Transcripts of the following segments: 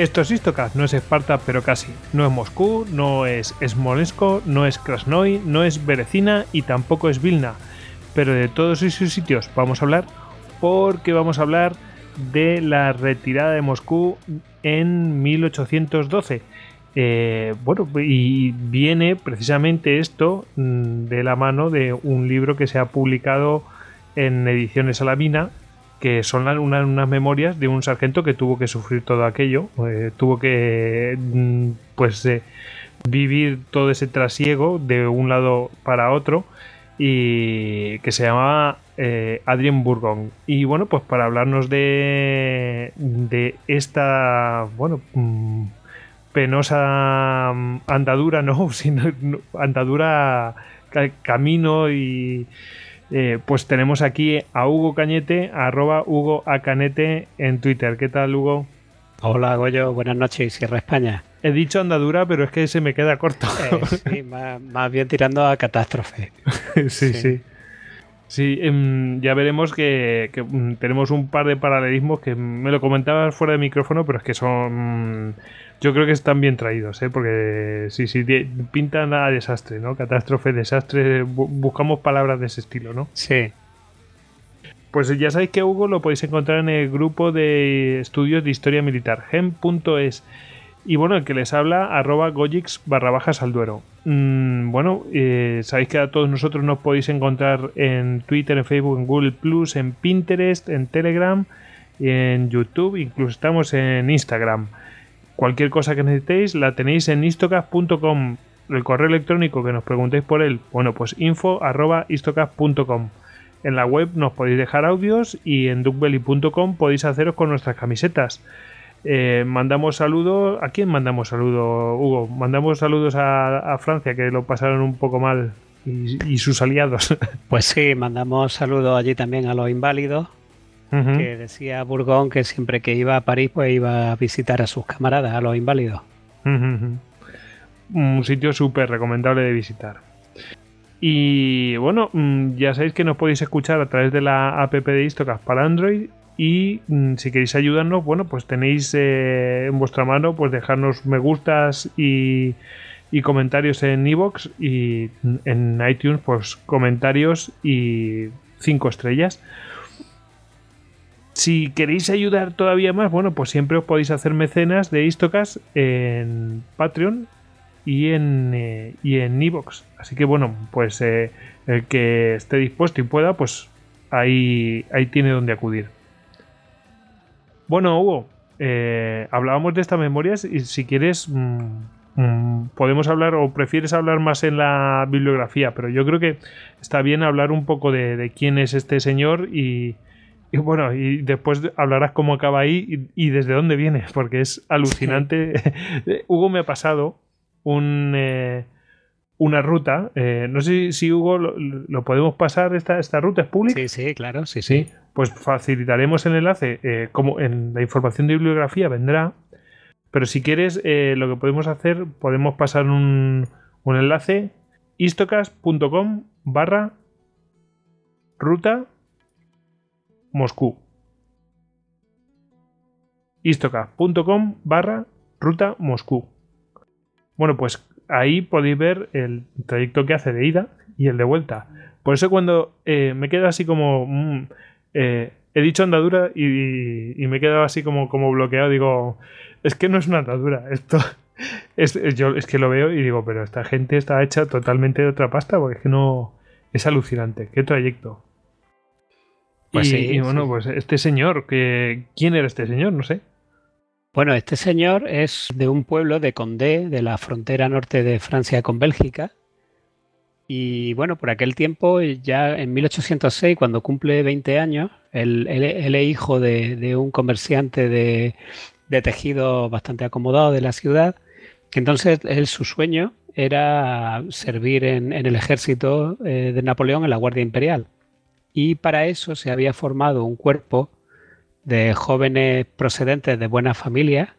Esto es Istocast, no es Esparta, pero casi. No es Moscú, no es Smolensk, no es Krasnoy, no es Berecina y tampoco es Vilna. Pero de todos esos sitios vamos a hablar porque vamos a hablar de la retirada de Moscú en 1812. Eh, bueno, y viene precisamente esto mm, de la mano de un libro que se ha publicado en Ediciones Alamina que son unas memorias de un sargento que tuvo que sufrir todo aquello, eh, tuvo que mm, pues eh, vivir todo ese trasiego de un lado para otro y que se llamaba eh, Adrien Burgon. Y bueno, pues para hablarnos de, de esta, bueno, mm, penosa mm, andadura, no, sino andadura, camino y eh, pues tenemos aquí a Hugo Cañete, arroba Hugo Acanete en Twitter. ¿Qué tal, Hugo? Hola, Goyo. Buenas noches, Sierra España. He dicho andadura, pero es que se me queda corto. Eh, sí, más, bien tirando a catástrofe. sí, sí. sí. Em, ya veremos que, mm, tenemos un par de paralelismos que me lo comentabas fuera de micrófono, pero es que son yo creo que están bien traídos, ¿eh? porque sí, sí, pintan a desastre, ¿no? Catástrofe, desastre, buscamos palabras de ese estilo, ¿no? Sí. Pues ya sabéis que Hugo lo podéis encontrar en el grupo de estudios de historia militar, gem.es. Y bueno, el que les habla, arroba gojix barra bajas al duero. Mm, bueno, eh, sabéis que a todos nosotros nos podéis encontrar en Twitter, en Facebook, en Google Plus, en Pinterest, en Telegram, en YouTube, incluso estamos en Instagram. Cualquier cosa que necesitéis la tenéis en istocast.com. El correo electrónico que nos preguntéis por él, bueno, pues info En la web nos podéis dejar audios y en duckbelly.com podéis haceros con nuestras camisetas. Eh, mandamos saludos. ¿A quién mandamos saludos, Hugo? Mandamos saludos a, Francia, que lo pasaron un poco mal, y, y sus aliados. Pues sí, mandamos saludos allí también a los inválidos que decía Burgón que siempre que iba a París pues iba a visitar a sus camaradas, a los inválidos. Un sitio súper recomendable de visitar. Y bueno, mm, ya sabéis que nos podéis escuchar a través de la app de Istocast para Android y mm, si queréis ayudarnos, bueno, pues tenéis eh, en vuestra mano pues dejarnos me gustas y, y comentarios en iVoox y en iTunes pues comentarios y cinco estrellas. Si queréis ayudar todavía más, bueno, pues siempre os podéis hacer mecenas de Istocas en Patreon y en eh, y en Evox. Así que bueno, pues eh, el que esté dispuesto y pueda, pues ahí, ahí tiene donde acudir. Bueno, Hugo, eh, hablábamos de estas memorias y si quieres mm, mm, podemos hablar o prefieres hablar más en la bibliografía, pero yo creo que está bien hablar un poco de quién es este señor y, y bueno, y después hablarás cómo acaba ahí y, desde dónde viene, porque es alucinante. Hugo me ha pasado un, eh, una ruta. Eh, no sé si, Hugo lo, podemos pasar, esta, esta ruta es pública. Sí, sí, claro, sí, sí. Pues facilitaremos el enlace, eh, como en la información de bibliografía vendrá. Pero si quieres, lo que podemos hacer, podemos pasar un, un enlace istocas.com barra ruta Moscú. Istoka.com barra ruta Moscú. Bueno, pues ahí podéis ver el trayecto que hace de ida y el de vuelta. Por eso cuando eh, me queda así como... Mm, eh, he dicho andadura y, me he quedado así como, como bloqueado. Digo, es que no es una andadura. Esto, Es, yo es que lo veo y digo, pero esta gente está hecha totalmente de otra pasta, porque es que no. Es alucinante. Qué trayecto. Pues y, sí, bueno, pues este señor, que, ¿quién era este señor? No sé. Bueno, este señor es de un pueblo de Condé, de la frontera norte de Francia con Bélgica. Y bueno, por aquel tiempo, ya en 1806, cuando cumple 20 años, él, es hijo de, un comerciante de, tejido bastante acomodado de la ciudad. Entonces, él, su sueño era servir en, el ejército eh, de Napoleón en la Guardia Imperial. Y para eso se había formado un cuerpo de jóvenes procedentes de buenas familias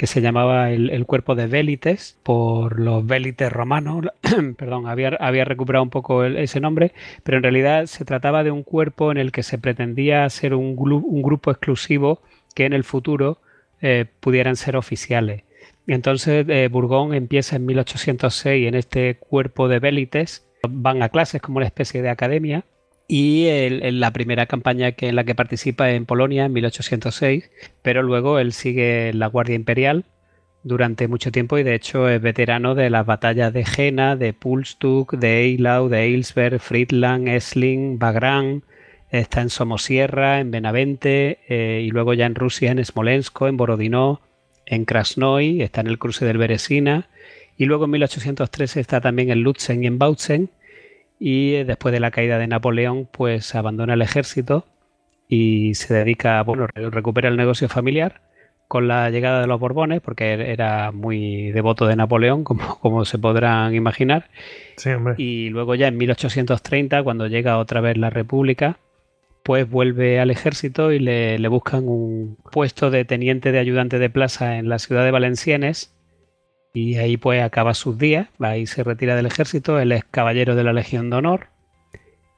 que se llamaba el, cuerpo de Vélites por los Vélites romanos. Perdón, había, recuperado un poco ese nombre, pero en realidad se trataba de un cuerpo en el que se pretendía ser un, grupo exclusivo que en el futuro eh, pudieran ser oficiales. Entonces eh, Burgón empieza en 1806 en este cuerpo de Vélites. Van a clases como una especie de academia y la primera campaña en la que participa en Polonia en 1806, pero luego él sigue la Guardia Imperial durante mucho tiempo y de hecho es veterano de las batallas de Jena, de Pulstuk, de Eylau, de Eilsberg, Friedland, Essling, Bagrán, está en Somosierra, en Benavente eh, y luego ya en Rusia, en Smolensk, en Borodino, en Krasnoy, está en el cruce del Beresina y luego en 1813 está también en Lutzen y en Bautzen y eh, después de la caída de Napoleón pues abandona el ejército y se dedica, bueno, recupera el negocio familiar con la llegada de los Borbones, porque era muy devoto de Napoleón, como, como se podrán imaginar. Sí. Y luego ya en 1830, cuando llega otra vez la República, pues vuelve al ejército y le, le buscan un puesto de teniente de ayudante de plaza en la ciudad de Valenciennes y ahí pues acaba sus días, ahí se retira del ejército, él es caballero de la Legión de Honor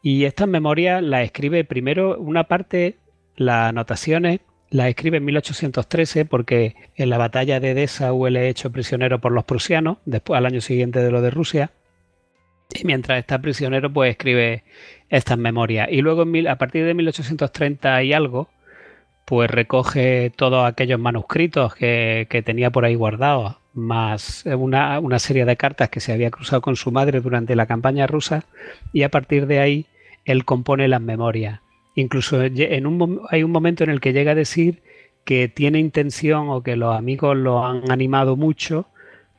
y estas memorias las escribe primero una parte, las anotaciones las escribe en 1813 porque en la batalla de Dessau él hecho prisionero por los prusianos, después al año siguiente de lo de Rusia. Y mientras está prisionero, pues escribe estas memorias. Y luego a partir de 1830 y algo, pues recoge todos aquellos manuscritos que tenía por ahí guardados, más una, una, serie de cartas que se había cruzado con su madre durante la campaña rusa y a partir de ahí él compone las memorias. Incluso en un, hay un momento en el que llega a decir que tiene intención o que los amigos lo han animado mucho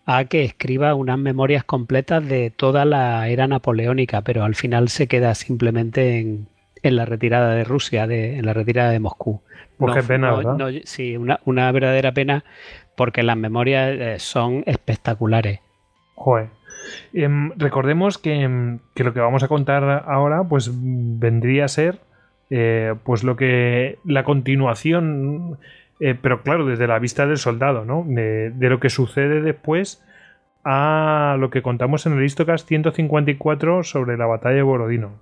a que escriba unas memorias completas de toda la era napoleónica, pero al final se queda simplemente en, en la retirada de Rusia, de, en la retirada de Moscú. Pues qué pena, ¿verdad? sí, una, una verdadera pena porque las memorias eh, son espectaculares. Joder. Em, recordemos em, que, lo que vamos a contar ahora, pues vendría a ser eh, pues lo que la continuación, eh, pero claro, desde la vista del soldado, ¿no? De, lo que sucede después a lo que contamos en el Histocast 154 sobre la batalla de Borodino.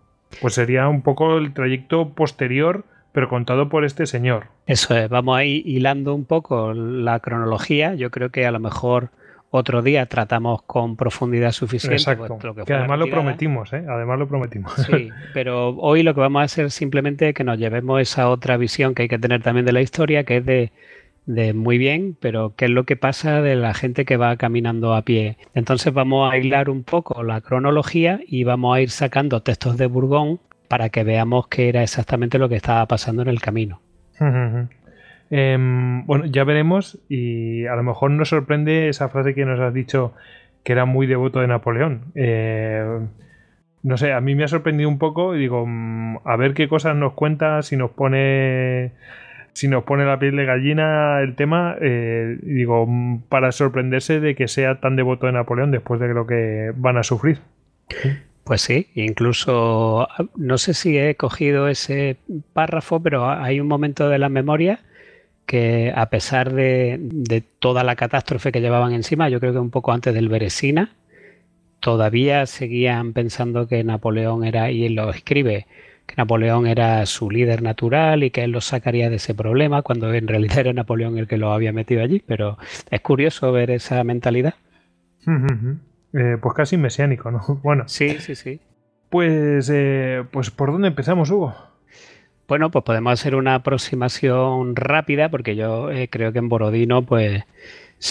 Pues sería un poco el trayecto posterior pero contado por este señor. Eso es, vamos a ir hilando un poco la cronología. Yo creo que a lo mejor otro día tratamos con profundidad suficiente. Exacto. Pues, que, además lo prometimos, ¿eh? Además lo prometimos. Sí, pero hoy lo que vamos a hacer simplemente que nos llevemos esa otra visión que hay que tener también de la historia, que es de, de muy bien, pero qué es lo que pasa de la gente que va caminando a pie. Entonces vamos a hilar un poco la cronología y vamos a ir sacando textos de Burgón para que veamos qué era exactamente lo que estaba pasando en el camino. Em, bueno, ya veremos y a lo mejor nos sorprende esa frase que nos has dicho que era muy devoto de Napoleón. Eh, no sé, a mí me ha sorprendido un poco y digo, mm, a ver qué cosas nos cuenta, si nos pone si nos pone la piel de gallina el tema, eh, digo, mm, para sorprenderse de que sea tan devoto de Napoleón después de lo que van a sufrir. Pues sí, incluso no sé si he cogido ese párrafo, pero hay un momento de la memoria que a pesar de, toda la catástrofe que llevaban encima, yo creo que un poco antes del Beresina, todavía seguían pensando que Napoleón era, y él lo escribe, que Napoleón era su líder natural y que él los sacaría de ese problema, cuando en realidad era Napoleón el que lo había metido allí, pero es curioso ver esa mentalidad. Eh, pues casi mesiánico, ¿no? Bueno. Sí, sí, sí. Pues, eh, pues ¿por dónde empezamos, Hugo? Bueno, pues podemos hacer una aproximación rápida, porque yo eh, creo que en Borodino, pues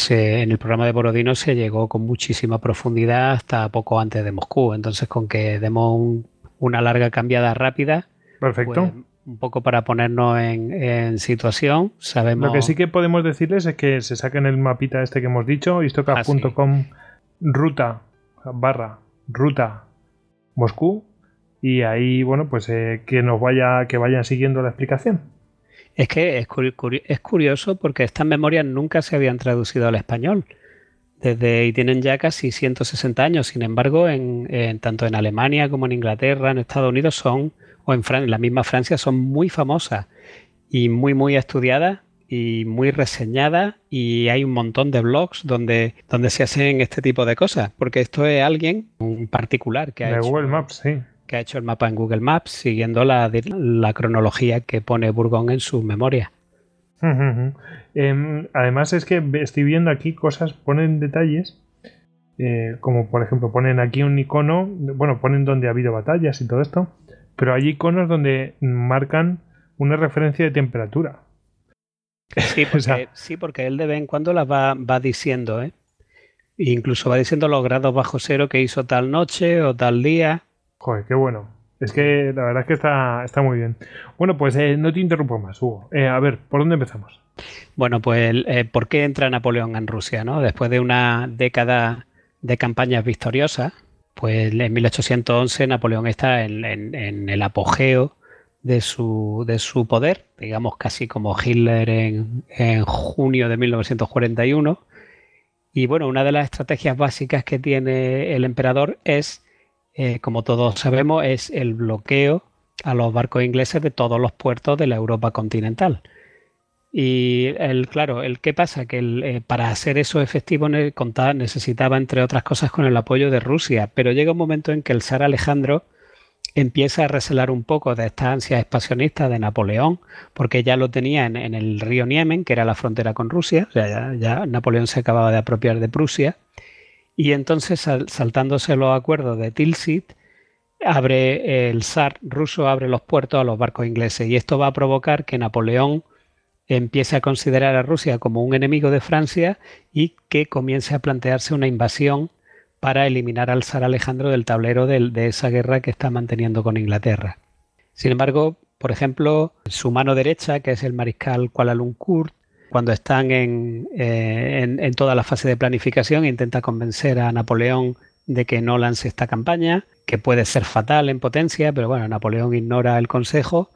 en el programa de Borodino se llegó con muchísima profundidad hasta poco antes de Moscú. Entonces, con que demos una larga cambiada rápida. Perfecto. Pues, un poco para ponernos en, situación. Sabemos. Lo que sí que podemos decirles es que se saquen el mapita este que hemos dicho, istocast.com ah, ruta barra ruta Moscú y ahí bueno pues eh, que nos vaya que vayan siguiendo la explicación. Es que es, curioso porque estas memorias nunca se habían traducido al español. Desde y tienen ya casi 160 años. Sin embargo, en, tanto en Alemania como en Inglaterra, en Estados Unidos son, o en, la misma Francia, son muy famosas y muy, muy estudiadas y muy reseñadas. Y hay un montón de blogs donde, donde se hacen este tipo de cosas. Porque esto es alguien, un particular que ha de Google Maps, sí que ha hecho el mapa en Google Maps siguiendo la, cronología que pone Burgón en su memoria. Em, además es que estoy viendo aquí cosas, ponen detalles, eh, como por ejemplo ponen aquí un icono, bueno, ponen donde ha habido batallas y todo esto, pero hay iconos donde marcan una referencia de temperatura. Sí, porque, sí, porque él de vez en cuando las va, va diciendo, ¿eh? Incluso va diciendo los grados bajo cero que hizo tal noche o tal día. Joder, qué bueno. Es que la verdad es que está, está muy bien. Bueno, pues eh, no te interrumpo más, Hugo. Eh, a ver, ¿por dónde empezamos? Bueno, pues eh, ¿por qué entra Napoleón en Rusia? ¿no? Después de una década de campañas victoriosas, pues en 1811 Napoleón está en, el apogeo de su, de su, poder, digamos casi como Hitler en, en junio de 1941. Y bueno, una de las estrategias básicas que tiene el emperador es eh, como todos sabemos, es el bloqueo a los barcos ingleses de todos los puertos de la Europa continental. Y el, claro, el qué pasa que eh, para hacer eso efectivo necesitaba, entre otras cosas, con el apoyo de Rusia. Pero llega un momento en que el zar Alejandro empieza a recelar un poco de esta ansia expansionista de Napoleón, porque ya lo tenía en, el río Niemen, que era la frontera con Rusia, ya Napoleón se acababa de apropiar de Prusia, y entonces, saltándose los acuerdos de Tilsit, abre el zar ruso abre los puertos a los barcos ingleses y esto va a provocar que Napoleón empiece a considerar a Rusia como un enemigo de Francia y que comience a plantearse una invasión para eliminar al zar Alejandro del tablero de, esa guerra que está manteniendo con Inglaterra. Sin embargo, por ejemplo, su mano derecha, que es el mariscal Kuala Lumpur, cuando están eh, en, toda la fase de planificación, intenta convencer a Napoleón de que no lance esta campaña, que puede ser fatal en potencia, pero bueno, Napoleón ignora el consejo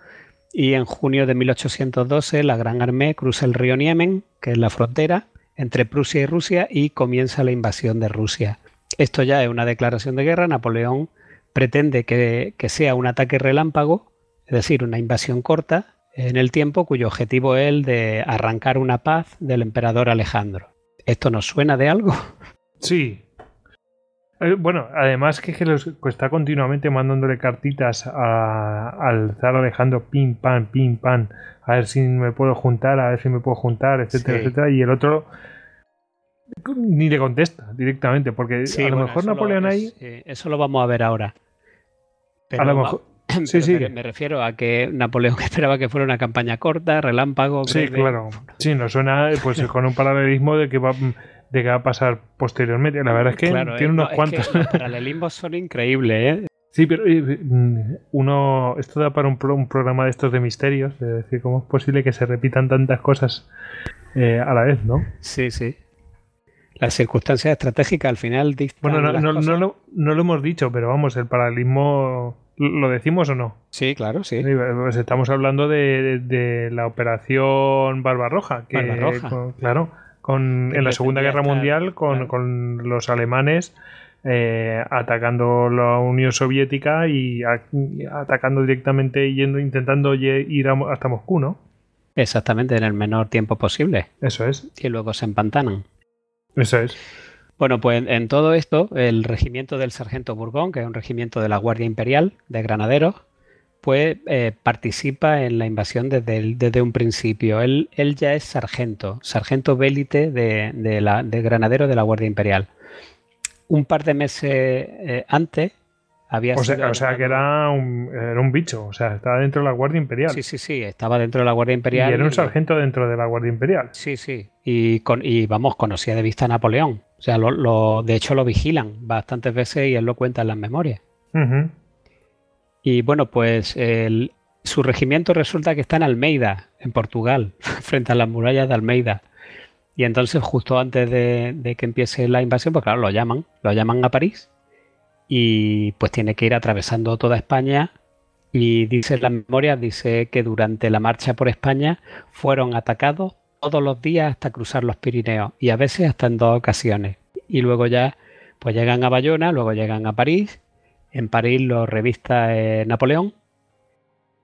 y en junio de 1812 la Gran Armée cruza el río Niemen, que es la frontera entre Prusia y Rusia, y comienza la invasión de Rusia. Esto ya es una declaración de guerra. Napoleón pretende que sea un ataque relámpago, es decir, una invasión corta, en el tiempo cuyo objetivo es el de arrancar una paz del emperador Alejandro. ¿Esto nos suena de algo? Sí. Eh, bueno, además que, está continuamente mandándole cartitas al zar Alejandro, pim, pam, pim, pam, a ver si me puedo juntar, a ver si me puedo juntar, etcétera, etcétera, y el otro ni le contesta directamente, porque a lo mejor Napoleón ahí... eso lo vamos a ver ahora. a lo mejor Sí, sí. Me, refiero a que Napoleón esperaba que fuera una campaña corta, relámpago. Sí, claro. Sí, nos suena pues con un paralelismo de que va de que va a pasar posteriormente. La verdad es que tiene eh, unos cuantos. los paralelismos son increíbles, ¿eh? Sí, pero mm, uno esto da para un, programa de estos de misterios, es decir, cómo es posible que se repitan tantas cosas eh, a la vez, ¿no? Sí, sí. Las circunstancias estratégicas al final Bueno, no, no, no, lo, no lo hemos dicho, pero vamos, el paralelismo ¿Lo decimos o no? Sí, claro, sí. Pues estamos hablando de, la operación Barbarroja. Que, Barbarroja. claro, con, en la Segunda Guerra Mundial con, los alemanes eh, atacando la Unión Soviética y atacando directamente yendo, intentando ir hasta Moscú, ¿no? Exactamente, en el menor tiempo posible. Eso es. Y luego se empantanan. Eso es. Bueno, pues en todo esto, el regimiento del Sargento Bourgón, que es un regimiento de la Guardia Imperial de granaderos, pues eh, participa en la invasión desde, un principio. Él, él, ya es sargento, sargento bélite de, de, de granadero de la Guardia Imperial. Un par de meses eh, antes, había O sea, sido o sea que era un, era un bicho, o sea, estaba dentro de la Guardia Imperial. Sí, sí, sí, estaba dentro de la Guardia y Imperial. era un y- sargento dentro de la Guardia Imperial. Sí, sí. Y, con, y vamos, conocía de vista a Napoleón. O sea, lo, lo- de hecho lo vigilan bastantes veces y él lo cuenta en las memorias. Ujú. Y bueno, pues el- su regimiento resulta que está en Almeida, en Portugal, frente a las murallas de Almeida. Y entonces, justo antes de, de que empiece la invasión, pues claro, lo llaman, lo llaman a París y pues tiene que ir atravesando toda España. Y dice en las memorias, dice que durante la marcha por España fueron atacados todos los días hasta cruzar los Pirineos y a veces hasta en dos ocasiones. Y luego ya, pues llegan a Bayona, luego llegan a París. En París los revista eh, Napoleón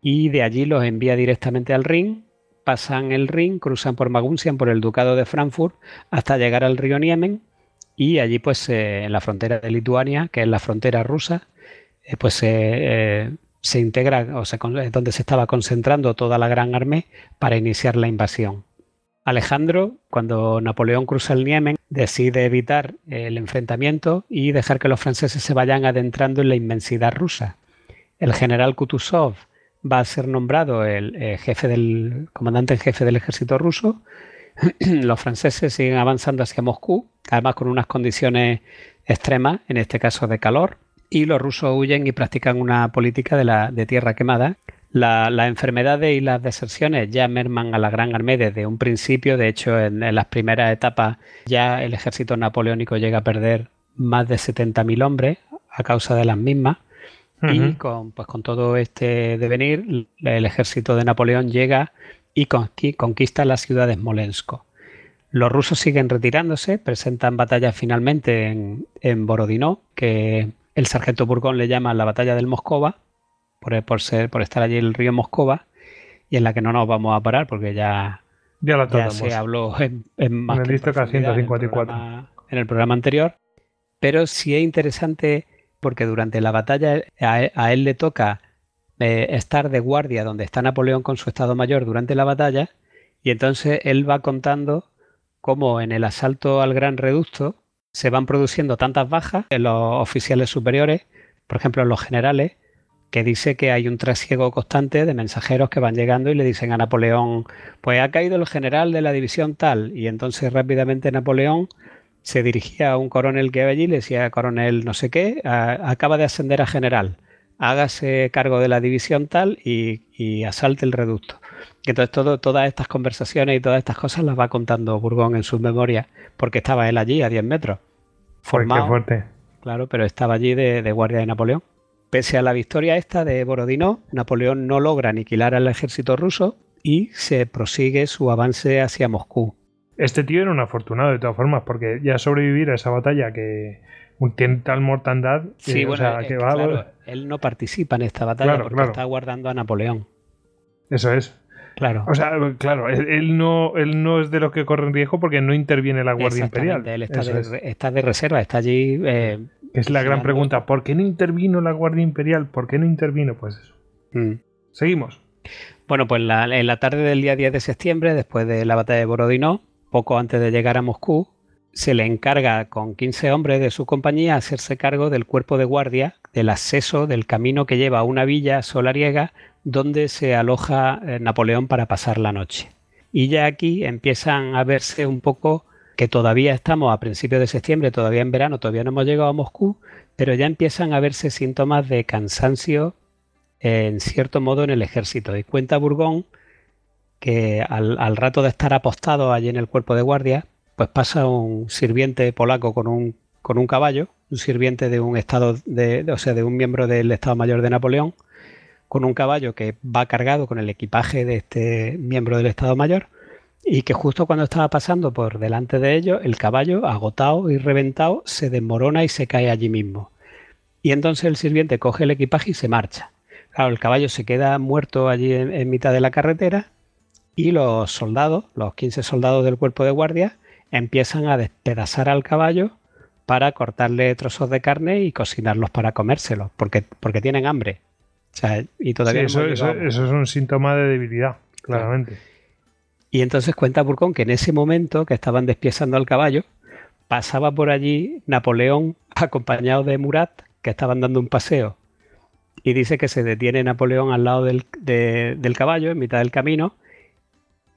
y de allí los envía directamente al Rin. Pasan el Rin, cruzan por Maguncian, por el Ducado de Frankfurt, hasta llegar al río Niemen y allí pues eh, en la frontera de Lituania, que es la frontera rusa, eh, pues eh, se integra, o sea, es donde se estaba concentrando toda la gran armée para iniciar la invasión. Alejandro, cuando Napoleón cruza el Niemen, decide evitar el enfrentamiento y dejar que los franceses se vayan adentrando en la inmensidad rusa. El general Kutuzov va a ser nombrado el jefe del comandante en jefe del ejército ruso. los franceses siguen avanzando hacia Moscú, además con unas condiciones extremas, en este caso de calor, y los rusos huyen y practican una política de, la, de tierra quemada. La- las enfermedades y las deserciones ya merman a la Gran Armée desde un principio. De hecho, en, en las primeras etapas ya el ejército napoleónico llega a perder más de 70.000 hombres a causa de las mismas. Y con, pues, con todo este devenir, el ejército de Napoleón llega y conqui- conquista la ciudad de Smolensk. Los rusos siguen retirándose, presentan batallas finalmente en, en Borodino, que el sargento Burgón le llama la batalla del Moscova, por, por ser, por estar allí el río Moscova, y en la que no nos vamos a parar porque ya, Ya la ya se habló en, en más En el en el 154. programa- En el programa anterior. Pero sí es interesante porque durante la batalla a él, a él le toca eh, estar de guardia donde está Napoleón con su Estado Mayor durante la batalla y entonces él va contando cómo en el asalto al Gran Reducto se van produciendo tantas bajas en los oficiales superiores, por ejemplo en los generales, que dice que hay un trasiego constante de mensajeros que van llegando y le dicen a Napoleón, pues ha caído el general de la división tal, y entonces rápidamente Napoleón se dirigía a un coronel que había allí y le decía, coronel no sé qué, acaba de ascender a general, hágase cargo de la división tal y, y asalte el reducto. Entonces todo, todas estas conversaciones y todas estas cosas las va contando Burgón en sus memorias, porque estaba él allí a 10 metros. Formado, fuerte. Claro, pero estaba allí de, de guardia de Napoleón. Pese a la victoria esta de Borodino, Napoleón no logra aniquilar al ejército ruso y se prosigue su avance hacia Moscú. Este tío era un afortunado de todas formas, porque ya sobrevivir a esa batalla que tiene tal mortandad, Sí, eh, o bueno, sea, que va- claro, él no participa en esta batalla Claro, porque claro. está guardando a Napoleón. Eso es. Claro. O sea, claro, él, no, él no es de los que corren riesgo porque no interviene la Guardia Imperial. Él está de, es. re- está de reserva, está allí. eh, Es la gran pregunta. ¿Por qué no intervino la Guardia Imperial? ¿Por qué no intervino? Pues eso. mm. Seguimos. Bueno, pues la- en la tarde del día 10 de septiembre, después de la batalla de Borodino, poco antes de llegar a Moscú, se le encarga con 15 hombres de su compañía hacerse cargo del cuerpo de guardia del acceso del camino que lleva a una villa solariega donde se aloja eh, Napoleón para pasar la noche. Y ya aquí empiezan a verse un poco que todavía estamos a principios de septiembre, todavía en verano, todavía no hemos llegado a Moscú, pero ya empiezan a verse síntomas de cansancio en cierto modo en el ejército. Y cuenta Burgón que al, al rato de estar apostado allí en el cuerpo de guardia, pues pasa un sirviente polaco con un, con un caballo, un sirviente de un estado de, o sea, de un miembro del Estado Mayor de Napoleón, con un caballo que va cargado con el equipaje de este miembro del Estado Mayor, y que justo cuando estaba pasando por delante de ellos, el caballo, agotado y reventado, se desmorona y se cae allí mismo. Y entonces el sirviente coge el equipaje y se marcha. Claro, el caballo se queda muerto allí en, en mitad de la carretera y los soldados, los 15 soldados del cuerpo de guardia, empiezan a despedazar al caballo para cortarle trozos de carne y cocinarlos para comérselos, porque, porque tienen hambre. O sea, y todavía Sí, no eso, eso- es un síntoma de debilidad, claramente. Y entonces cuenta Burcón que en ese momento que estaban despiezando al caballo, pasaba por allí Napoleón acompañado de Murat, que estaban dando un paseo y dice que se detiene Napoleón al lado del, del caballo, en mitad del camino,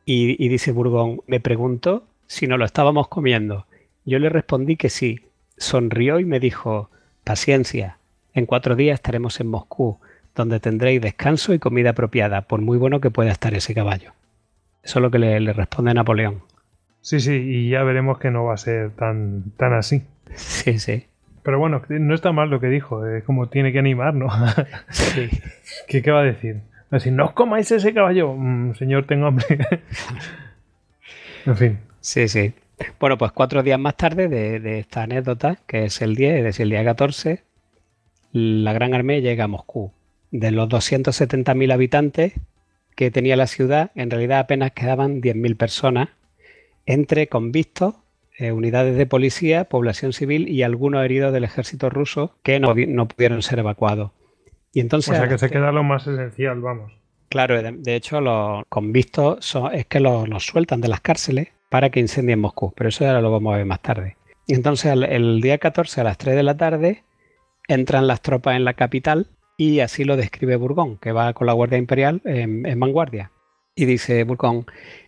y, y, dice Burgón, me preguntó si no lo estábamos comiendo. Yo le respondí que sí. Sonrió y me dijo, paciencia, en cuatro días estaremos en Moscú, donde tendréis descanso y comida apropiada, por muy bueno que pueda estar ese caballo. Eso es lo que le, le responde Napoleón. Sí, sí, y ya veremos que no va a ser tan, tan así. Sí, sí. Pero bueno, no está mal lo que dijo, es como tiene que animar, ¿no? Sí. ¿Qué, ¿Qué, va a decir? Va a decir, no os comáis ese caballo, mm, señor, tengo hambre. en fin. Sí, sí. Bueno, pues cuatro días más tarde de, de, esta anécdota, que es el 10, es decir, el día 14, la Gran Armée llega a Moscú. De los 270.000 habitantes que tenía la ciudad, en realidad apenas quedaban 10.000 personas, entre convictos, eh, unidades de policía, población civil y algunos heridos del ejército ruso que no, no pudieron ser evacuados. Y entonces, o sea que se queda lo más esencial, vamos. Claro, de, de hecho los convictos son, es que los, los, sueltan de las cárceles para que incendien Moscú, pero eso ya lo vamos a ver más tarde. Y entonces el, día 14 a las 3 de la tarde entran las tropas en la capital y así lo describe Burgón, que va con la Guardia Imperial en, en vanguardia. Y dice Burgón,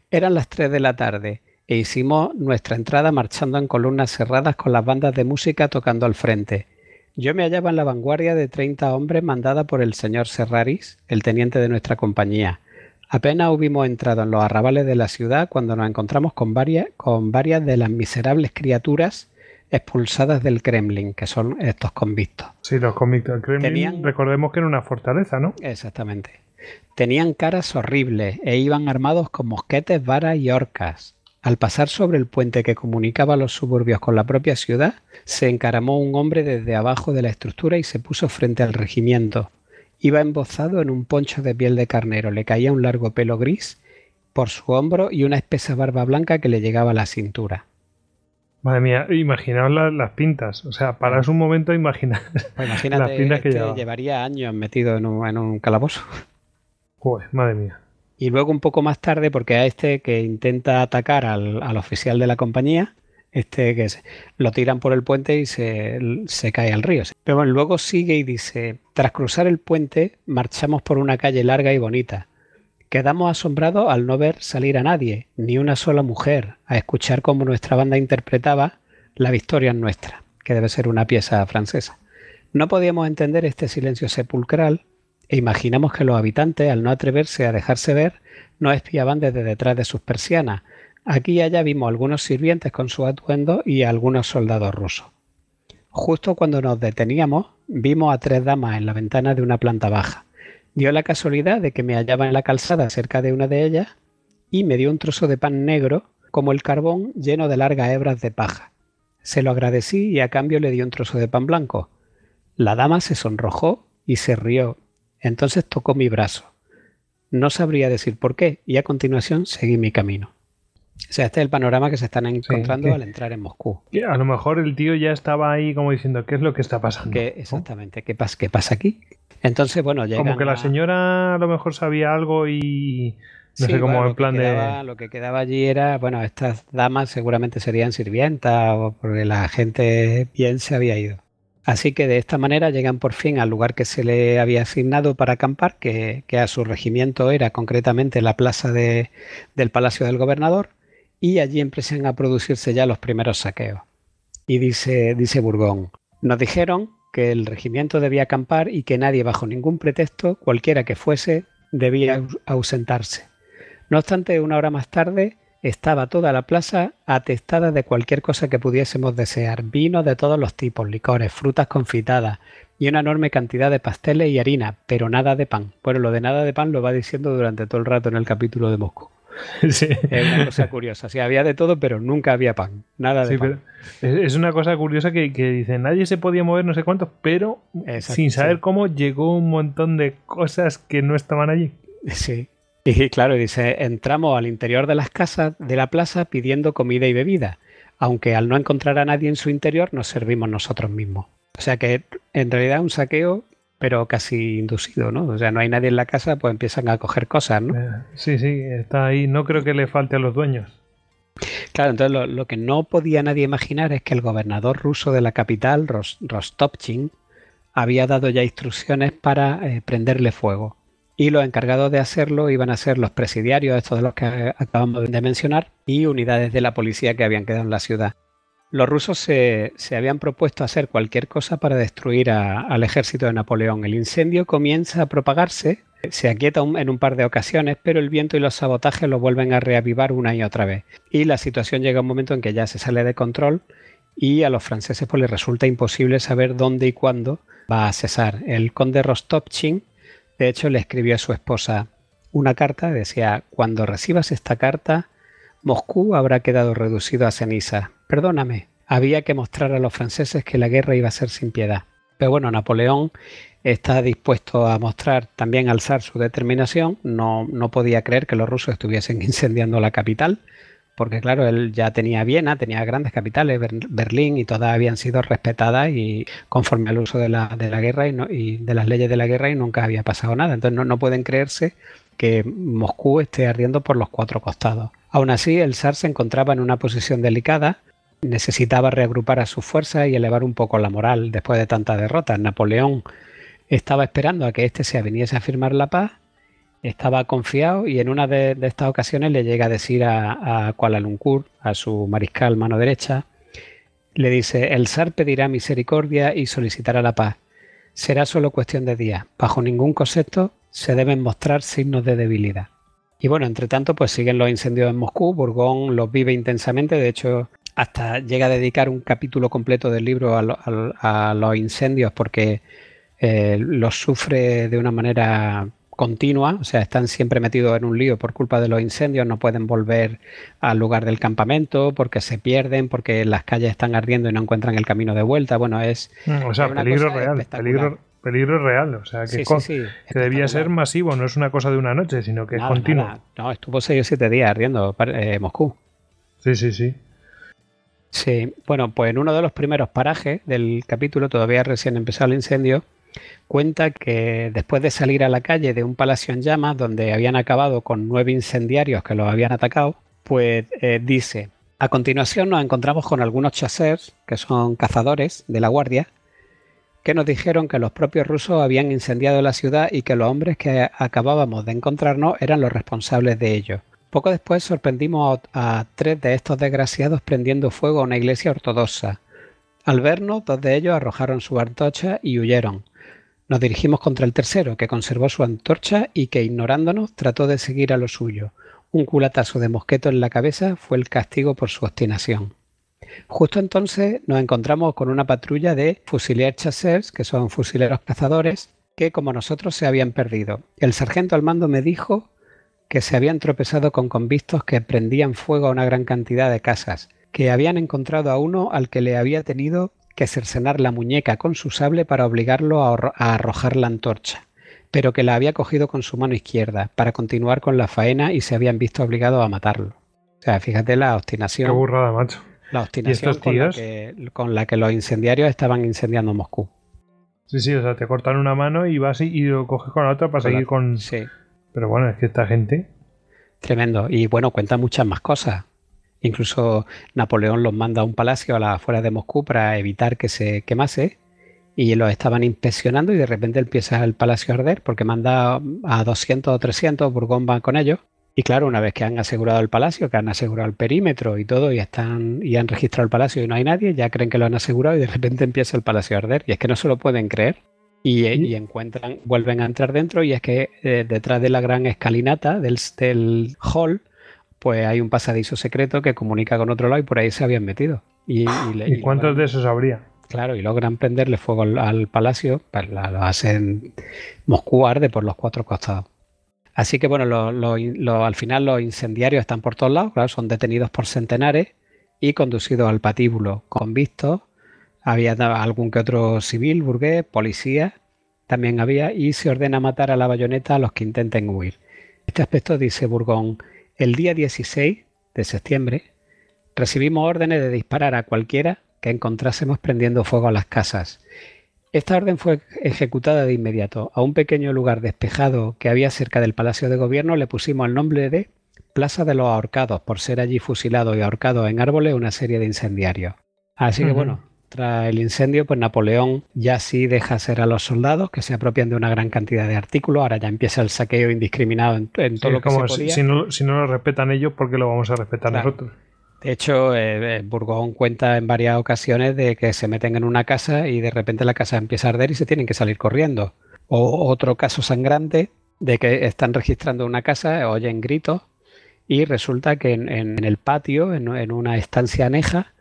eran las 3 de la tarde e hicimos nuestra entrada marchando en columnas cerradas con las bandas de música tocando al frente. Yo me hallaba en la vanguardia de 30 hombres mandada por el señor Serraris, el teniente de nuestra compañía. Apenas hubimos entrado en los arrabales de la ciudad cuando nos encontramos con varias, con varias de las miserables criaturas expulsadas del Kremlin, que son estos convictos. Sí, los convictos. El Kremlin, Tenían... recordemos que era una fortaleza, ¿no? Exactamente. Tenían caras horribles e iban armados con mosquetes, varas y horcas. Al pasar sobre el puente que comunicaba los suburbios con la propia ciudad, se encaramó un hombre desde abajo de la estructura y se puso frente al regimiento. Iba embozado en un poncho de piel de carnero, le caía un largo pelo gris por su hombro y una espesa barba blanca que le llegaba a la cintura. Madre mía, imaginaos las, las pintas. O sea, paraos un momento a imaginar pues imagínate, las pintas que este llevaría años metido en un, en un calabozo. Joder, madre mía. Y luego un poco más tarde, porque a este que intenta atacar al, al oficial de la compañía, este que se, lo tiran por el puente y se, se, cae al río. Pero bueno, luego sigue y dice, tras cruzar el puente, marchamos por una calle larga y bonita. Quedamos asombrados al no ver salir a nadie, ni una sola mujer, a escuchar cómo nuestra banda interpretaba La victoria es nuestra, que debe ser una pieza francesa. No podíamos entender este silencio sepulcral e imaginamos que los habitantes, al no atreverse a dejarse ver, nos espiaban desde detrás de sus persianas. Aquí y allá vimos algunos sirvientes con su atuendo y algunos soldados rusos. Justo cuando nos deteníamos, vimos a tres damas en la ventana de una planta baja. Dio la casualidad de que me hallaba en la calzada cerca de una de ellas y me dio un trozo de pan negro como el carbón lleno de largas hebras de paja. Se lo agradecí y a cambio le di un trozo de pan blanco. La dama se sonrojó y se rió entonces tocó mi brazo. No sabría decir por qué y a continuación seguí mi camino. O sea, este es el panorama que se están encontrando sí, al entrar en Moscú. A lo mejor el tío ya estaba ahí como diciendo, ¿qué es lo que está pasando? ¿Qué, exactamente, ¿qué pasa, ¿qué pasa aquí? Entonces, bueno, llega. Como que la señora a lo mejor sabía algo y. No sí, sé, como bueno, en plan quedaba, de. Lo que quedaba allí era, bueno, estas damas seguramente serían sirvientas o porque la gente bien se había ido. Así que de esta manera llegan por fin al lugar que se le había asignado para acampar, que, que a su regimiento era concretamente la plaza de, del Palacio del Gobernador, y allí empiezan a producirse ya los primeros saqueos. Y dice, dice Burgón, nos dijeron que el regimiento debía acampar y que nadie bajo ningún pretexto, cualquiera que fuese, debía ausentarse. No obstante, una hora más tarde, estaba toda la plaza atestada de cualquier cosa que pudiésemos desear, vino de todos los tipos, licores, frutas confitadas y una enorme cantidad de pasteles y harina, pero nada de pan. Bueno, lo de nada de pan lo va diciendo durante todo el rato en el capítulo de Moscú. Sí. Es una cosa curiosa. Sí, había de todo, pero nunca había pan. Nada de sí, pan. Pero es una cosa curiosa que, que, dice, nadie se podía mover, no sé cuántos, pero Exacto, sin saber sí. cómo llegó un montón de cosas que no estaban allí. Sí, y claro, dice, entramos al interior de las casas de la plaza pidiendo comida y bebida, aunque al no encontrar a nadie en su interior nos servimos nosotros mismos. O sea que en realidad un saqueo, pero casi inducido, ¿no? O sea, no hay nadie en la casa, pues empiezan a coger cosas, ¿no? Eh, sí, sí, está ahí. No creo que le falte a los dueños. Claro, entonces lo, lo que no podía nadie imaginar es que el gobernador ruso de la capital, Ros, Rostopchin, había dado ya instrucciones para eh, prenderle fuego. Y los encargados de hacerlo iban a ser los presidiarios, estos de los que acabamos de mencionar, y unidades de la policía que habían quedado en la ciudad. Los rusos se, habían propuesto hacer cualquier cosa para destruir al ejército de Napoleón. El incendio comienza a propagarse, se aquieta en un par de ocasiones, pero el viento y los sabotajes lo vuelven a reavivar una y otra vez. Y la situación llega a un momento en que ya se sale de control y a los franceses pues, les resulta imposible saber dónde y cuándo va a cesar. El conde Rostopchin, de hecho, le escribió a su esposa una carta, decía, cuando recibas esta carta, Moscú habrá quedado reducido a ceniza. Perdóname, había que mostrar a los franceses que la guerra iba a ser sin piedad. Pero bueno, Napoleón está dispuesto a mostrar también alzar su determinación. No, no podía creer que los rusos estuviesen incendiando la capital, porque claro, él ya tenía Viena, tenía grandes capitales, Berlín, y todas habían sido respetadas y conforme al uso de la, guerra y, de las leyes de la guerra y nunca había pasado nada. Entonces no, no pueden creerse que Moscú esté ardiendo por los cuatro costados. Aún así, el zar se encontraba en una posición delicada, necesitaba reagrupar a sus fuerzas y elevar un poco la moral después de tanta derrota. Napoleón estaba esperando a que éste se aviniese a firmar la paz, estaba confiado y en una de, estas ocasiones le llega a decir a, a, Kuala Lumpur, a su mariscal mano derecha, le dice, el zar pedirá misericordia y solicitará la paz. Será solo cuestión de días. Bajo ningún concepto se deben mostrar signos de debilidad. Y bueno, entre tanto, pues siguen los incendios en Moscú. Burgón los vive intensamente. De hecho, hasta llega a dedicar un capítulo completo del libro a, los incendios porque eh, los sufre de una manera continua, o sea, están siempre metidos en un lío por culpa de los incendios, no pueden volver al lugar del campamento porque se pierden, porque las calles están ardiendo y no encuentran el camino de vuelta. Bueno, es... Mm, o sea, peligro real, peligro, peligro real, o sea, que, debía ser masivo, no es una cosa de una noche, sino que es continuo. No, estuvo seis o siete días ardiendo eh, Moscú. Sí, sí, sí. Sí, bueno, pues en uno de los primeros parajes del capítulo, todavía recién empezado el incendio, cuenta que después de salir a la calle de un palacio en llamas donde habían acabado con nueve incendiarios que los habían atacado, pues eh, dice, a continuación nos encontramos con algunos chasseurs, que son cazadores de la guardia, que nos dijeron que los propios rusos habían incendiado la ciudad y que los hombres que acabábamos de encontrarnos eran los responsables de ello. Poco después sorprendimos a, tres de estos desgraciados prendiendo fuego a una iglesia ortodoxa. Al vernos, dos de ellos arrojaron su antorcha y huyeron. Nos dirigimos contra el tercero, que conservó su antorcha y que, ignorándonos, trató de seguir a lo suyo. Un culatazo de mosqueto en la cabeza fue el castigo por su obstinación. Justo entonces nos encontramos con una patrulla de fusileros chasseurs, que son fusileros cazadores, que como nosotros se habían perdido. El sargento al mando me dijo que se habían tropezado con convictos que prendían fuego a una gran cantidad de casas, que habían encontrado a uno al que le había tenido que cercenar la muñeca con su sable para obligarlo a, arrojar la antorcha, pero que la había cogido con su mano izquierda para continuar con la faena y se habían visto obligados a matarlo. O sea, fíjate la obstinación. Qué burrada, macho. La obstinación con la, que, con la que los incendiarios estaban incendiando Moscú. Sí, sí, o sea, te cortan una mano y vas y lo coges con la otra para seguir con. Sí. Pero bueno, es que esta gente. Tremendo. Y bueno, cuenta muchas más cosas. Incluso Napoleón los manda a un palacio a las afueras de Moscú para evitar que se quemase. Y los estaban inspeccionando y de repente empieza el palacio a arder porque manda a 200 o 300, Burgón va con ellos. Y claro, una vez que han asegurado el palacio, que han asegurado el perímetro y todo, y están y han registrado el palacio y no hay nadie, ya creen que lo han asegurado y de repente empieza el palacio a arder. Y es que no se lo pueden creer. Y, encuentran, vuelven a entrar dentro y es que eh, detrás de la gran escalinata del, hall, pues hay un pasadizo secreto que comunica con otro lado y por ahí se habían metido. ¿Y, cuántos de esos habría? Claro, y logran prenderle fuego al, palacio, pues lo hacen Moscú arde por los cuatro costados. Así que bueno, al final los incendiarios están por todos lados, claro, son detenidos por centenares y conducidos al patíbulo con vistos había algún que otro civil, burgués, policía, también había, y se ordena matar a la bayoneta a los que intenten huir. Este aspecto dice Burgón, el día 16 de septiembre recibimos órdenes de disparar a cualquiera que encontrásemos prendiendo fuego a las casas. Esta orden fue ejecutada de inmediato. A un pequeño lugar despejado que había cerca del Palacio de Gobierno le pusimos el nombre de Plaza de los Ahorcados, por ser allí fusilado y ahorcado en árboles una serie de incendiarios. Así que bueno, tras el incendio, pues Napoleón ya sí deja ser a los soldados que se apropian de una gran cantidad de artículos. Ahora ya empieza el saqueo indiscriminado en, todo lo que se podía. Si, no, si no lo respetan ellos, ¿por qué lo vamos a respetar nosotros? De hecho, eh, Burgón cuenta en varias ocasiones de que se meten en una casa y de repente la casa empieza a arder y se tienen que salir corriendo. O otro caso sangrante de que están registrando una casa, oyen gritos y resulta que en, el patio, en, una estancia aneja,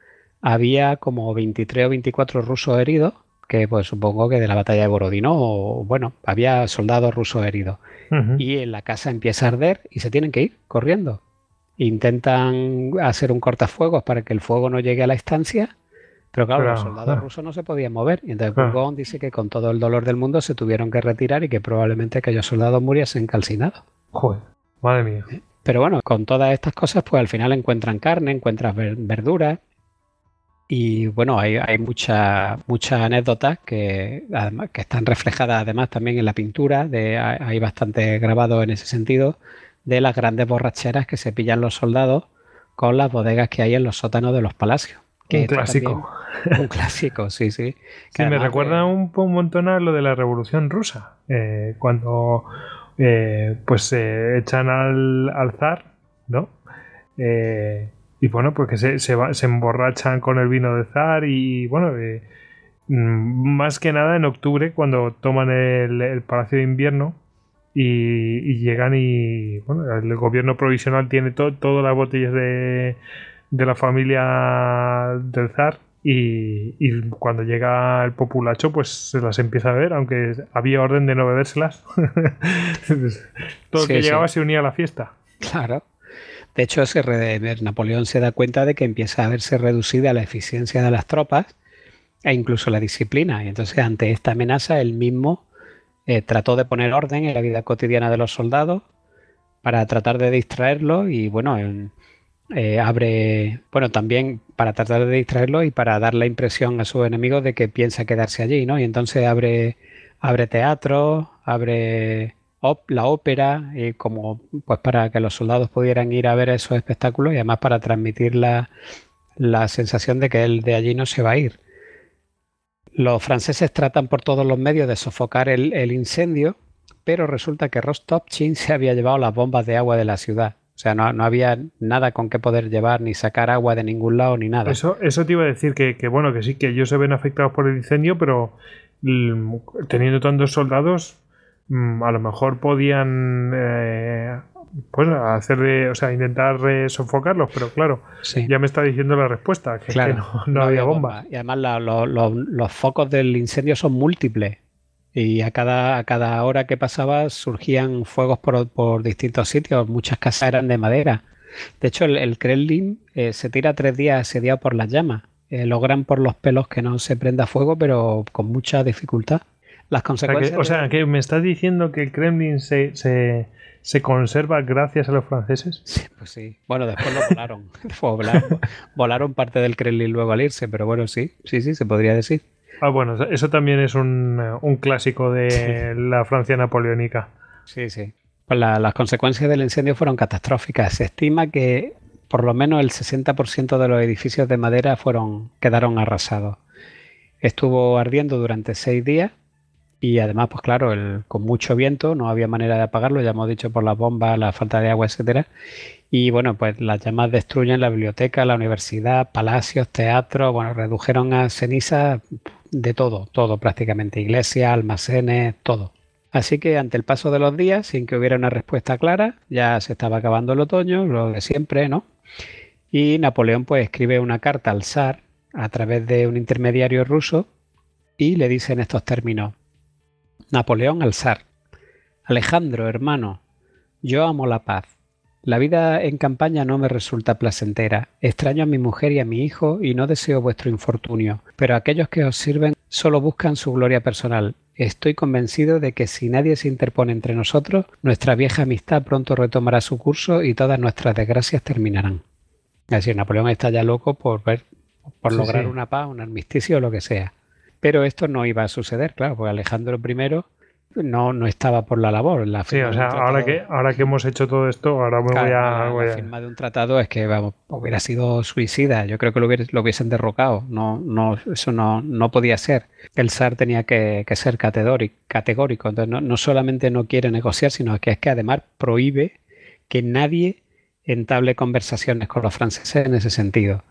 había como 23 o 24 rusos heridos, que pues supongo que de la batalla de Borodino, o bueno, había soldados rusos heridos. Y en la casa empieza a arder y se tienen que ir corriendo. Intentan hacer un cortafuegos para que el fuego no llegue a la estancia, pero claro, los soldados rusos no se podían mover. Y entonces Burgón dice que con todo el dolor del mundo se tuvieron que retirar y que probablemente aquellos soldados muriesen calcinados. Joder, madre mía. Pero bueno, con todas estas cosas, pues al final encuentran carne, encuentran verduras. Y bueno, hay, hay muchas anécdotas que, además, que están reflejadas además también en la pintura. De, hay bastante grabado en ese sentido de las grandes borracheras que se pillan los soldados con las bodegas que hay en los sótanos de los palacios. un clásico. un clásico, sí, sí. sí, me recuerda un, un, montón a lo de la Revolución Rusa. Eh, cuando eh, pues se echan al, zar, ¿no? Eh, y bueno, pues que se, se, emborrachan con el vino de zar y bueno, mm, más que nada en octubre cuando toman el Palacio de Invierno y, llegan y bueno, el gobierno provisional tiene todas las botellas de, de la familia del zar y, cuando llega el populacho pues se las empieza a ver aunque había orden de no bebérselas. Todo el que llegaba se unía a la fiesta. Claro de hecho se Napoleón se da cuenta de que empieza a verse reducida la eficiencia de las tropas e incluso la disciplina y entonces ante esta amenaza él mismo eh, trató de poner orden en la vida cotidiana de los soldados para tratar de distraerlos y bueno, eh, abre, bueno, también para tratar de distraerlos y para dar la impresión a sus enemigos de que piensa quedarse allí, ¿no? Y entonces abre, abre teatro, abre la ópera, y como pues para que los soldados pudieran ir a ver esos espectáculos y además para transmitir la, la sensación de que él de allí no se va a ir. Los franceses tratan por todos los medios de sofocar el, incendio, pero resulta que Rostopchin se había llevado las bombas de agua de la ciudad. O sea, no, había nada con que poder llevar, ni sacar agua de ningún lado, ni nada. Eso, eso te iba a decir que, bueno, que sí, que ellos se ven afectados por el incendio, pero mm, teniendo tantos soldados, a lo mejor podían eh, pues hacer de, o sea, intentar sofocarlos, pero claro, ya me está diciendo la respuesta, que, no, había bomba. Y además los focos del incendio son múltiples. Y a cada, a cada hora que pasaba surgían fuegos por, distintos sitios. Muchas casas eran de madera. De hecho, el, Kremlin eh, se tira tres días asediado por las llamas. Eh, logran por los pelos que no se prenda fuego, pero con mucha dificultad. Las consecuencias. O sea, que, me estás diciendo que el Kremlin se se conserva gracias a los franceses. Sí, pues sí. Bueno, después lo volaron. volaron, volaron parte del Kremlin luego al irse, pero bueno, sí, sí, sí, se podría decir. Ah, bueno, eso también es un, clásico de la Francia napoleónica. Sí, sí. Pues las consecuencias del incendio fueron catastróficas. Se estima que por lo menos el 60% de los edificios de madera fueron, quedaron arrasados. Estuvo ardiendo durante seis días y además, pues claro, con mucho viento, no había manera de apagarlo, ya hemos dicho por las bombas, la falta de agua, etcétera. Y bueno, pues las llamas destruyen la biblioteca, la universidad, palacios, teatros, bueno, redujeron a ceniza de todo, todo prácticamente, iglesias, almacenes, todo. Así que ante el paso de los días, sin que hubiera una respuesta clara, ya se estaba acabando el otoño, lo de siempre, ¿no? Y Napoleón pues escribe una carta al zar a través de un intermediario ruso y le dice en estos términos, Napoleón al zar. Alejandro, hermano, yo amo la paz. La vida en campaña no me resulta placentera. Extraño a mi mujer y a mi hijo y no deseo vuestro infortunio. Pero aquellos que os sirven solo buscan su gloria personal. Estoy convencido de que si nadie se interpone entre nosotros, nuestra vieja amistad pronto retomará su curso y todas nuestras desgracias terminarán. Es decir, Napoleón está ya loco por ver, por lograr una paz, un armisticio o lo que sea. Pero esto no iba a suceder, claro, porque Alejandro I no, no estaba por la labor. La sí, o sea, ahora que, ahora que hemos hecho todo esto, ahora me voy a... La, firma de un tratado es que vamos, hubiera sido suicida. Yo creo que lo, lo hubiesen derrocado. No, no, eso no, no podía ser. El SAR tenía que, ser categórico. Entonces, no, no, solamente no quiere negociar, sino que es que además prohíbe que nadie entable conversaciones con los franceses en ese sentido.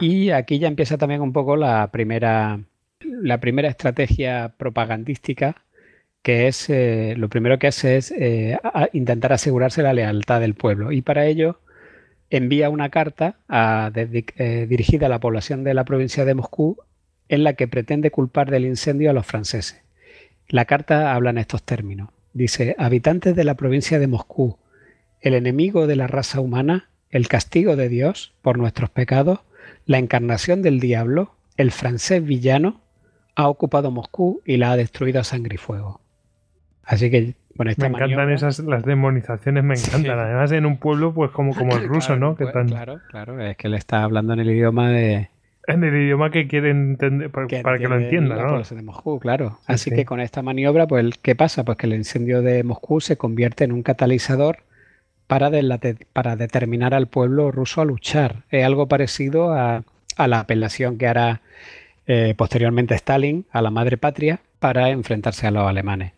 Y aquí ya empieza también un poco la primera, la primera estrategia propagandística que es eh, lo primero que hace es eh, intentar asegurarse la lealtad del pueblo y para ello envía una carta eh, dirigida a la población de la provincia de Moscú en la que pretende culpar del incendio a los franceses. La carta habla en estos términos. Dice, habitantes de la provincia de Moscú, el enemigo de la raza humana, el castigo de Dios por nuestros pecados, la encarnación del diablo, el francés villano, ha ocupado Moscú y la ha destruido a sangre y fuego. Así que, bueno, Me encantan esas, las demonizaciones me encantan. Además, en un pueblo, pues como, como el ruso, ¿no? Que pues, Claro, claro, es que él está hablando en el idioma de... En el idioma que quiere entender, para que, lo entienda, ¿no? de Moscú, claro. Así que con esta maniobra, pues, ¿qué pasa? Pues que el incendio de Moscú se convierte en un catalizador para, para determinar al pueblo ruso a luchar. Es algo parecido a, la apelación que hará eh, posteriormente Stalin a la madre patria para enfrentarse a los alemanes.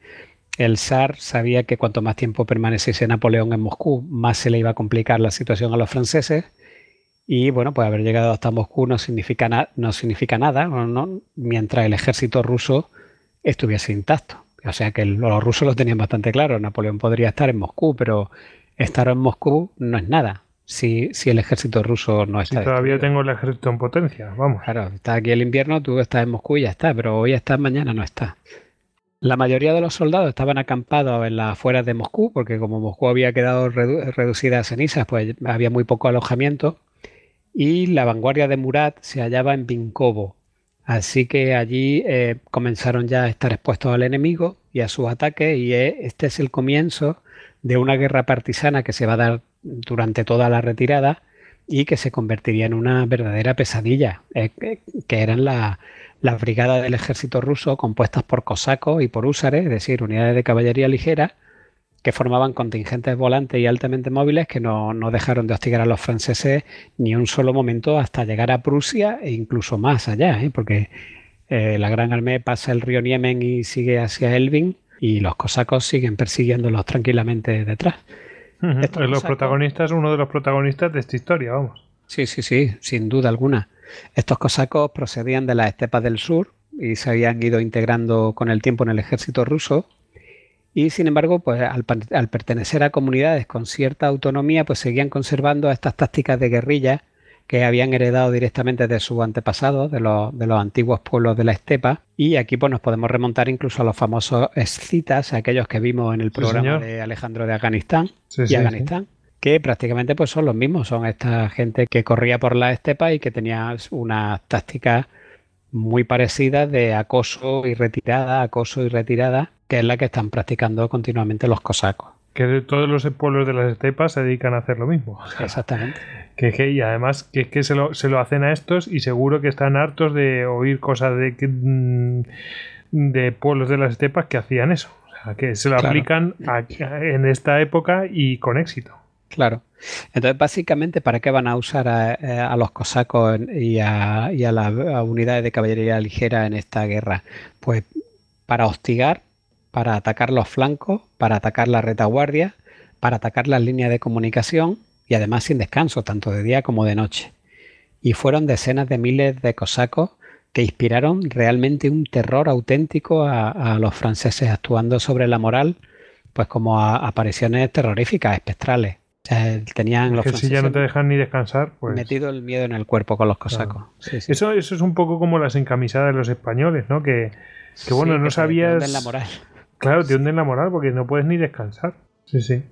El zar sabía que cuanto más tiempo permaneciese Napoleón en Moscú, más se le iba a complicar la situación a los franceses. Y bueno, pues haber llegado hasta Moscú no significa, no significa nada mientras el ejército ruso estuviese intacto. O sea que los rusos lo tenían bastante claro. Napoleón podría estar en Moscú, pero estar en Moscú no es nada si, si el ejército ruso no está. Si todavía tengo el ejército en potencia, vamos. Claro, está aquí el invierno, tú estás en Moscú y ya está, pero hoy estás, mañana no está. La mayoría de los soldados estaban acampados en las afueras de Moscú, porque como Moscú había quedado reducida a cenizas, pues había muy poco alojamiento. Y la vanguardia de Murat se hallaba en Vinkovo. Así que allí eh, comenzaron ya a estar expuestos al enemigo y a sus ataques. Y eh, este es el comienzo de una guerra partisana que se va a dar durante toda la retirada y que se convertiría en una verdadera pesadilla, eh, que eran la, las brigadas del ejército ruso compuestas por cosacos y por húsares, es decir, unidades de caballería ligera, que formaban contingentes volantes y altamente móviles que no, dejaron de hostigar a los franceses ni un solo momento hasta llegar a Prusia e incluso más allá, ¿eh? porque eh, la Gran Armée pasa el río Niemen y sigue hacia Elbing y los cosacos siguen persiguiéndolos tranquilamente detrás. Los protagonistas, uno de los protagonistas de esta historia, vamos. Sí, sí, sí, sin duda alguna. Estos cosacos procedían de las estepas del sur y se habían ido integrando con el tiempo en el ejército ruso. Y sin embargo, pues al, pertenecer a comunidades con cierta autonomía, pues seguían conservando estas tácticas de guerrilla que habían heredado directamente de sus antepasados, de los, antiguos pueblos de la estepa. Y aquí pues nos podemos remontar incluso a los famosos escitas, aquellos que vimos en el programa de Alejandro de Afganistán y Afganistán que prácticamente pues son los mismos, son esta gente que corría por la estepa y que tenía una táctica muy parecida de acoso y retirada, acoso y retirada, que es la que están practicando continuamente los cosacos. Que todos los pueblos de las estepas se dedican a hacer lo mismo. Exactamente. Que, y además que, que se, lo, se lo hacen a estos y seguro que están hartos de oír cosas de, mm, de pueblos de las estepas que hacían eso. O sea, que se lo aplican en esta época y con éxito. Claro. Entonces, básicamente, ¿para qué van a usar a, eh, los cosacos y a, las unidades de caballería ligera en esta guerra? Pues para hostigar, para atacar los flancos, para atacar la retaguardia, para atacar las líneas de comunicación y además sin descanso, tanto de día como de noche. Y fueron decenas de miles de cosacos que inspiraron realmente un terror auténtico a, los franceses actuando sobre la moral, pues como apariciones terroríficas, espectrales tenían los que si ya no te dejan ni descansar, pues... Metido el miedo en el cuerpo con los cosacos. Eso, eso es un poco como las encamisadas de los españoles, ¿no? Que, bueno, no sabías... Te la moral. Claro, te hunden la moral porque no puedes ni descansar. Sí, sí.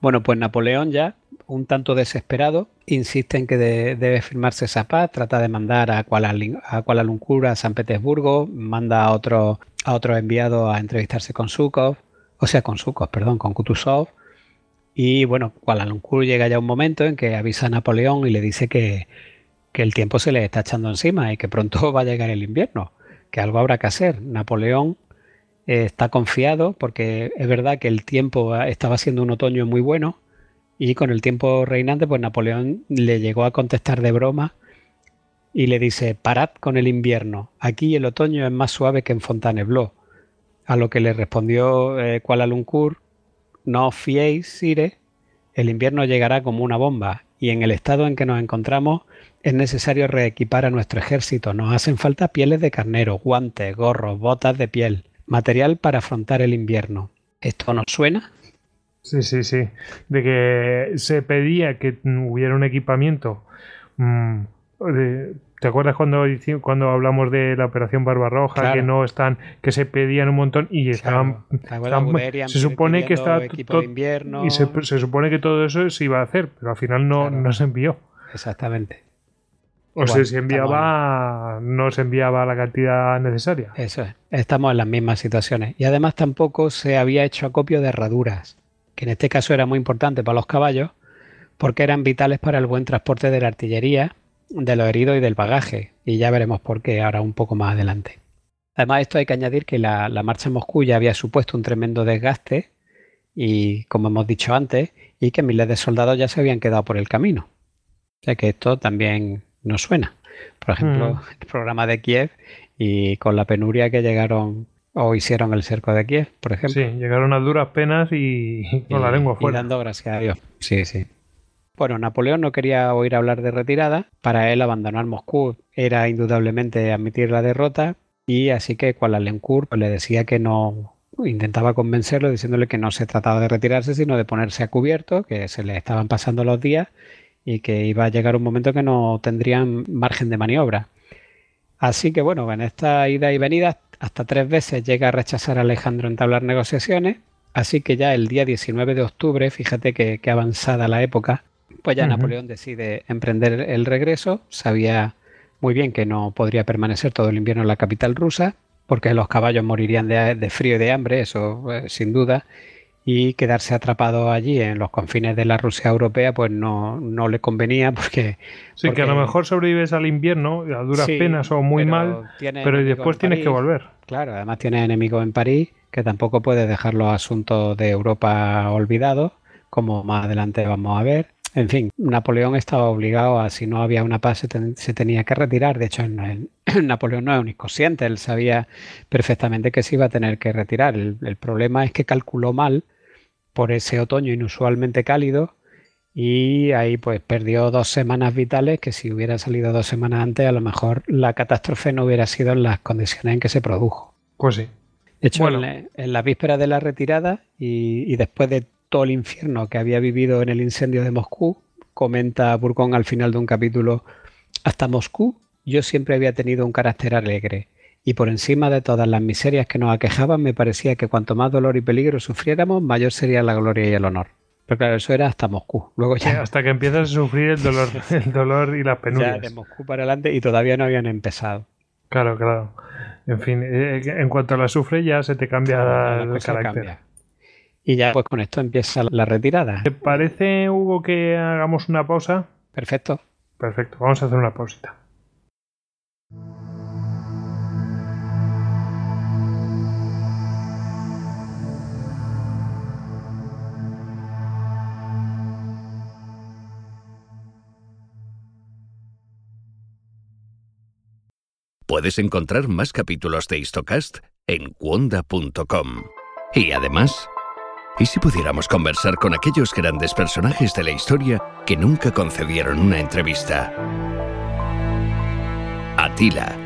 Bueno, pues Napoleón ya, un tanto desesperado, insiste en que debe firmarse esa paz, trata de mandar a Kuala, a Lumpur, a San Petersburgo, manda a otro, a otro enviado a entrevistarse con Sukov, o sea, con Sukov, perdón, con Kutuzov, y bueno, Kuala Lumpur llega ya un momento en que avisa a Napoleón y le dice que, el tiempo se le está echando encima y que pronto va a llegar el invierno, que algo habrá que hacer. Napoleón eh, está confiado porque es verdad que el tiempo estaba siendo un otoño muy bueno y con el tiempo reinante, pues Napoleón le llegó a contestar de broma y le dice, parad con el invierno, aquí el otoño es más suave que en Fontainebleau. A lo que le respondió eh, Kuala Lumpur, no os fiéis, Sire, el invierno llegará como una bomba y en el estado en que nos encontramos es necesario reequipar a nuestro ejército. Nos hacen falta pieles de carnero, guantes, gorros, botas de piel, material para afrontar el invierno. ¿Esto nos suena? Sí, sí, sí. De que se pedía que hubiera un equipamiento mm, de, ¿Te acuerdas cuando, cuando hablamos de la operación Barbarroja? Que no están, que se pedían un montón y estaban. se supone que está todo, y se, supone que todo eso se iba a hacer, pero al final no, no se envió. Exactamente. O sea, se enviaba, no se enviaba la cantidad necesaria. Eso es. Estamos en las mismas situaciones. Y además tampoco se había hecho acopio de herraduras, que en este caso era muy importante para los caballos, porque eran vitales para el buen transporte de la artillería de los heridos y del bagaje, y ya veremos por qué ahora un poco más adelante. Además, esto hay que añadir que la, marcha en Moscú ya había supuesto un tremendo desgaste, y como hemos dicho antes, y que miles de soldados ya se habían quedado por el camino. O sea que esto también nos suena. Por ejemplo, mm. el programa de Kiev y con la penuria que llegaron o hicieron el cerco de Kiev, por ejemplo. Sí, llegaron a duras penas y con la lengua fuera. Y dando gracias a Dios. Sí, sí. Bueno, Napoleón no quería oír hablar de retirada. Para él abandonar Moscú era indudablemente admitir la derrota y así que Kuala pues, le decía que no, intentaba convencerlo diciéndole que no se trataba de retirarse, sino de ponerse a cubierto, que se le estaban pasando los días y que iba a llegar un momento que no tendrían margen de maniobra. Así que bueno, en esta ida y venida hasta tres veces llega a rechazar a Alejandro entablar negociaciones, así que ya el día 19 de octubre, fíjate que, que avanzada la época, pues ya Napoleón decide emprender el regreso. Sabía muy bien que no podría permanecer todo el invierno en la capital rusa, porque los caballos morirían de, frío y de hambre, eso eh, sin duda, y quedarse atrapado allí en los confines de la Rusia europea, pues no, no le convenía porque... Sí, que a lo mejor sobrevives al invierno a duras penas o muy mal, pero después tienes que volver. Claro, además tiene enemigos en París, que tampoco puede dejar los asuntos de Europa olvidados, como más adelante vamos a ver. En fin, Napoleón estaba obligado a, si no había una paz, se, tenía que retirar. De hecho, Napoleón no es un inconsciente, él sabía perfectamente que se iba a tener que retirar. El, problema es que calculó mal por ese otoño inusualmente cálido y ahí pues perdió dos semanas vitales que si hubiera salido dos semanas antes a lo mejor la catástrofe no hubiera sido en las condiciones en que se produjo. Pues sí. De hecho, en, la víspera de la retirada y, y después de todo el infierno que había vivido en el incendio de Moscú, comenta Burgón al final de un capítulo, hasta Moscú yo siempre había tenido un carácter alegre, y por encima de todas las miserias que nos aquejaban me parecía que cuanto más dolor y peligro sufriéramos, mayor sería la gloria y el honor. Pero claro, eso era hasta Moscú. Luego ya... hasta que empiezas a sufrir el dolor, el dolor y las penurias. Ya de Moscú para adelante y todavía no habían empezado. Claro, claro. En fin, eh, en cuanto la sufre ya se te cambia el carácter. Y ya pues con esto empieza la retirada. ¿Te parece, Hugo, que hagamos una pausa? Perfecto. Perfecto, vamos a hacer una pausita. Puedes encontrar más capítulos de Histocast en cuonda.com. Y además, ¿Y si pudiéramos conversar con aquellos grandes personajes de la historia que nunca concedieron una entrevista? Atila.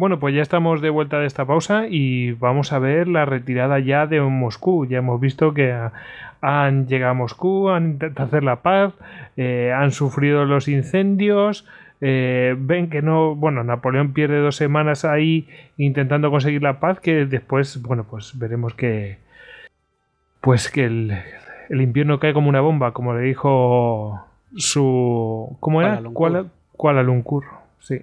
Bueno, pues ya estamos de vuelta de esta pausa y vamos a ver la retirada ya de Moscú. Ya hemos visto que han llegado a Moscú, han intentado hacer la paz, eh, han sufrido los incendios, eh, ven que no, bueno, Napoleón pierde dos semanas ahí intentando conseguir la paz, que después, bueno, pues veremos que, pues que el, el invierno cae como una bomba, como le dijo su, ¿cómo era? Kuala, Kuala Lumpur, sí.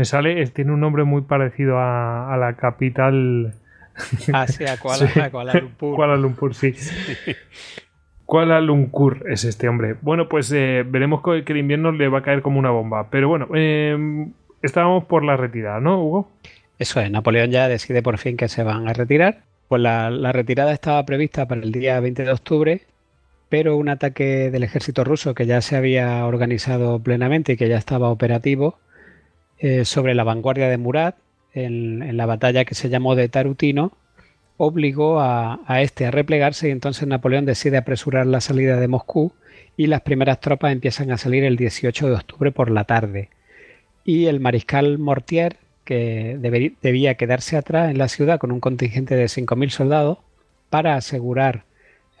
Me sale, tiene un nombre muy parecido a, a la capital. Ah, sí, a Kuala, Sí. a Kuala Lumpur. Kuala Lumpur, sí. Kuala Lumpur es este hombre. Bueno, pues eh, veremos que que el invierno le va a caer como una bomba. Pero bueno, eh, estábamos por la retirada, ¿no, Hugo? Eso es, Napoleón ya decide por fin que se van a retirar. Pues la, la retirada estaba prevista para el día 20 de octubre, pero un ataque del ejército ruso que ya se había organizado plenamente y que ya estaba operativo eh, sobre la vanguardia de Murat en, la batalla que se llamó de Tarutino obligó a, este a replegarse y entonces Napoleón decide apresurar la salida de Moscú y las primeras tropas empiezan a salir el 18 de octubre por la tarde. Y el mariscal Mortier, que debía quedarse atrás en la ciudad con un contingente de 5.000 soldados para asegurar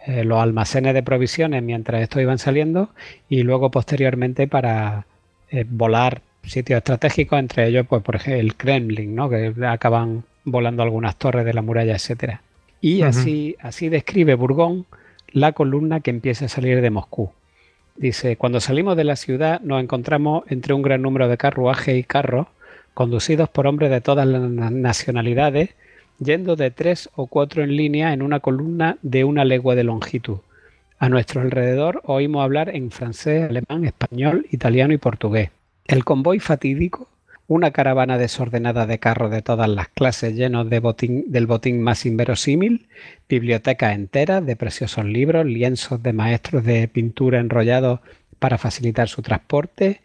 eh, los almacenes de provisiones mientras estos iban saliendo y luego posteriormente para eh, volar sitios estratégicos, entre ellos, pues por ejemplo, el Kremlin, ¿no? que acaban volando algunas torres de la muralla, etcétera. Y así, así describe Burgón la columna que empieza a salir de Moscú. Dice, cuando salimos de la ciudad nos encontramos entre un gran número de carruajes y carros conducidos por hombres de todas las na- nacionalidades, yendo de tres o cuatro en línea en una columna de una legua de longitud. A nuestro alrededor oímos hablar en francés, alemán, español, italiano y portugués. El convoy fatídico, una caravana desordenada de carros de todas las clases llenos de botín, del botín más inverosímil, bibliotecas enteras de preciosos libros, lienzos de maestros de pintura enrollados para facilitar su transporte.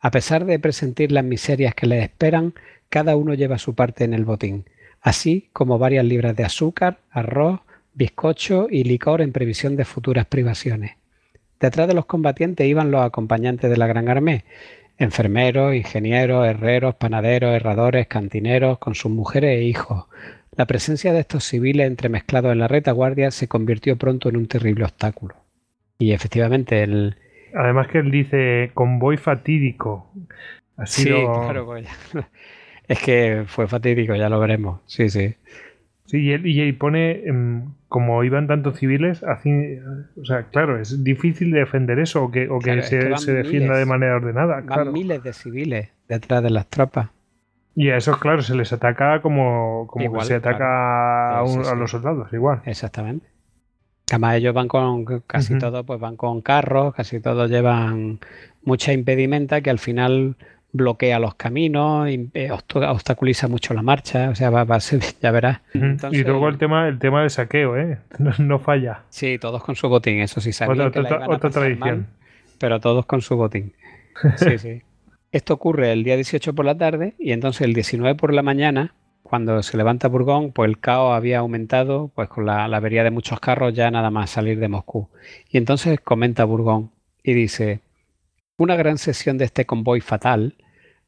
A pesar de presentir las miserias que les esperan, cada uno lleva su parte en el botín, así como varias libras de azúcar, arroz, bizcocho y licor en previsión de futuras privaciones. Detrás de los combatientes iban los acompañantes de la Gran Armée, enfermeros, ingenieros, herreros, panaderos, herradores, cantineros, con sus mujeres e hijos. La presencia de estos civiles entremezclados en la retaguardia se convirtió pronto en un terrible obstáculo. Y efectivamente, el, Además que él dice convoy fatídico. Ha Sí, claro, pues ya- es que fue fatídico, ya lo veremos. Sí, sí. Sí, y él, y él pone, em, como iban tantos civiles, así, o sea, claro, es difícil defender eso o que, o Claro, se, que van se defienda miles. de manera ordenada. Van Claro. miles de civiles detrás de las tropas. Y a esos, claro, se les ataca como, como Igual, que se ataca claro. a, Sí, un- sí, a sí. los soldados, igual. Exactamente. Además, ellos van con casi Ujú. todos, pues van con carros, casi todos llevan mucha impedimenta que al final bloquea los caminos, eh, obstaculiza mucho la marcha, o sea, va, va a ser, ya verás. Entonces- y luego el tema, el tema del saqueo, ¿eh? No, no falla. Sí, todos con su botín, eso sí, sabían Otra, que la otra- iban a otra pasar tradición. mal, pero todos con su botín. Sí, sí. Esto ocurre el día 18 por la tarde y entonces el 19 por la mañana, cuando se levanta Burgón, pues el caos había aumentado, pues con la, la avería de muchos carros ya nada más salir de Moscú. Y entonces comenta Burgón y dice, una gran sesión de este convoy fatal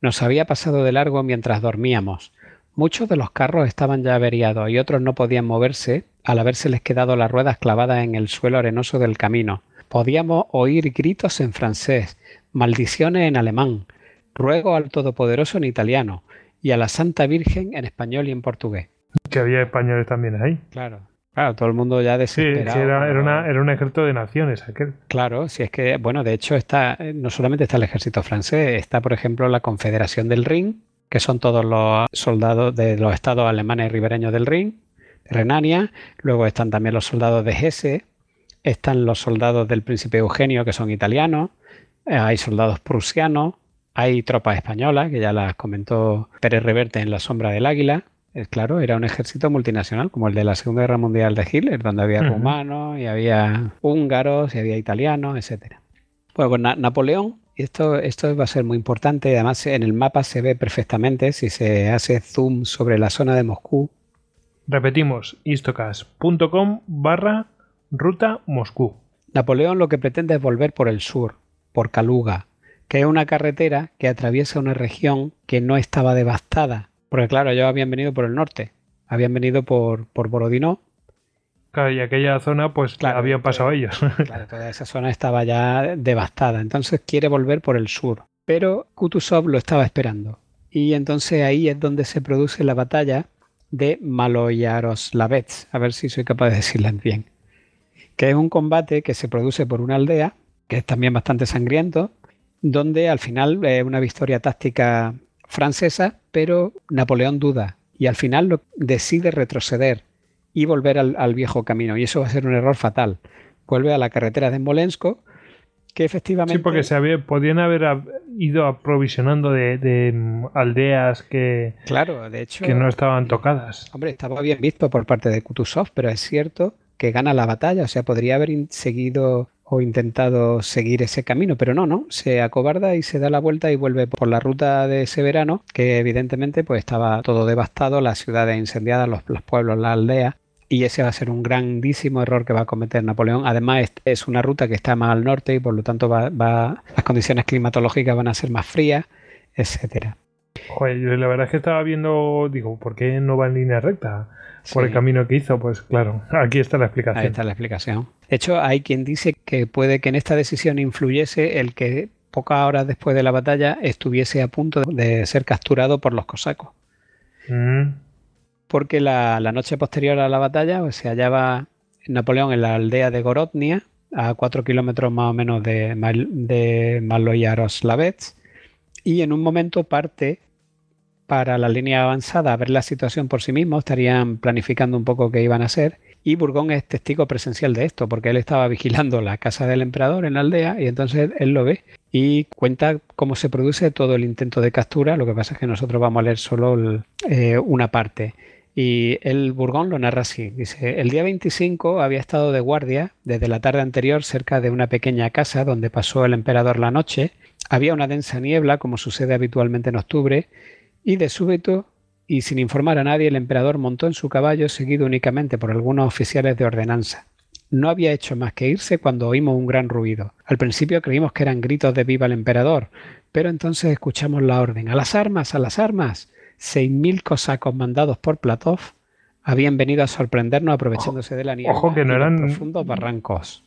nos había pasado de largo mientras dormíamos. Muchos de los carros estaban ya averiados y otros no podían moverse al habérseles quedado las ruedas clavadas en el suelo arenoso del camino. Podíamos oír gritos en francés, maldiciones en alemán, ruego al Todopoderoso en italiano y a la Santa Virgen en español y en portugués. Que había españoles también ahí. Claro. Claro, todo el mundo ya Sí, desesperado. era, era, una- era un ejército de naciones aquel. Claro, si es que, bueno, de hecho está, eh, no solamente está el ejército francés, está por ejemplo la Confederación del Rin, que son todos los soldados de los estados alemanes ribereños del Rin, de Renania, luego están también los soldados de Hesse, están los soldados del príncipe Eugenio, que son italianos, eh, hay soldados prusianos, hay tropas españolas, que ya las comentó Pérez Reverte en La sombra del águila, claro, era un ejército multinacional, como el de la Segunda Guerra Mundial de Hitler, donde había rumanos y había húngaros y había italianos, etcétera. Bueno, pues Na- Napoleón, y esto, esto va a ser muy importante, y además en el mapa se ve perfectamente, si se hace zoom sobre la zona de Moscú, Repetimos, istocas.com barra ruta Moscú. Napoleón lo que pretende es volver por el sur, por Kaluga, que es una carretera que atraviesa una región que no estaba devastada Porque claro, ellos habían venido por el norte, habían venido por, por Borodino. Claro, y aquella zona, pues Claro, habían pasado ellos. Claro, toda esa zona estaba ya devastada, entonces quiere volver por el sur. Pero Kutuzov lo estaba esperando. Y entonces ahí es donde se produce la batalla de Maloyaroslavets, a ver si soy capaz de decirlas bien. Que es un combate que se produce por una aldea, que es también bastante sangriento, donde al final es una victoria táctica francesa, pero Napoleón duda y al final lo- decide retroceder y volver al, al viejo camino. Y eso va a ser un error fatal. Vuelve a la carretera de Smolensk, que efectivamente... Sí, porque se había, podían haber ido aprovisionando de, de, mm, aldeas que, Claro, de hecho... que no estaban tocadas. Hombre, estaba bien visto por parte de Kutuzov, pero es cierto que gana la batalla, o sea, podría haber seguido o intentado seguir ese camino, pero no, no, se acobarda y se da la vuelta y vuelve por la ruta de ese verano, que evidentemente pues estaba todo devastado, las ciudades incendiadas, los, los pueblos, las aldeas, y ese va a ser un grandísimo error que va a cometer Napoleón. Además, es, una ruta que está más al norte y por lo tanto va, las condiciones climatológicas van a ser más frías, etcétera. Joder, la verdad es que estaba viendo, digo, ¿por qué no va en línea recta por Sí. el camino que hizo? Pues claro, aquí está la explicación. Ahí está la explicación. De hecho, hay quien dice que puede que en esta decisión influyese el que pocas horas después de la batalla estuviese a punto de ser capturado por los cosacos. Mm, Porque la, la noche posterior a la batalla pues, se hallaba Napoleón en la aldea de Gorodnia, a cuatro kilómetros más o menos de, de Maloyaroslavets, y en un momento parte para la línea avanzada a ver la situación por sí mismo, estarían planificando un poco qué iban a hacer, y Burgón es testigo presencial de esto, porque él estaba vigilando la casa del emperador en la aldea, y entonces él lo ve y cuenta cómo se produce todo el intento de captura, lo que pasa es que nosotros vamos a leer solo eh, una parte. Y el Burgón lo narra así. Dice, el día 25 había estado de guardia desde la tarde anterior cerca de una pequeña casa donde pasó el emperador la noche. Había una densa niebla, como sucede habitualmente en octubre, y de súbito, y sin informar a nadie, el emperador montó en su caballo seguido únicamente por algunos oficiales de ordenanza. No había hecho más que irse cuando oímos un gran ruido. Al principio creímos que eran gritos de viva el emperador, pero entonces escuchamos la orden. ¡A las armas! ¡A las armas! Seis mil cosacos mandados por Platov habían venido a sorprendernos aprovechándose de la niebla ojo que no eran- profundos barrancos.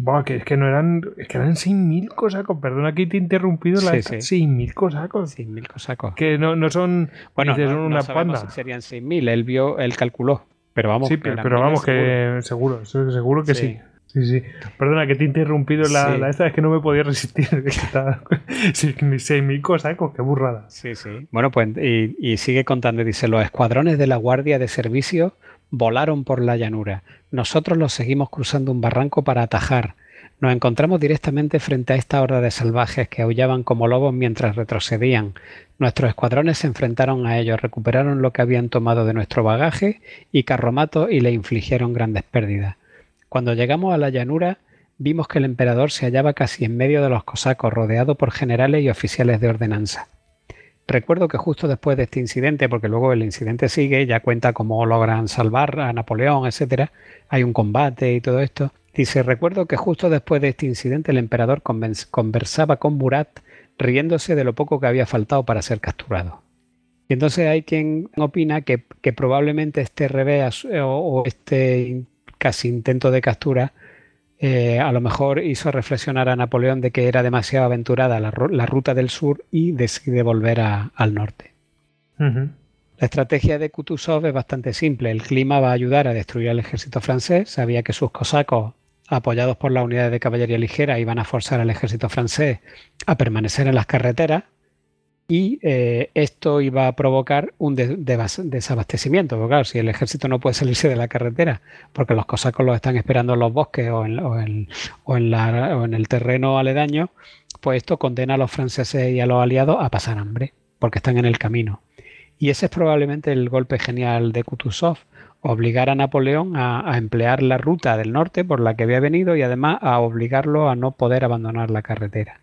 Buah, que es que no eran, es que eran 6.000 cosacos. Perdona que te he interrumpido la Sí, sí. 6.000 cosacos. Seis mil cosacos. Que no, no son, Bueno, dices, no, son no una panda. si serían seis mil. Él vio, él calculó. Pero vamos, sí, que pero, pero vamos, que seguro, seguro que sí. Sí. Sí, sí. Perdona que te he interrumpido la, la esta, es que no me podía resistir. que estaba- sí, ni 6.000 cosacos, qué burrada. Sí, sí. Bueno, pues y, y sigue contando, dice, los escuadrones de la Guardia de Servicio volaron por la llanura. Nosotros los seguimos cruzando un barranco para atajar. Nos encontramos directamente frente a esta horda de salvajes que aullaban como lobos mientras retrocedían. Nuestros escuadrones se enfrentaron a ellos, recuperaron lo que habían tomado de nuestro bagaje y carromato y le infligieron grandes pérdidas. Cuando llegamos a la llanura, vimos que el emperador se hallaba casi en medio de los cosacos, rodeado por generales y oficiales de ordenanza. Recuerdo que justo después de este incidente, porque luego el incidente sigue, ya cuenta cómo logran salvar a Napoleón, etcétera, hay un combate y todo esto. Dice, recuerdo que justo después de este incidente el emperador conversaba con Murat riéndose de lo poco que había faltado para ser capturado. Y entonces hay quien opina que, probablemente este revés o, o este casi intento de captura eh, a lo mejor hizo reflexionar a Napoleón de que era demasiado aventurada la, la ruta del sur y decide volver a- al norte. La estrategia de Kutuzov es bastante simple. El clima va a ayudar a destruir al ejército francés. Sabía que sus cosacos, apoyados por las unidades de caballería ligera, iban a forzar al ejército francés a permanecer en las carreteras y eh, esto iba a provocar un desabastecimiento. Porque claro, si el ejército no puede salirse de la carretera porque los cosacos los están esperando en los bosques o en, o en- la- o en el terreno aledaño, pues esto condena a los franceses y a los aliados a pasar hambre porque están en el camino. Y ese es probablemente el golpe genial de Kutuzov, obligar a Napoleón a emplear la ruta del norte por la que había venido y además a obligarlo a no poder abandonar la carretera.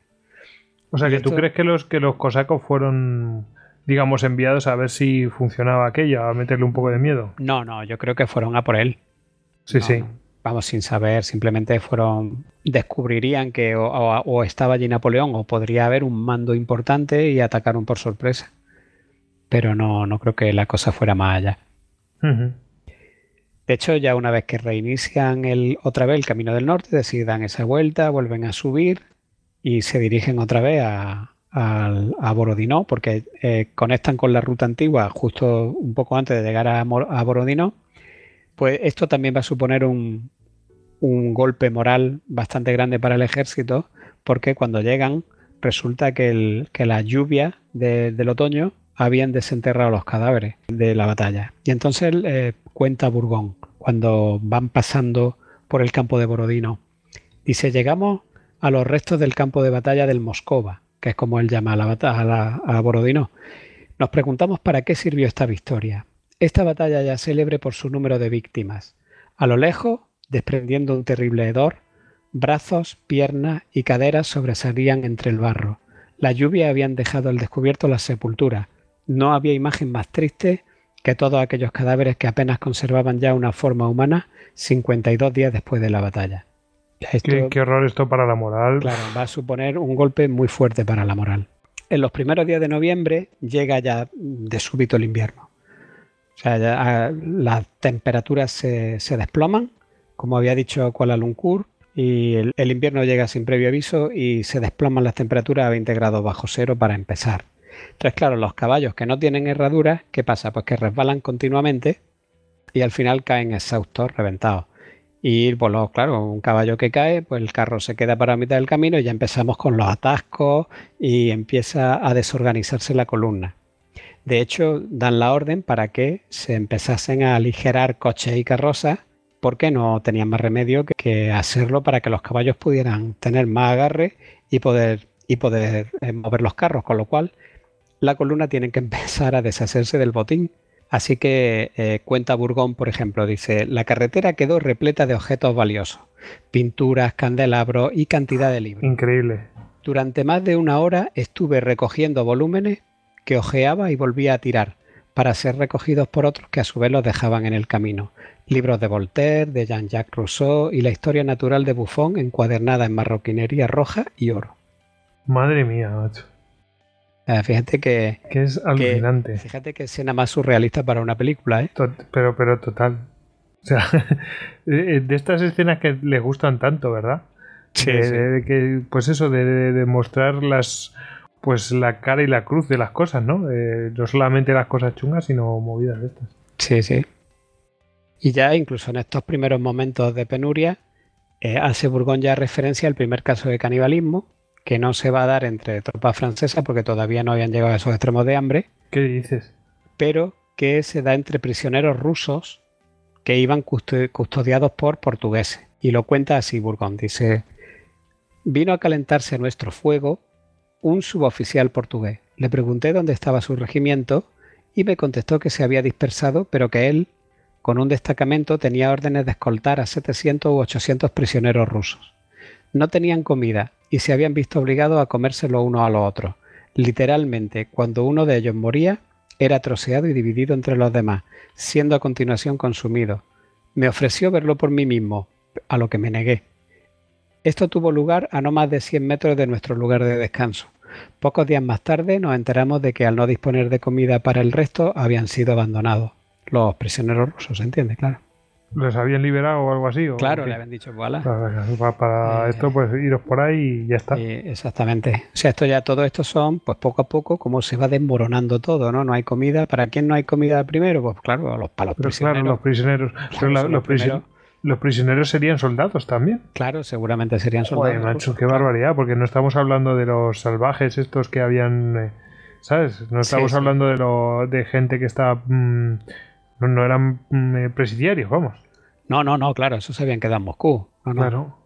O sea, que tú esto- crees que los, que los cosacos fueron, digamos, enviados a ver si funcionaba aquello, a meterle un poco de miedo. No, no, yo creo que fueron a por él. Sí, No, sí. Vamos, sin saber, simplemente fueron. Descubrirían que o, o- o estaba allí Napoleón o podría haber un mando importante y atacaron por sorpresa. pero no, no creo que la cosa fuera más allá. De hecho, ya una vez que reinician el, otra vez el Camino del Norte, decidan esa vuelta, vuelven a subir y se dirigen otra vez a, a Borodino, porque eh, conectan con la ruta antigua justo un poco antes de llegar a, a Borodino. Pues esto también va a suponer un, un golpe moral bastante grande para el ejército, porque cuando llegan resulta que, el- que del otoño habían desenterrado los cadáveres de la batalla. Y entonces eh, cuenta Burgón, cuando van pasando por el campo de Borodino. Dice, llegamos a los restos del campo de batalla del Moscova, que es como él llama a, la a, la- a Borodino. Nos preguntamos para qué sirvió esta victoria. Esta batalla ya célebre por su número de víctimas. A lo lejos, desprendiendo un terrible hedor, brazos, piernas y caderas sobresalían entre el barro. La lluvia habían dejado al descubierto las sepulturas. No había imagen más triste que todos aquellos cadáveres que apenas conservaban ya una forma humana 52 días después de la batalla. Esto, Qué, qué horror esto para la moral. claro, va a suponer un golpe muy fuerte para la moral. En los primeros días de noviembre llega ya de súbito el invierno. O sea, ya, ah, las temperaturas se, se desploman, como había dicho Kuala Lumpur, y el, el invierno llega sin previo aviso y se desploman las temperaturas a 20 grados bajo cero para empezar. Entonces, claro, los caballos que no tienen herraduras, ¿qué pasa? Pues que resbalan continuamente y al final caen exhaustos, reventados. Y pues claro, un caballo que cae, pues el carro se queda para mitad del camino y ya empezamos con los atascos y empieza a desorganizarse la columna. De hecho, dan la orden para que se empezasen a aligerar coches y carrozas porque no tenían más remedio que, que hacerlo para que los caballos pudieran tener más agarre y poder, y poder eh, mover los carros, con lo cual la columna tiene que empezar a deshacerse del botín. Así que eh, cuenta Burgón, por ejemplo, dice, la carretera quedó repleta de objetos valiosos, pinturas, candelabros y cantidad de libros. Increíble. Durante más de una hora estuve recogiendo volúmenes que hojeaba y volvía a tirar, para ser recogidos por otros que a su vez los dejaban en el camino. Libros de Voltaire, de Jean-Jacques Rousseau y la historia natural de Buffon encuadernada en marroquinería roja y oro. Madre mía, macho. Eh, fíjate que, Que es que- alucinante. fíjate que escena más surrealista para una película, ¿eh? Pero, pero total. O sea, de de estas escenas que le gustan tanto, ¿verdad? Sí, de, sí. de que, pues eso, de, de- de mostrar las pues la cara y la cruz de las cosas, ¿no? Eh, no solamente las cosas chungas, sino movidas de estas. Sí, sí. Y ya incluso en estos primeros momentos de penuria, eh, hace Burgón ya referencia al primer caso de canibalismo, que no se va a dar entre tropas francesas porque todavía no habían llegado a esos extremos de hambre, ¿Qué dices? pero que se da entre prisioneros rusos que iban custo- custodiados por portugueses. Y lo cuenta así Burgón, dice, vino a calentarse nuestro fuego un suboficial portugués. Le pregunté dónde estaba su regimiento y me contestó que se había dispersado, pero que él, con un destacamento, tenía órdenes de escoltar a 700 u 800 prisioneros rusos. No tenían comida y se habían visto obligados a comérselo uno a los otros. Literalmente, cuando uno de ellos moría, era troceado y dividido entre los demás, siendo a continuación consumido. Me ofreció verlo por mí mismo, a lo que me negué. Esto tuvo lugar a no más de 100 metros de nuestro lugar de descanso. Pocos días más tarde nos enteramos de que al no disponer de comida para el resto habían sido abandonados. Los prisioneros rusos, ¿se entiende? Claro. ¿Los habían liberado o algo así? o Claro, qué? le habían dicho, voilà. Para, para- Eh, esto, pues iros por ahí y ya está. Eh, exactamente. O sea, esto ya, todo esto son, pues poco a poco, como se va desmoronando todo, ¿no? No hay comida. ¿Para quién no hay comida primero? Pues claro, los, para los Pero prisioneros. claro, los prisioneros. Pero la- son los, los prisi- primeros. los prisioneros serían soldados también. Claro, seguramente serían soldados. Joder, macho, qué barbaridad, porque no estamos hablando de los salvajes estos que habían, eh, ¿sabes? No estamos sí. hablando de, lo, de gente que está, mm, no, no eran mm, eh, presidiarios, vamos. No, no, no, claro, eso se habían quedado en Moscú. No, no. Claro.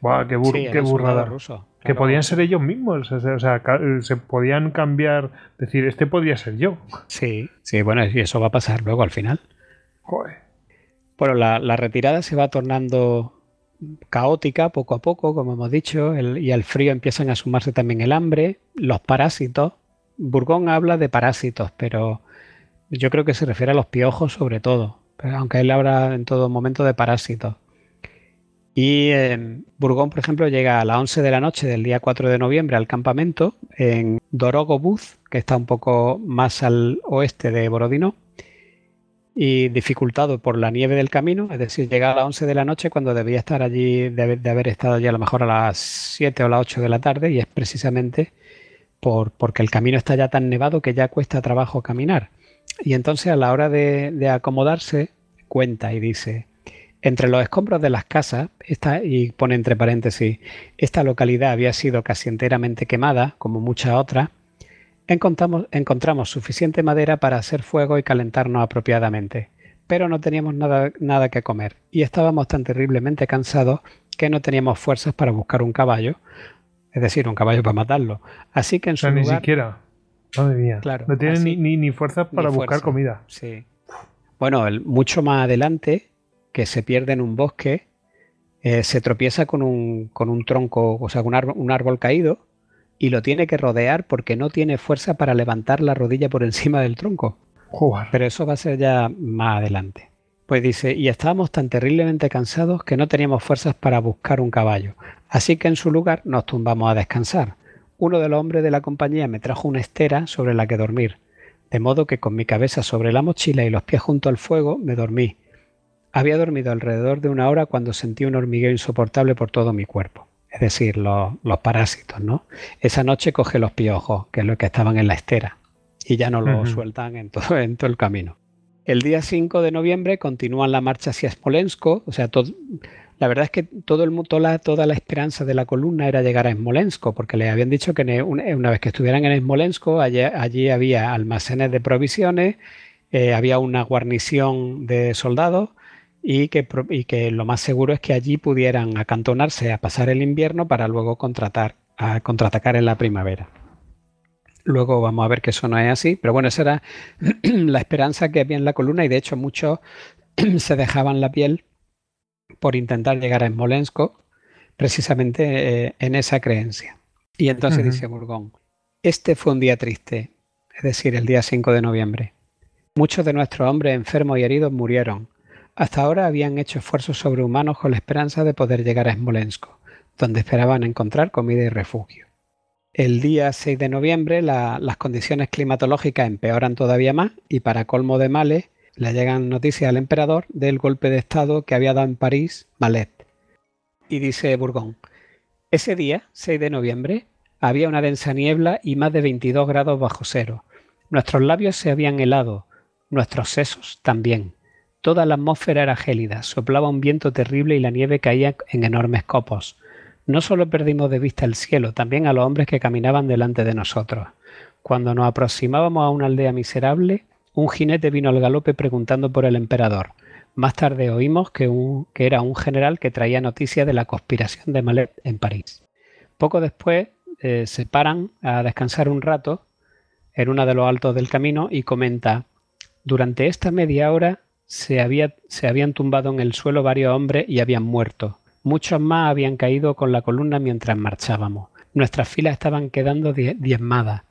Buah, qué, bur- Sí, qué burrada. rusos, Que podían ser ellos mismos, o sea, o sea, ca- se podían cambiar, decir, este podría ser yo. Sí, sí, bueno, y eso va a pasar luego al final. Joder. Bueno, la, la retirada se va tornando caótica poco a poco, como hemos dicho, el- y al frío empiezan a sumarse también el hambre, los parásitos. Burgón habla de parásitos, pero yo creo que se refiere a los piojos sobre todo, pero aunque él habla en todo momento de parásitos. Y eh, Burgón, por ejemplo, llega a las 11 de la noche del día 4 de noviembre al campamento en Dorogo Buz, que está un poco más al oeste de Borodino, y dificultado por la nieve del camino, es decir, llega a las 11 de la noche cuando debía estar allí, de, de haber estado allí a lo mejor a las 7 o las 8 de la tarde, y es precisamente por, porque el camino está ya tan nevado que ya cuesta trabajo caminar. Y entonces a la hora de, de acomodarse, cuenta y dice, entre los escombros de las casas, esta, y pone entre paréntesis, esta localidad había sido casi enteramente quemada, como muchas otras, encontramos, encontramos suficiente madera para hacer fuego y calentarnos apropiadamente, pero no teníamos nada, nada que comer y estábamos tan terriblemente cansados que no teníamos fuerzas para buscar un caballo, es decir, un caballo para matarlo. Así que en su O sea, ni lugar, siquiera. Madre mía. Claro, no tienen ni, ni, ni fuerzas para ni buscar comida. Sí. Bueno, el- mucho más adelante, que se pierde en un bosque, eh, se tropieza con un, con un tronco, o sea, un árbol, un árbol caído, y lo tiene que rodear porque no tiene fuerza para levantar la rodilla por encima del tronco. Joder. Pero eso va a ser ya más adelante. Pues dice, y estábamos tan terriblemente cansados que no teníamos fuerzas para buscar un caballo. Así que en su lugar nos tumbamos a descansar. Uno de los hombres de la compañía me trajo una estera sobre la que dormir, de modo que con mi cabeza sobre la mochila y los pies junto al fuego me dormí. Había dormido alrededor de una hora cuando sentí un hormigueo insoportable por todo mi cuerpo, es decir, los, los parásitos, ¿no? Esa noche coge los piojos, que es lo que estaban en la estera, y ya no lo sueltan en todo, en todo el camino. El día 5 de noviembre continúan la marcha hacia Smolensk, o sea, todo, la verdad es que todo el, toda, la, toda la esperanza de la columna era llegar a Smolensk, porque les habían dicho que ne- una, vez que estuvieran en Smolensk, allí, había almacenes de provisiones, eh, había una guarnición de soldados y que, y que lo más seguro es que allí pudieran acantonarse a pasar el invierno para luego contratar, a contraatacar en la primavera. Luego vamos a ver que eso no es así, pero bueno, esa era la esperanza que había en la columna y de hecho muchos se dejaban la piel por intentar llegar a Smolensk precisamente eh, en esa creencia. Y entonces dice Burgón, este fue un día triste, es decir, el día 5 de noviembre. Muchos de nuestros hombres enfermos y heridos murieron. Hasta ahora habían hecho esfuerzos sobrehumanos con la esperanza de poder llegar a Smolensk, donde esperaban encontrar comida y refugio. El día 6 de noviembre la- las condiciones climatológicas empeoran todavía más y para colmo de males le llegan noticias al emperador del golpe de estado que había dado en París Malet. Y dice Burgón, ese día, 6 de noviembre, había una densa niebla y más de 22 grados bajo cero. Nuestros labios se habían helado, nuestros sesos también. Toda la atmósfera era gélida, soplaba un viento terrible y la nieve caía en enormes copos. No solo perdimos de vista el cielo, también a los hombres que caminaban delante de nosotros. Cuando nos aproximábamos a una aldea miserable, un jinete vino al galope preguntando por el emperador. Más tarde oímos que, era un general que traía noticias de la conspiración de Malet en París. Poco después eh, se paran a descansar un rato en uno de los altos del camino y comenta, durante esta media hora se, había- se habían tumbado en el suelo varios hombres y habían muerto. Muchos más habían caído con la columna mientras marchábamos. Nuestras filas estaban quedando die- diezmadas.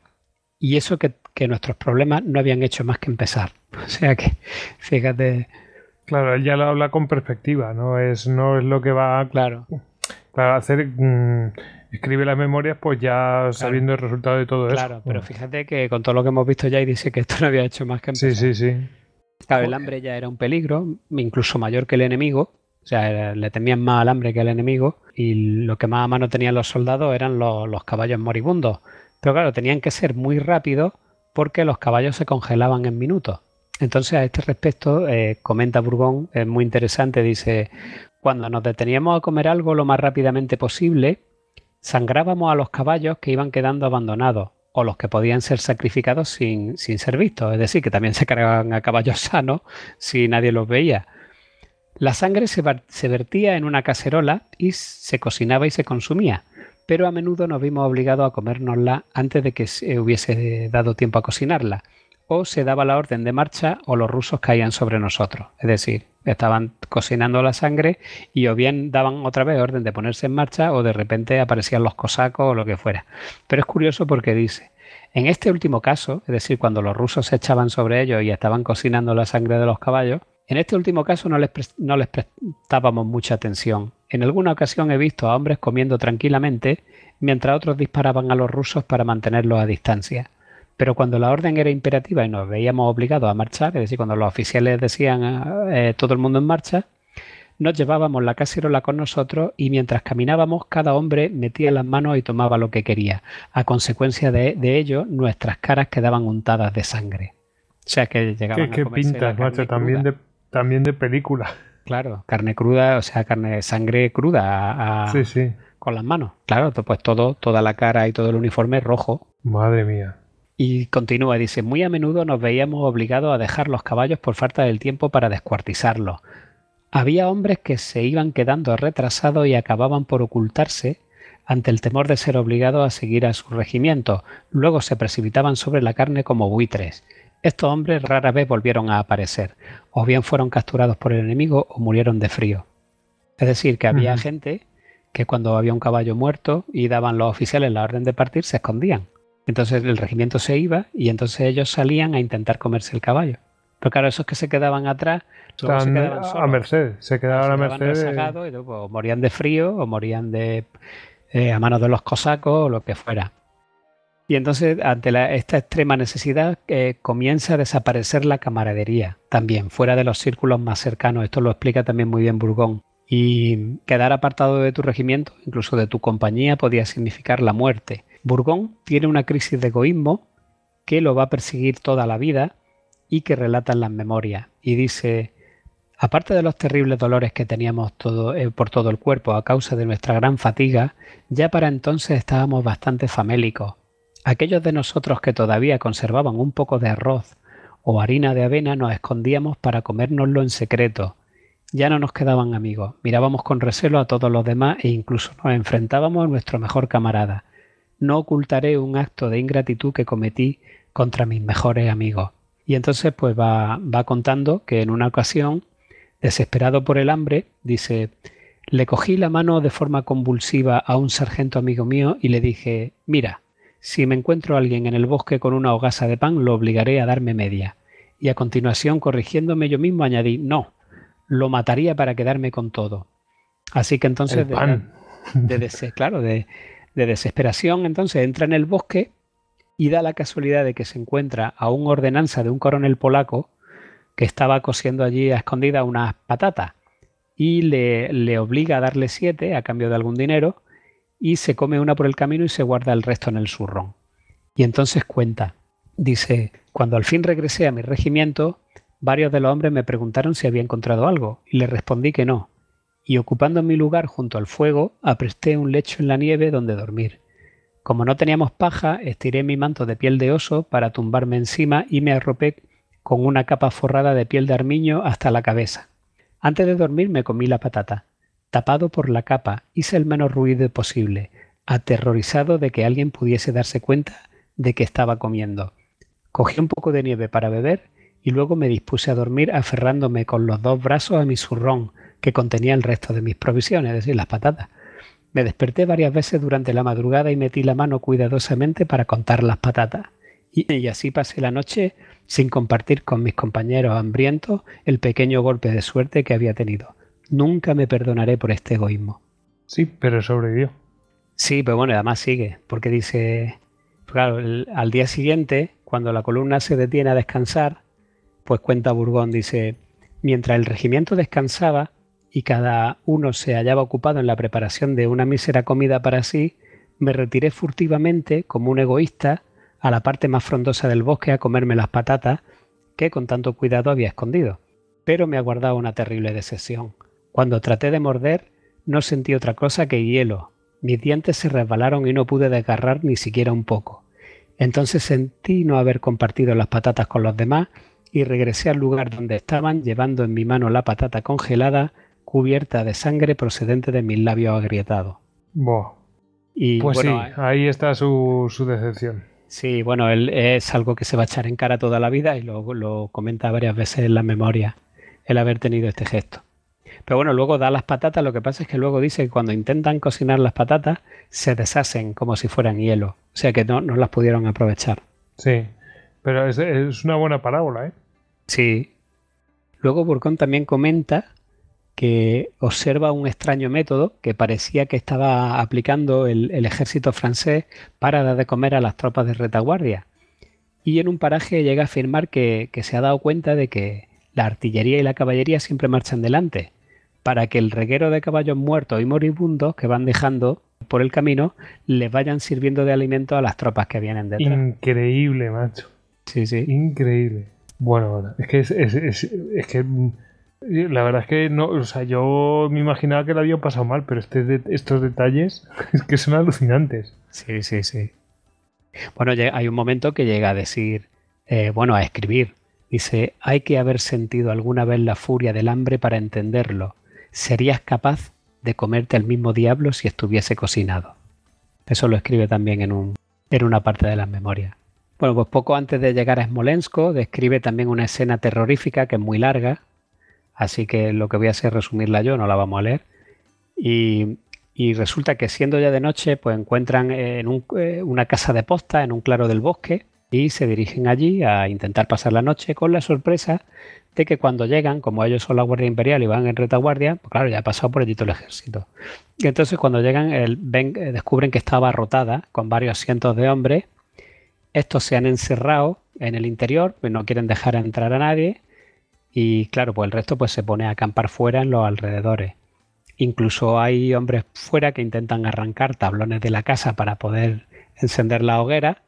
Y eso que, que nuestros problemas no habían hecho más que empezar. O sea que, fíjate, Claro, él ya lo habla con perspectiva, no es, no es lo que va a claro, claro, hacer. mm, escribe las memorias, pues ya sabiendo el resultado de todo claro, eso. pero fíjate que con todo lo que hemos visto ya y dice que esto no había hecho más que empezar. Sí, sí, sí. Claro, el hambre ya era un peligro, incluso mayor que el enemigo. O sea, era- le temían más al hambre que al enemigo. Y lo que más a mano tenían los soldados eran los, los caballos moribundos. Pero claro, tenían que ser muy rápidos porque los caballos se congelaban en minutos. Entonces, a este respecto, eh, comenta Burgón, es muy interesante, dice, cuando nos deteníamos a comer algo lo más rápidamente posible, sangrábamos a los caballos que iban quedando abandonados o los que podían ser sacrificados sin, sin ser vistos, es decir, que también se cargaban a caballos sanos si nadie los veía. La sangre se, vertía en una cacerola y se cocinaba y se consumía, pero a menudo nos vimos obligados a comérnosla antes de que se hubiese dado tiempo a cocinarla, o se daba la orden de marcha o los rusos caían sobre nosotros, es decir, estaban cocinando la sangre y o bien daban otra vez orden de ponerse en marcha o de repente aparecían los cosacos o lo que fuera. Pero es curioso porque dice, en este último caso, es decir, cuando los rusos se echaban sobre ellos y estaban cocinando la sangre de los caballos, En este último caso no les, no les prestábamos mucha atención. En alguna ocasión he visto a hombres comiendo tranquilamente mientras otros disparaban a los rusos para mantenerlos a distancia. Pero cuando la orden era imperativa y nos veíamos obligados a marchar, es decir, cuando los oficiales decían eh, todo el mundo en marcha, nos llevábamos la cacerola con nosotros y mientras caminábamos cada hombre metía las manos y tomaba lo que quería. A consecuencia de, ello, nuestras caras quedaban untadas de sangre. O sea que llegaban ¿Qué, a qué pintas, macho? También de, también de película. Claro, carne cruda, o sea, carne, sangre cruda sí, sí. con las manos. Claro, pues todo, toda la cara y todo el uniforme rojo. Madre mía. Y continúa, dice, muy a menudo nos veíamos obligados a dejar los caballos por falta del tiempo para descuartizarlos. Había hombres que se iban quedando retrasados y acababan por ocultarse ante el temor de ser obligados a seguir a su regimiento. Luego se precipitaban sobre la carne como buitres. Estos hombres rara vez volvieron a aparecer, o bien fueron capturados por el enemigo o murieron de frío. Es decir, que había gente que cuando había un caballo muerto y daban los oficiales la orden de partir, se escondían. Entonces el regimiento se iba y entonces ellos salían a intentar comerse el caballo. Pero claro, esos que se quedaban atrás, se quedaban a merced, se quedaban a merced. y, pues, o morían de frío o morían de eh, a manos de los cosacos o lo que fuera. Y entonces, ante esta extrema necesidad, eh, comienza a desaparecer la camaradería también, fuera de los círculos más cercanos. Esto lo explica también muy bien Burgón. Y quedar apartado de tu regimiento, incluso de tu compañía, podía significar la muerte. Burgón tiene una crisis de egoísmo que lo va a perseguir toda la vida y que relata en las memorias. Y dice, aparte de los terribles dolores que teníamos todo, eh, por todo el cuerpo a causa de nuestra gran fatiga, ya para entonces estábamos bastante famélicos Aquellos de nosotros que todavía conservaban un poco de arroz o harina de avena nos escondíamos para comérnoslo en secreto. Ya no nos quedaban amigos, mirábamos con recelo a todos los demás e incluso nos enfrentábamos a nuestro mejor camarada. No ocultaré un acto de ingratitud que cometí contra mis mejores amigos. Y entonces pues va, va contando que en una ocasión, desesperado por el hambre, dice, le cogí la mano de forma convulsiva a un sargento amigo mío y le dije, mira, si me encuentro a alguien en el bosque con una hogaza de pan, lo obligaré a darme media. Y a continuación, corrigiéndome yo mismo, añadí, no, lo mataría para quedarme con todo. Así que entonces, de, claro, de, de desesperación, entonces entra en el bosque y da la casualidad de que se encuentra a un ordenanza de un coronel polaco que estaba cosiendo allí a escondida unas patatas y le, le obliga a darle siete a cambio de algún dinero y se come una por el camino y se guarda el resto en el zurrón. Y entonces cuenta, dice, cuando al fin regresé a mi regimiento, varios de los hombres me preguntaron si había encontrado algo, y le respondí que no, y ocupando mi lugar junto al fuego, apresté un lecho en la nieve donde dormir. Como no teníamos paja, estiré mi manto de piel de oso para tumbarme encima y me arropé con una capa forrada de piel de armiño hasta la cabeza. Antes de dormir me comí la patata. Tapado por la capa, hice el menos ruido posible, aterrorizado de que alguien pudiese darse cuenta de que estaba comiendo. Cogí un poco de nieve para beber y luego me dispuse a dormir aferrándome con los dos brazos a mi zurrón, que contenía el resto de mis provisiones, es decir, las patatas. Me desperté varias veces durante la madrugada y metí la mano cuidadosamente para contar las patatas. Y, y, así pasé la noche sin compartir con mis compañeros hambrientos el pequeño golpe de suerte que había tenido. Nunca me perdonaré por este egoísmo. Sí, pero sobrevivió. Sí, pero bueno, además sigue, porque dice, claro, al día siguiente, cuando la columna se detiene a descansar, pues cuenta Burgón, dice, mientras el regimiento descansaba y cada uno se hallaba ocupado en la preparación de una mísera comida para sí, me retiré furtivamente, como un egoísta, a la parte más frondosa del bosque a comerme las patatas que con tanto cuidado había escondido. Pero me aguardaba una terrible decepción. Cuando traté de morder, no sentí otra cosa que hielo. Mis dientes se resbalaron y no pude desgarrar ni siquiera un poco. Entonces sentí no haber compartido las patatas con los demás y regresé al lugar donde estaban llevando en mi mano la patata congelada cubierta de sangre procedente de mis labios agrietados. Y, pues sí, eh, ahí está su, su, decepción. Sí, bueno, él es algo que se va a echar en cara toda la vida y lo, lo comenta varias veces en la memoria, el haber tenido este gesto. Pero bueno, luego da las patatas, lo que pasa es que luego dice que cuando intentan cocinar las patatas se deshacen como si fueran hielo, o sea que no, no las pudieron aprovechar. Sí, pero es, es una buena parábola, ¿eh? Sí. Luego Burgón también comenta que observa un extraño método que parecía que estaba aplicando el, ejército francés para dar de comer a las tropas de retaguardia. Y en un paraje llega a afirmar que, que se ha dado cuenta de que la artillería y la caballería siempre marchan delante, para que el reguero de caballos muertos y moribundos que van dejando por el camino les vayan sirviendo de alimento a las tropas que vienen detrás. Increíble, macho. Sí, sí. Increíble. Bueno, es que es, que la verdad es que no, o sea, yo me imaginaba que lo había pasado mal, pero este estos detalles es que son alucinantes. Sí, sí, sí. Bueno, hay un momento que llega a decir, eh, bueno, a escribir. Dice, hay que haber sentido alguna vez la furia del hambre para entenderlo. Serías capaz de comerte al mismo diablo si estuviese cocinado. Eso lo escribe también en, un, una parte de las memorias. Bueno, pues poco antes de llegar a Smolensk, describe también una escena terrorífica que es muy larga, así que lo que voy a hacer es resumirla yo, no la vamos a leer. Y, resulta que siendo ya de noche, pues encuentran en eh, una casa de posta en un claro del bosque y se dirigen allí a intentar pasar la noche con la sorpresa que cuando llegan, como ellos son la Guardia Imperial y van en retaguardia, pues claro, ya ha pasado por el ejército. Y entonces cuando llegan, ven, eh, descubren que estaba rotada con varios cientos de hombres estos se han encerrado en el interior, pues no quieren dejar entrar a nadie y claro, pues el resto pues se pone a acampar fuera en los alrededores. Incluso hay hombres fuera que intentan arrancar tablones de la casa para poder encender la hoguera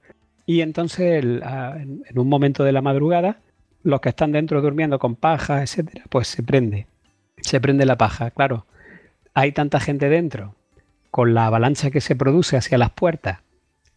y entonces en un momento de la madrugada los que están dentro durmiendo con paja, etcétera, pues se prende. Se prende la paja, claro. Hay tanta gente dentro con la avalancha que se produce hacia las puertas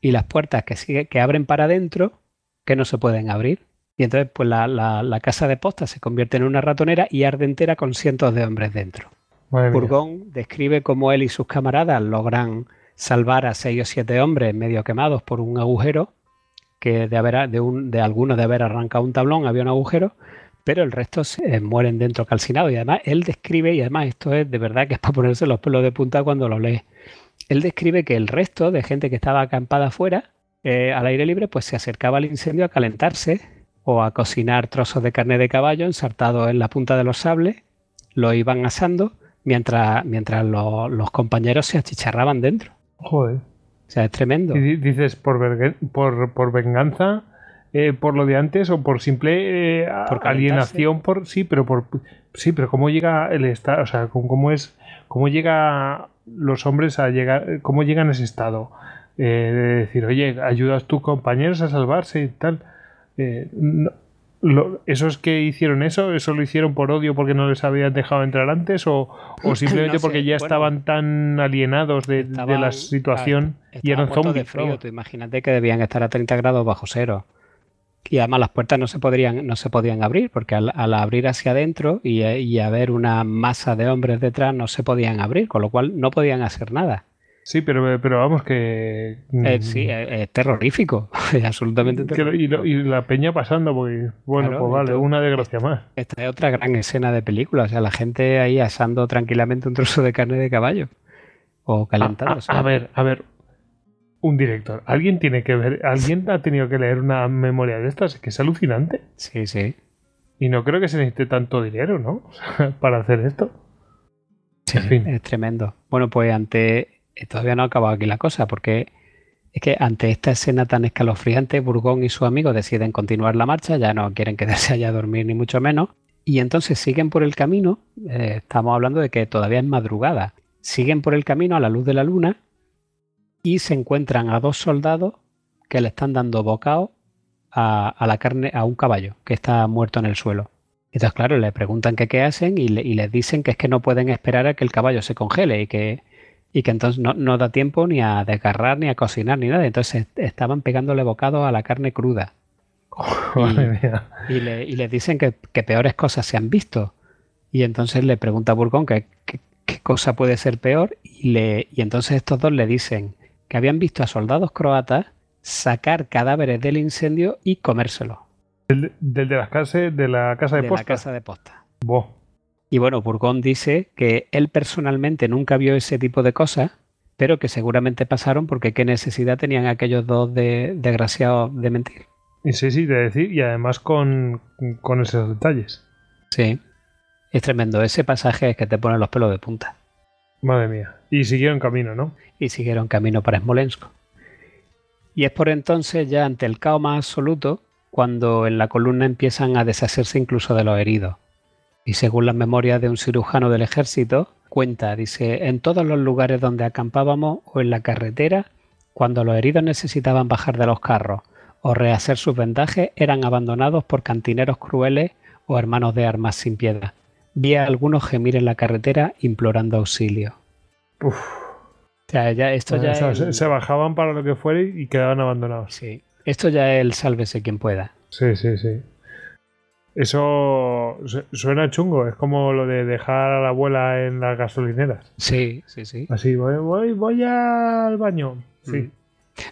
y las puertas que, sigue, que abren para adentro que no se pueden abrir. Y entonces pues la, casa de posta se convierte en una ratonera y arde entera con cientos de hombres dentro. Burgón describe cómo él y sus camaradas logran salvar a seis o siete hombres medio quemados por un agujero, que de, haber, de, un, de algunos de haber arrancado un tablón había un agujero, pero el resto se mueren dentro calcinados. Y además él describe, y además esto es de verdad que es para ponerse los pelos de punta cuando lo lee él describe que el resto de gente que estaba acampada afuera, eh, al aire libre, pues se acercaba al incendio a calentarse o a cocinar trozos de carne de caballo ensartados en la punta de los sables, lo iban asando mientras, mientras los compañeros se achicharraban dentro. Joder. O sea, es tremendo. Y dices, por, por, por venganza, eh, por lo de antes o por simple eh, alienación, por sí, pero por sí, pero cómo llega el estado, o sea, cómo es, cómo llega los hombres a llegar, cómo llegan a ese estado. Eh, de decir, oye, ayudas a tus compañeros a salvarse y tal. Eh, ¿Esos que hicieron eso, eso lo hicieron por odio porque no les habían dejado entrar antes o, simplemente porque ya estaban tan alienados de, la situación y eran zombies? De frío. imagínate que debían estar a 30 grados bajo cero. Y además las puertas no se, podrían, no se podían abrir porque al, abrir hacia adentro y, y, haber una masa de hombres detrás no se podían abrir, con lo cual no podían hacer nada. Sí, pero, pero vamos que... Eh, sí, es, terrorífico, es absolutamente terrorífico. Y, la peña pasando, porque bueno, pues vale, una desgracia más. Esta es otra gran escena de película, o sea, la gente ahí asando tranquilamente un trozo de carne de caballo o calentándose. a ver, a ver, un director. Alguien tiene que ver, alguien ha tenido que leer una memoria de estas, que es alucinante. Sí, sí. Y no creo que se necesite tanto dinero, ¿no? para hacer esto. Sí, es tremendo. Bueno, pues ante. Eh, todavía no ha acabado aquí la cosa, porque es que ante esta escena tan escalofriante, Burgón y su amigo deciden continuar la marcha, ya no quieren quedarse allá a dormir ni mucho menos, y entonces siguen por el camino, eh, estamos hablando de que todavía es madrugada, siguen por el camino a la luz de la luna y se encuentran a dos soldados que le están dando bocado a, la carne a un caballo que está muerto en el suelo. Entonces, claro, le preguntan qué hacen y, les dicen que es que no pueden esperar a que el caballo se congele y que, y que entonces no, da tiempo ni a desgarrar, ni a cocinar, ni nada. Entonces estaban pegándole bocado a la carne cruda. y, le, les dicen que, peores cosas se han visto. Y entonces le pregunta a Burgón qué cosa puede ser peor. Y, le, y entonces estos dos le dicen que habían visto a soldados croatas sacar cadáveres del incendio y comérselo. Del, de, la casa, de la casa de, de posta. La casa de posta. Y bueno, Burgón dice que él personalmente nunca vio ese tipo de cosas, pero que seguramente pasaron porque qué necesidad tenían aquellos dos de, desgraciados de mentir. Y sí, sí, de decir, y además con, con esos detalles. Sí. Es tremendo. Ese pasaje es que te pone los pelos de punta. Madre mía. Y siguieron camino, ¿no? Y siguieron camino para Smolensk. Y es por entonces, ya ante el caos más absoluto, cuando en la columna empiezan a deshacerse incluso de los heridos. Y según las memorias de un cirujano del ejército, cuenta, dice, en todos los lugares donde acampábamos o en la carretera, cuando los heridos necesitaban bajar de los carros o rehacer sus vendajes, eran abandonados por cantineros crueles o hermanos de armas sin piedad. Vi a algunos gemir en la carretera implorando auxilio. Uf. O sea, ya, esto ya O sea, es se, el- se bajaban para lo que fuera y quedaban abandonados. Sí. Esto ya es el sálvese quien pueda. Sí, sí, sí. Eso su- suena chungo. Es como lo de dejar a la abuela en las gasolineras. Sí, sí, sí. Así, voy, voy, voy al baño. Sí. Mm.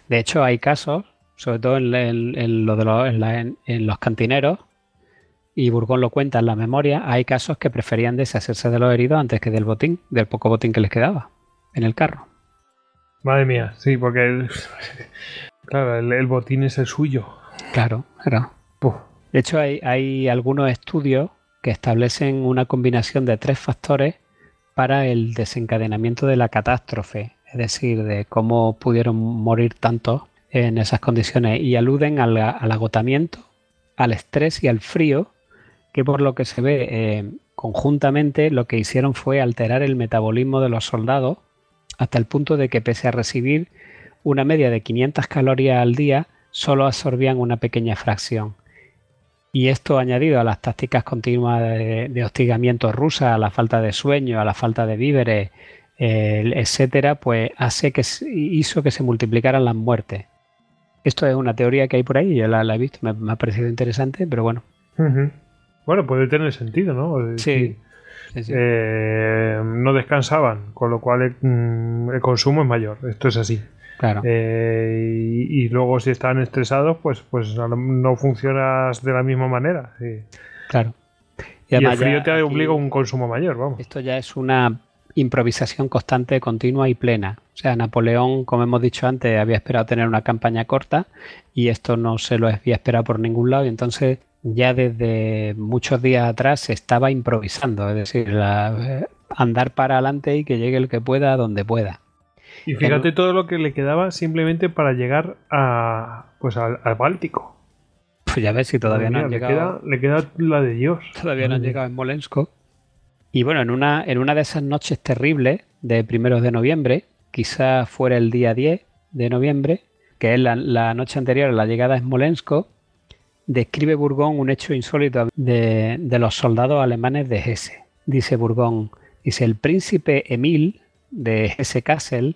De hecho, hay casos, sobre todo en, en- en lo de los, en, la- en- en los cantineros, y Burgón lo cuenta en la memoria, hay casos que preferían deshacerse de los heridos antes que del botín, del poco botín que les quedaba en el carro. Madre mía, sí, porque el- claro, el, el botín es el suyo. Claro, claro. De hecho, hay, algunos estudios que establecen una combinación de tres factores para el desencadenamiento de la catástrofe, es decir, de cómo pudieron morir tantos en esas condiciones y aluden al, al agotamiento, al estrés y al frío, que por lo que se ve eh, conjuntamente lo que hicieron fue alterar el metabolismo de los soldados hasta el punto de que pese a recibir una media de 500 calorías al día, solo absorbían una pequeña fracción. Y esto añadido a las tácticas continuas de, de hostigamiento rusa, a la falta de sueño, a la falta de víveres, eh, etcétera, pues hace que hizo que se multiplicaran las muertes. Esto es una teoría que hay por ahí, yo la, la he visto, me, me ha parecido interesante, pero bueno. Bueno, puede tener sentido, ¿no? Sí. sí, sí. Eh, no descansaban, con lo cual el, mm, el consumo es mayor. Esto es así. Claro. Eh, y, y luego si están estresados, pues, pues no- funcionas de la misma manera. sí. claro. Y, el además ya frío te obliga a un consumo mayor, vamos. Esto ya es una improvisación constante, continua y plena. O sea, Napoleón, como hemos dicho antes, había esperado tener una campaña corta y esto no se lo había esperado por ningún lado y entonces ya desde muchos días atrás se estaba improvisando, es decir, la- eh, andar para adelante y que llegue el que pueda donde pueda. Y fíjate todo lo que le quedaba simplemente para llegar a pues al, al Báltico. Pues ya ves si todavía no han llegado. le, queda, le queda la de Dios. Todavía no han llegado en Molensk. Y bueno, en una, en una de esas noches terribles de primeros de noviembre, quizá fuera el día 10 de noviembre, que es la, la noche anterior a la llegada a Smolensk, describe Burgón un hecho insólito de, de los soldados alemanes de Hesse. Dice Burgón, dice, el príncipe Emil de Hesse-Kassel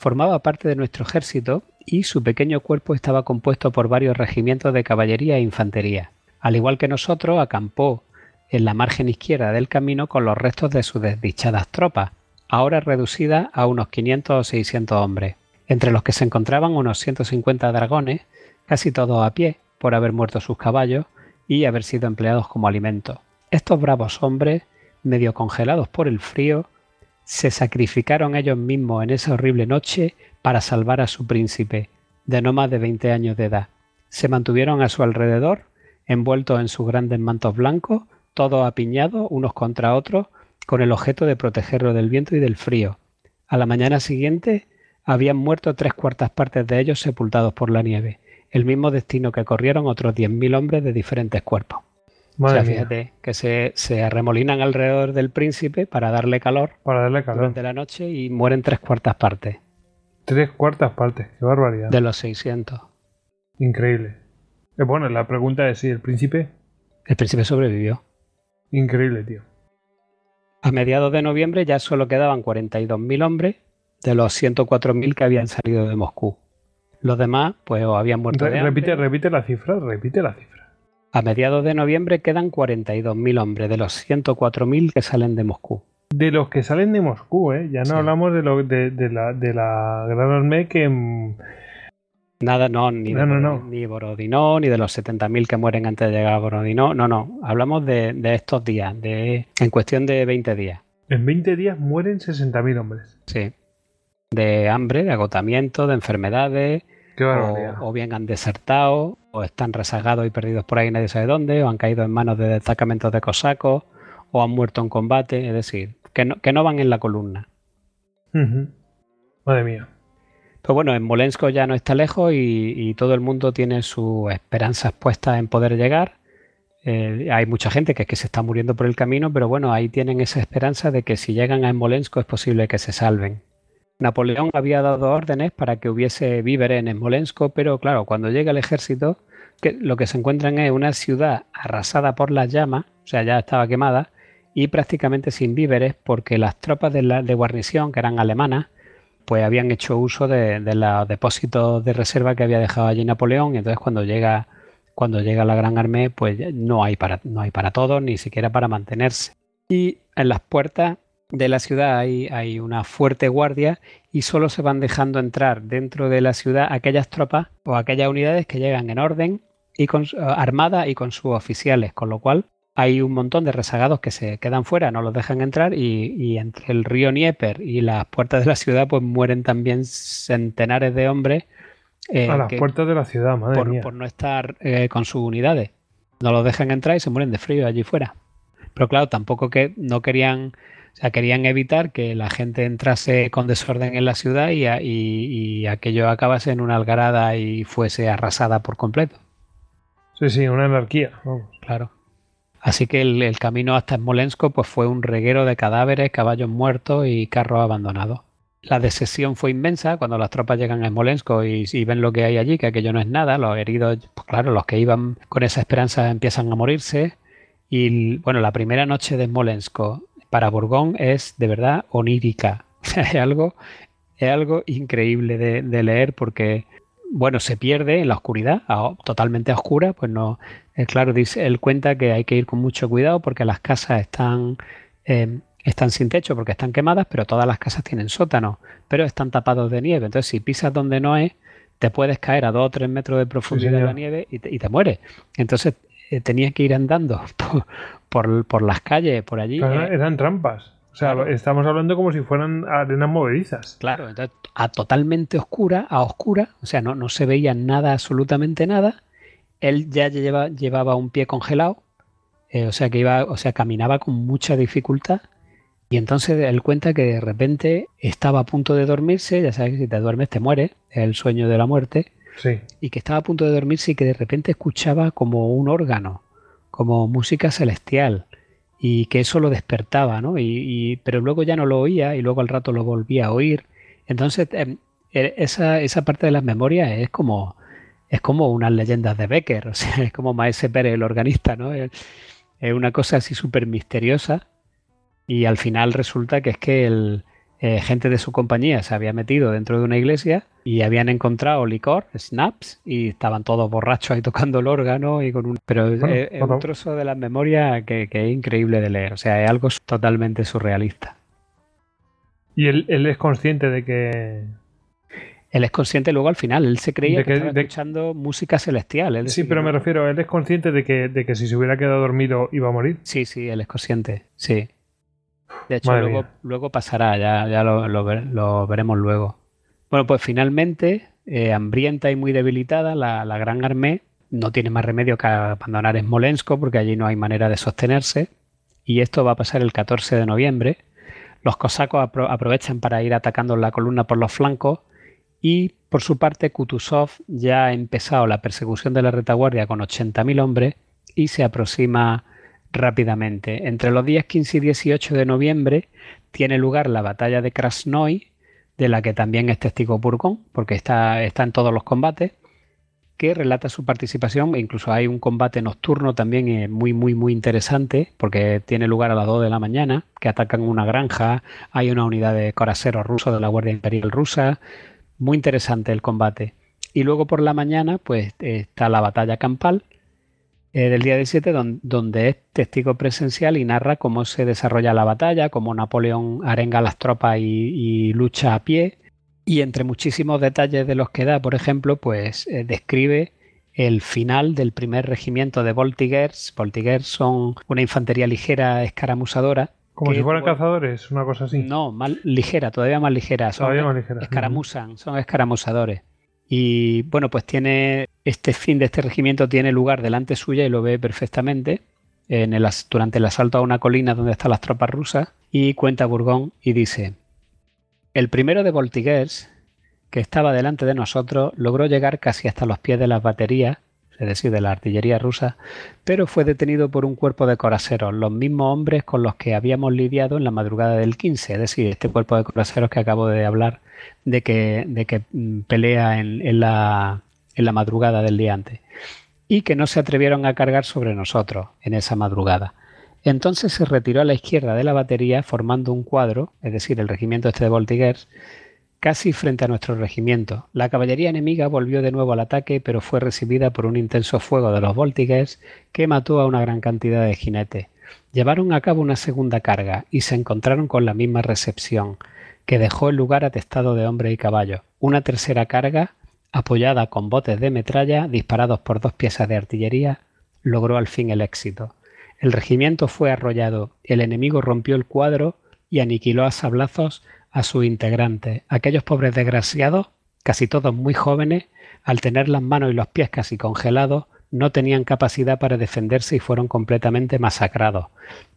formaba parte de nuestro ejército y su pequeño cuerpo estaba compuesto por varios regimientos de caballería e infantería. Al igual que nosotros, acampó en la margen izquierda del camino con los restos de sus desdichadas tropas, ahora reducidas a unos 500 o 600 hombres, entre los que se encontraban unos 150 dragones, casi todos a pie, por haber muerto sus caballos y haber sido empleados como alimento. Estos bravos hombres, medio congelados por el frío, se sacrificaron ellos mismos en esa horrible noche para salvar a su príncipe, de no más de 20 años de edad. Se mantuvieron a su alrededor, envueltos en sus grandes mantos blancos, todos apiñados unos contra otros, con el objeto de protegerlo del viento y del frío. A la mañana siguiente habían muerto tres cuartas partes de ellos sepultados por la nieve, el mismo destino que corrieron otros 10.000 hombres de diferentes cuerpos. Madre o sea, mía, fíjate que se, se arremolinan alrededor del príncipe para darle calor para darle calor. durante la noche y mueren tres cuartas partes Tres cuartas partes, qué barbaridad. de los 600. Increíble. Eh, bueno, la pregunta es si el príncipe. El príncipe sobrevivió. Increíble, tío. A mediados de noviembre ya solo quedaban 42.000 hombres de los 104.000 que habían salido de Moscú. Los demás, pues, o habían muerto Re- de repite, repite la cifra, repite la cifra. A mediados de noviembre quedan 42.000 hombres de los 104.000 que salen de Moscú. De los que salen de Moscú, ¿eh? Ya no Sí. hablamos de, lo, de, de la, de la Gran Armée que. mm, Nada, no, ni de No, Boro- no. ni Borodino, ni de los 70.000 que mueren antes de llegar a Borodino. No, no. Hablamos de, de estos días, de, en cuestión de 20 días. En 20 días mueren 60.000 hombres. Sí. De hambre, de agotamiento, de enfermedades. Qué o, o bien han desertado, o están rezagados y perdidos por ahí nadie sabe dónde, o han caído en manos de destacamentos de cosacos, o han muerto en combate, es decir, que no, que no van en la columna. Madre mía. Pero bueno, en Molensko ya no está lejos y, y todo el mundo tiene sus esperanzas puestas en poder llegar. Eh, hay mucha gente que, es que se está muriendo por el camino, pero bueno, ahí tienen esa esperanza de que si llegan a Smolensk es posible que se salven. Napoleón había dado órdenes para que hubiese víveres en Smolensk, pero claro, cuando llega el ejército, lo que se encuentran es una ciudad arrasada por las llamas, o sea, ya estaba quemada, y prácticamente sin víveres, porque las tropas de, guarnición, que eran alemanas, pues habían hecho uso de, los depósitos de reserva que había dejado allí Napoleón, y entonces cuando llega, cuando llega la Gran Armée, pues no hay para, no hay para todos, ni siquiera para mantenerse. Y en las puertas de la ciudad hay, hay una fuerte guardia y solo se van dejando entrar dentro de la ciudad aquellas tropas o aquellas unidades que llegan en orden y con su- armada y con sus oficiales, con lo cual hay un montón de rezagados que se quedan fuera, no los dejan entrar y, y entre el río Nieper y las puertas de la ciudad pues mueren también centenares de hombres eh, a las que- puertas de la ciudad, madre por, mía. por no estar eh, con sus unidades. No los dejan entrar y se mueren de frío allí fuera. Pero claro, tampoco que no querían, o sea, querían evitar que la gente entrase con desorden en la ciudad y, a- y- y aquello acabase en una algarada y fuese arrasada por completo. Sí, sí, una anarquía. vamos. Claro. Así que el, el camino hasta Smolensk pues, fue un reguero de cadáveres, caballos muertos y carros abandonados. La decepción fue inmensa cuando las tropas llegan a Smolensk y, y ven lo que hay allí, que aquello no es nada. Los heridos, pues claro, los que iban con esa esperanza empiezan a morirse. Y bueno, la primera noche de Smolensk para Bourgogne es de verdad onírica. es algo, es algo increíble de, de leer porque, bueno, se pierde en la oscuridad, a- totalmente a oscura, pues no, eh, claro, dice, él cuenta que hay que ir con mucho cuidado porque las casas están, eh, están sin techo porque están quemadas, pero todas las casas tienen sótano, pero están tapados de nieve. Entonces, si pisas donde no es, te puedes caer a dos o tres metros de profundidad de la nieve y te, y te mueres. Entonces, eh, tenías que ir andando por, por, por las calles, por allí. Claro, eh, eran trampas. O sea, Claro. estamos hablando como si fueran arenas movedizas. Claro, entonces a totalmente oscura, a oscura, o sea, no, no se veía nada, absolutamente nada. Él ya lleva, llevaba un pie congelado, eh, o sea que iba, o sea, caminaba con mucha dificultad. Y entonces él cuenta que de repente estaba a punto de dormirse, ya sabes que si te duermes te mueres, es el sueño de la muerte, Sí. y que estaba a punto de dormirse y que de repente escuchaba como un órgano, como música celestial, y que eso lo despertaba, ¿no? Y, pero luego ya no lo oía y luego al rato lo volvía a oír. Entonces, em, e- esa, esa parte de las memorias es como, es como unas leyendas de Becker, o sea, es como Maese Pérez, el organista, ¿no? Es, es una cosa así súper misteriosa y al final resulta que es que el, eh, gente de su compañía se había metido dentro de una iglesia y habían encontrado licor, snaps, y estaban todos borrachos ahí tocando el órgano y con un... Pero es- Bueno, es, es bueno. un trozo de la memoria que, que es increíble de leer, o sea, es algo totalmente surrealista. Y él, él es consciente de que. Él es consciente luego al final, él se creía De que, que- estaba de- escuchando música celestial. es Sí, pero me refiero, él es consciente de que, de que si se hubiera quedado dormido iba a morir. Sí, sí, él es consciente, sí. De hecho, luego, luego pasará, ya, ya lo, lo ver- lo veremos luego. Bueno, pues finalmente, eh, hambrienta y muy debilitada, la, la Gran Armée no tiene más remedio que abandonar Smolensk porque allí no hay manera de sostenerse. Y esto va a pasar el 14 de noviembre. Los cosacos apro- aprovechan para ir atacando la columna por los flancos y por su parte Kutuzov ya ha empezado la persecución de la retaguardia con 80.000 hombres y se aproxima rápidamente. Entre los días 15 y 18 de noviembre tiene lugar la batalla de Krasnoy, de la que también es testigo Burgón, porque está, está en todos los combates, que relata su participación. Incluso hay un combate nocturno también eh, muy, muy, muy interesante, porque tiene lugar a las 2 de la mañana, que atacan una granja, hay una unidad de coraceros rusos de la Guardia Imperial rusa. Muy interesante el combate. Y luego por la mañana, pues eh, está la batalla campal, eh, del día 17, don- donde es testigo presencial y narra cómo se desarrolla la batalla, cómo Napoleón arenga a las tropas y, y lucha a pie. Y entre muchísimos detalles de los que da, por ejemplo, pues eh, describe el final del primer regimiento de Voltigers. Voltigers son una infantería ligera escaramuzadora. Como si fueran cazadores, una cosa así. No, más ligera, todavía más ligera. Son Todavía más ligera. escaramuzan, son escaramuzadores. Y bueno, pues tiene este fin de este regimiento tiene lugar delante suya y lo ve perfectamente durante el asalto a una colina donde están las tropas rusas y cuenta Burgón y dice, el primero de Voltiguers, que estaba delante de nosotros, logró llegar casi hasta los pies de las baterías, es decir, de la artillería rusa, pero fue detenido por un cuerpo de coraceros, los mismos hombres con los que habíamos lidiado en la madrugada del 15, es decir, este cuerpo de coraceros que acabo de hablar de que, de que mm, pelea en, la, en la madrugada del día antes y que no se atrevieron a cargar sobre nosotros en esa madrugada. Entonces se retiró a la izquierda de la batería formando un cuadro, es decir, el regimiento este de Voltiguers, casi frente a nuestro regimiento. La caballería enemiga volvió de nuevo al ataque, pero fue recibida por un intenso fuego de los Voltiguers que mató a una gran cantidad de jinetes. Llevaron a cabo una segunda carga y se encontraron con la misma recepción, que dejó el lugar atestado de hombres y caballos. Una tercera carga apoyada con botes de metralla disparados por dos piezas de artillería, logró al fin el éxito. El regimiento fue arrollado, el enemigo rompió el cuadro y aniquiló a sablazos a sus integrantes. Aquellos pobres desgraciados, casi todos muy jóvenes, al tener las manos y los pies casi congelados, no tenían capacidad para defenderse y fueron completamente masacrados.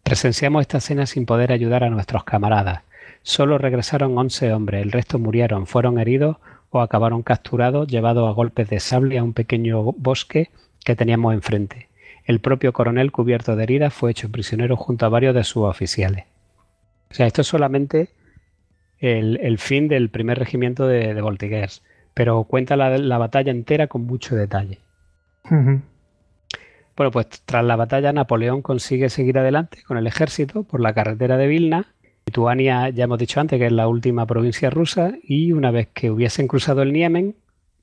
Presenciamos esta escena sin poder ayudar a nuestros camaradas. Solo regresaron once hombres, el resto murieron, fueron heridos o acabaron capturados, llevados a golpes de sable a un pequeño bosque que teníamos enfrente. El propio coronel, cubierto de heridas, fue hecho prisionero junto a varios de sus oficiales. O sea, esto es solamente el, fin del primer regimiento de, de pero cuenta la, batalla entera con mucho detalle. Bueno, pues tras la batalla Napoleón consigue seguir adelante con el ejército por la carretera de Vilna Lituania, ya hemos dicho antes que es la última provincia rusa, y una vez que hubiesen cruzado el Niemen,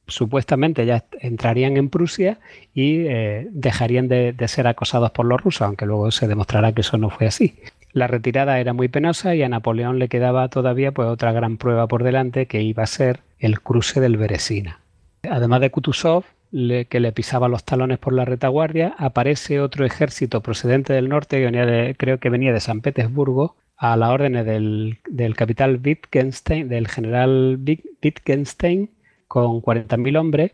supuestamente ya entrarían en Prusia y eh, dejarían de, ser acosados por los rusos, aunque luego se demostrará que eso no fue así. La retirada era muy penosa y a Napoleón le quedaba todavía pues, otra gran prueba por delante que iba a ser el cruce del Beresina. Además de Kutuzov, que le pisaba los talones por la retaguardia, aparece otro ejército procedente del norte, que creo que venía de San Petersburgo, a las órdenes del, del capitán Wittgenstein, del general Wittgenstein, con 40.000 hombres,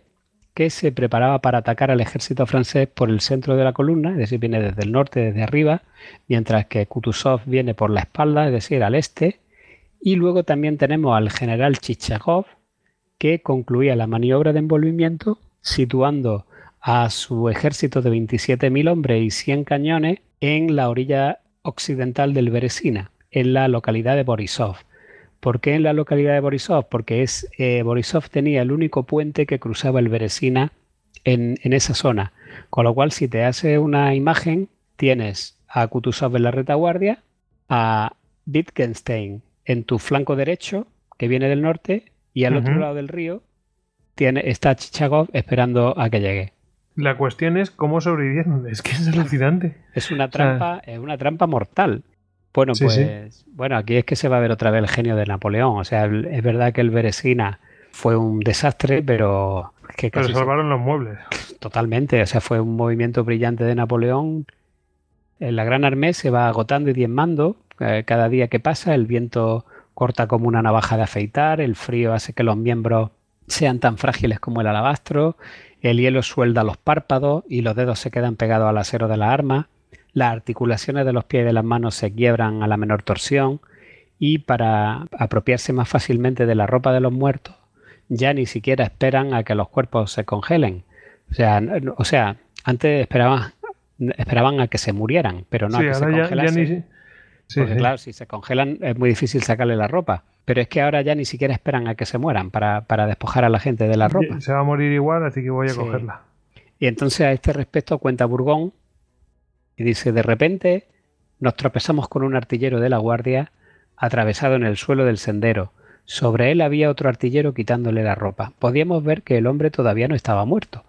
que se preparaba para atacar al ejército francés por el centro de la columna, es decir, viene desde el norte, desde arriba, mientras que Kutuzov viene por la espalda, es decir, al este. Y luego también tenemos al general Chichagov, que concluía la maniobra de envolvimiento situando a su ejército de 27.000 hombres y 100 cañones en la orilla occidental del Beresina en la localidad de Borisov. ¿Por qué en la localidad de Borisov? Porque es, eh, Borisov tenía el único puente que cruzaba el Beresina en, esa zona. Con lo cual, si te hace una imagen, tienes a Kutuzov en la retaguardia, a Wittgenstein en tu flanco derecho, que viene del norte, y al otro lado del río tiene, está Chichagov esperando a que llegue. La cuestión es cómo sobrevivieron. Es que es alucinante. Es una trampa, es una trampa mortal. Bueno, pues bueno, aquí es que se va a ver otra vez el genio de Napoleón. O sea, es verdad que el Beresina fue un desastre, pero que pero salvaron los muebles. Totalmente, o sea, fue un movimiento brillante de Napoleón. La Gran Armée se va agotando y diezmando. Eh, cada día que pasa, el viento corta como una navaja de afeitar, el frío hace que los miembros sean tan frágiles como el alabastro, el hielo suelda los párpados y los dedos se quedan pegados al acero de la arma las articulaciones de los pies y de las manos se quiebran a la menor torsión y para apropiarse más fácilmente de la ropa de los muertos ya ni siquiera esperan a que los cuerpos se congelen. O sea, o sea antes esperaban, esperaban a que se murieran, pero no a que se congelasen. Porque claro, si se congelan es muy difícil sacarle la ropa. Pero es que ahora ya ni siquiera esperan a que se mueran para, para despojar a la gente de la ropa. Se va a morir igual, así que voy a cogerla. Y entonces a este respecto cuenta Burgón y dice, de repente nos tropezamos con un artillero de la guardia atravesado en el suelo del sendero. Sobre él había otro artillero quitándole la ropa. Podíamos ver que el hombre todavía no estaba muerto,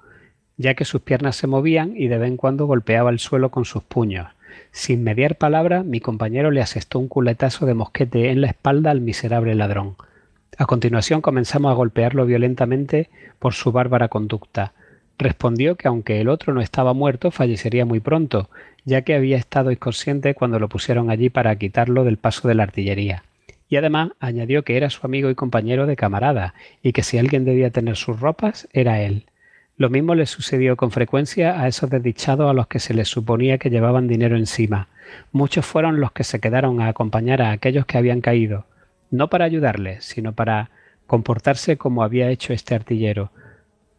ya que sus piernas se movían y de vez en cuando golpeaba el suelo con sus puños. Sin mediar palabra, mi compañero le asestó un culetazo de mosquete en la espalda al miserable ladrón. A continuación comenzamos a golpearlo violentamente por su bárbara conducta. Respondió que aunque el otro no estaba muerto, fallecería muy pronto, ya que había estado inconsciente cuando lo pusieron allí para quitarlo del paso de la artillería. y además añadió que era su amigo y compañero de camarada y que si alguien debía tener sus ropas era él. Lo mismo le sucedió con frecuencia a esos desdichados a los que se les suponía que llevaban dinero encima. Muchos fueron los que se quedaron a acompañar a aquellos que habían caído, no para ayudarles, sino para comportarse como había hecho este artillero.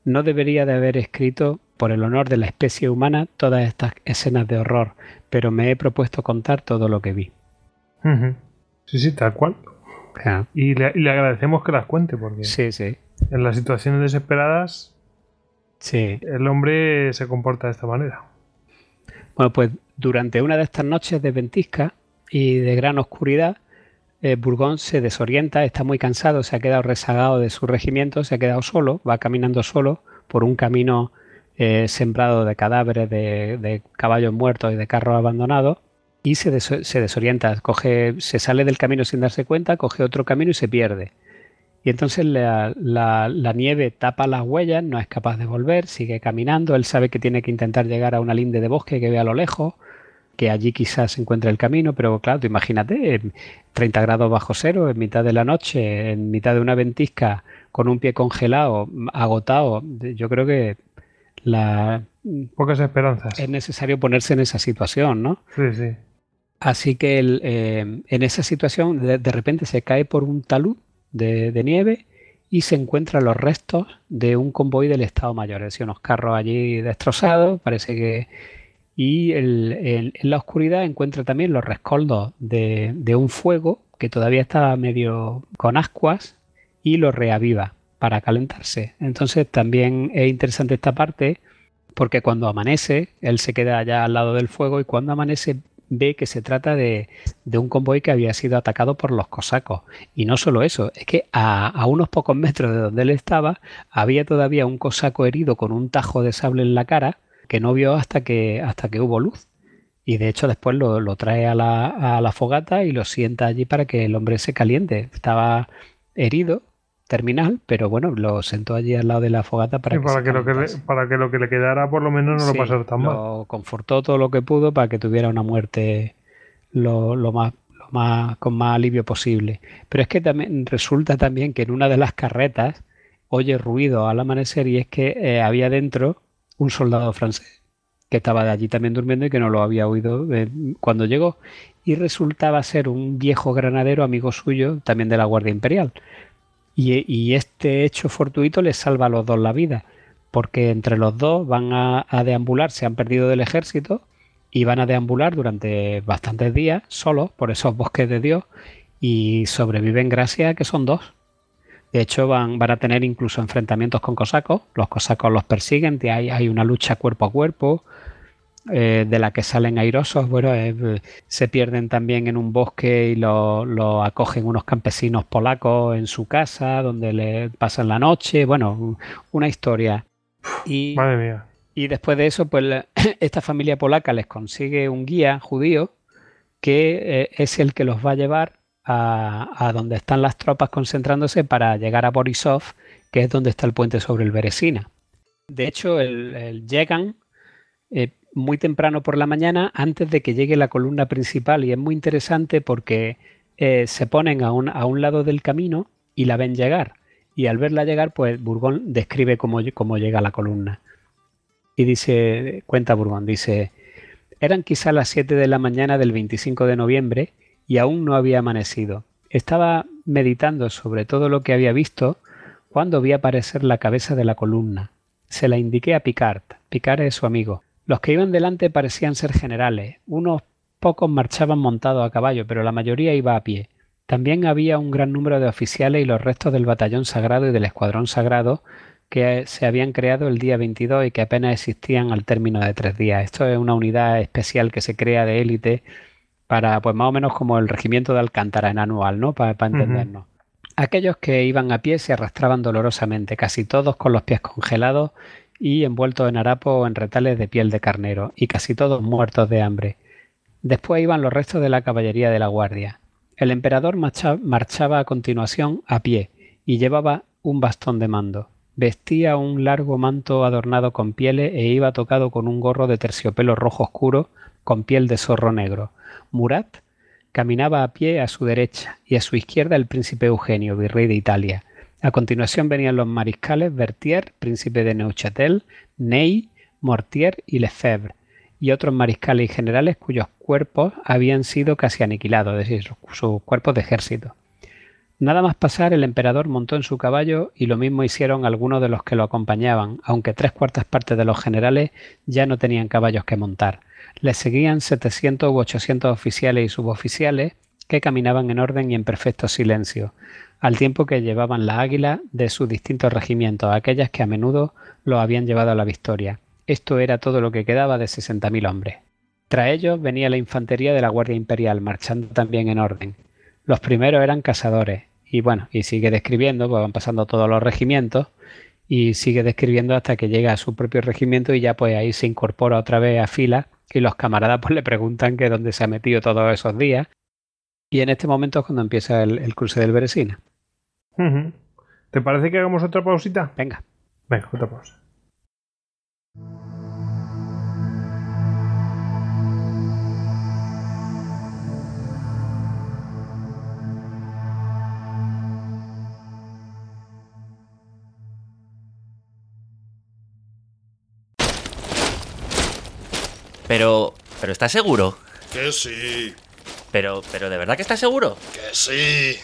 No debería de haber escrito, por el honor de la especie humana, todas estas escenas de horror, pero me he propuesto contar todo lo que vi. Sí, sí, tal cual. Y, le, agradecemos que las cuente, porque sí, sí. en las situaciones desesperadas sí. el hombre se comporta de esta manera. Bueno, pues durante una de estas noches de ventisca y de gran oscuridad, eh, Burgón se desorienta, está muy cansado, se ha quedado rezagado de su regimiento, se ha quedado solo, va caminando solo por un camino eh, sembrado de cadáveres, de, caballos muertos y de carros abandonados y se, desorienta, coge, se sale del camino sin darse cuenta, coge otro camino y se pierde. Y entonces la, nieve tapa las huellas, no es capaz de volver, sigue caminando, él sabe que tiene que intentar llegar a una linde de bosque que ve a lo lejos, que allí quizás se encuentre el camino, pero claro, imagínate, 30 grados bajo cero, en mitad de la noche, en mitad de una ventisca, con un pie congelado, agotado, yo creo que la... Pocas esperanzas. Es necesario ponerse en esa situación, ¿no? Sí, sí. Así que eh, en esa situación de, repente se cae por un talud de, nieve y se encuentran los restos de un convoy del Estado Mayor, es decir, unos carros allí destrozados, parece que... Y en la oscuridad encuentra también los rescoldos de, un fuego que todavía estaba medio con ascuas y lo reaviva para calentarse. Entonces también es interesante esta parte porque cuando amanece, él se queda allá al lado del fuego y cuando amanece ve que se trata de, un convoy que había sido atacado por los cosacos. Y no solo eso, es que a, unos pocos metros de donde él estaba había todavía un cosaco herido con un tajo de sable en la cara que no vio hasta que, hasta que hubo luz. Y de hecho después lo, trae a la, a la fogata y lo sienta allí para que el hombre se caliente. Estaba herido, terminal, pero bueno, lo sentó allí al lado de la fogata para, que, lo que le, para que lo que le quedara por lo menos no lo pasara tan mal. Lo confortó todo lo que pudo para que tuviera una muerte lo, más, lo más con más alivio posible. Pero es que también resulta también que en una de las carretas oye ruido al amanecer y es que eh, había dentro un soldado francés que estaba de allí también durmiendo y que no lo había oído eh, cuando llegó. Y resultaba ser un viejo granadero amigo suyo, también de la Guardia Imperial. Y, este hecho fortuito les salva a los dos la vida, porque entre los dos van a, deambular, se han perdido del ejército y van a deambular durante bastantes días solos por esos bosques de Dios y sobreviven gracias a que son dos. De hecho, van, van a tener incluso enfrentamientos con cosacos. Los cosacos los persiguen, hay, hay una lucha cuerpo a cuerpo. Eh, de la que salen airosos, bueno, eh, se pierden también en un bosque y lo, acogen unos campesinos polacos en su casa, donde le pasan la noche, bueno, una historia. Y, Madre mía. Y después de eso, pues esta familia polaca les consigue un guía judío que eh, es el que los va a llevar a, donde están las tropas concentrándose para llegar a Borisov, que es donde está el puente sobre el Beresina. De hecho, el, llegan muy temprano por la mañana antes de que llegue la columna principal y es muy interesante porque eh, se ponen a un, a un, lado del camino y la ven llegar. Y al verla llegar, pues Burgón describe cómo, cómo llega la columna. Y dice, cuenta Burgón, dice, eran quizá las 7 de la mañana del 25 de noviembre y aún no había amanecido. Estaba meditando sobre todo lo que había visto cuando vi aparecer la cabeza de la columna. Se la indiqué a Picard. Picard es su amigo. Los que iban delante parecían ser generales. Unos pocos marchaban montados a caballo, pero la mayoría iba a pie. También había un gran número de oficiales y los restos del batallón sagrado y del escuadrón sagrado que se habían creado el día 22 y que apenas existían al término de tres días. Esto es una unidad especial que se crea de élite para, pues más o menos como el regimiento de Alcántara en anual, ¿no? Para, entendernos. Aquellos que iban a pie se arrastraban dolorosamente, casi todos con los pies congelados y envueltos en harapo o en retales de piel de carnero, y casi todos muertos de hambre. Después iban los restos de la caballería de la guardia. El emperador marchaba a continuación a pie y llevaba un bastón de mando. Vestía un largo manto adornado con pieles e iba tocado con un gorro de terciopelo rojo oscuro con piel de zorro negro. Murat Caminaba a pie a su derecha y a su izquierda el príncipe Eugenio, virrey de Italia. A continuación venían los mariscales Berthier, príncipe de Neuchâtel, Ney, Mortier y Lefebvre, y otros mariscales y generales cuyos cuerpos habían sido casi aniquilados, es decir, sus cuerpos de ejército. Nada más pasar, el emperador montó en su caballo y lo mismo hicieron algunos de los que lo acompañaban, aunque tres cuartas partes de los generales ya no tenían caballos que montar. Les seguían 700 u 800 oficiales y suboficiales que caminaban en orden y en perfecto silencio, al tiempo que llevaban la águila de sus distintos regimientos, aquellas que a menudo lo habían llevado a la victoria. Esto era todo lo que quedaba de 60.000 hombres. Tras ellos venía la infantería de la Guardia Imperial, marchando también en orden. Los primeros eran cazadores, y bueno, y sigue describiendo, pues van pasando todos los regimientos y sigue describiendo hasta que llega a su propio regimiento y ya pues ahí se incorpora otra vez a fila y los camaradas pues le preguntan que dónde se ha metido todos esos días y en este momento es cuando empieza el, cruce del Beresina. ¿Te parece que hagamos otra pausita? Venga. Venga, otra pausa. Pero, pero ¿estás seguro? Que sí. Pero, pero ¿de verdad que estás seguro? Que sí.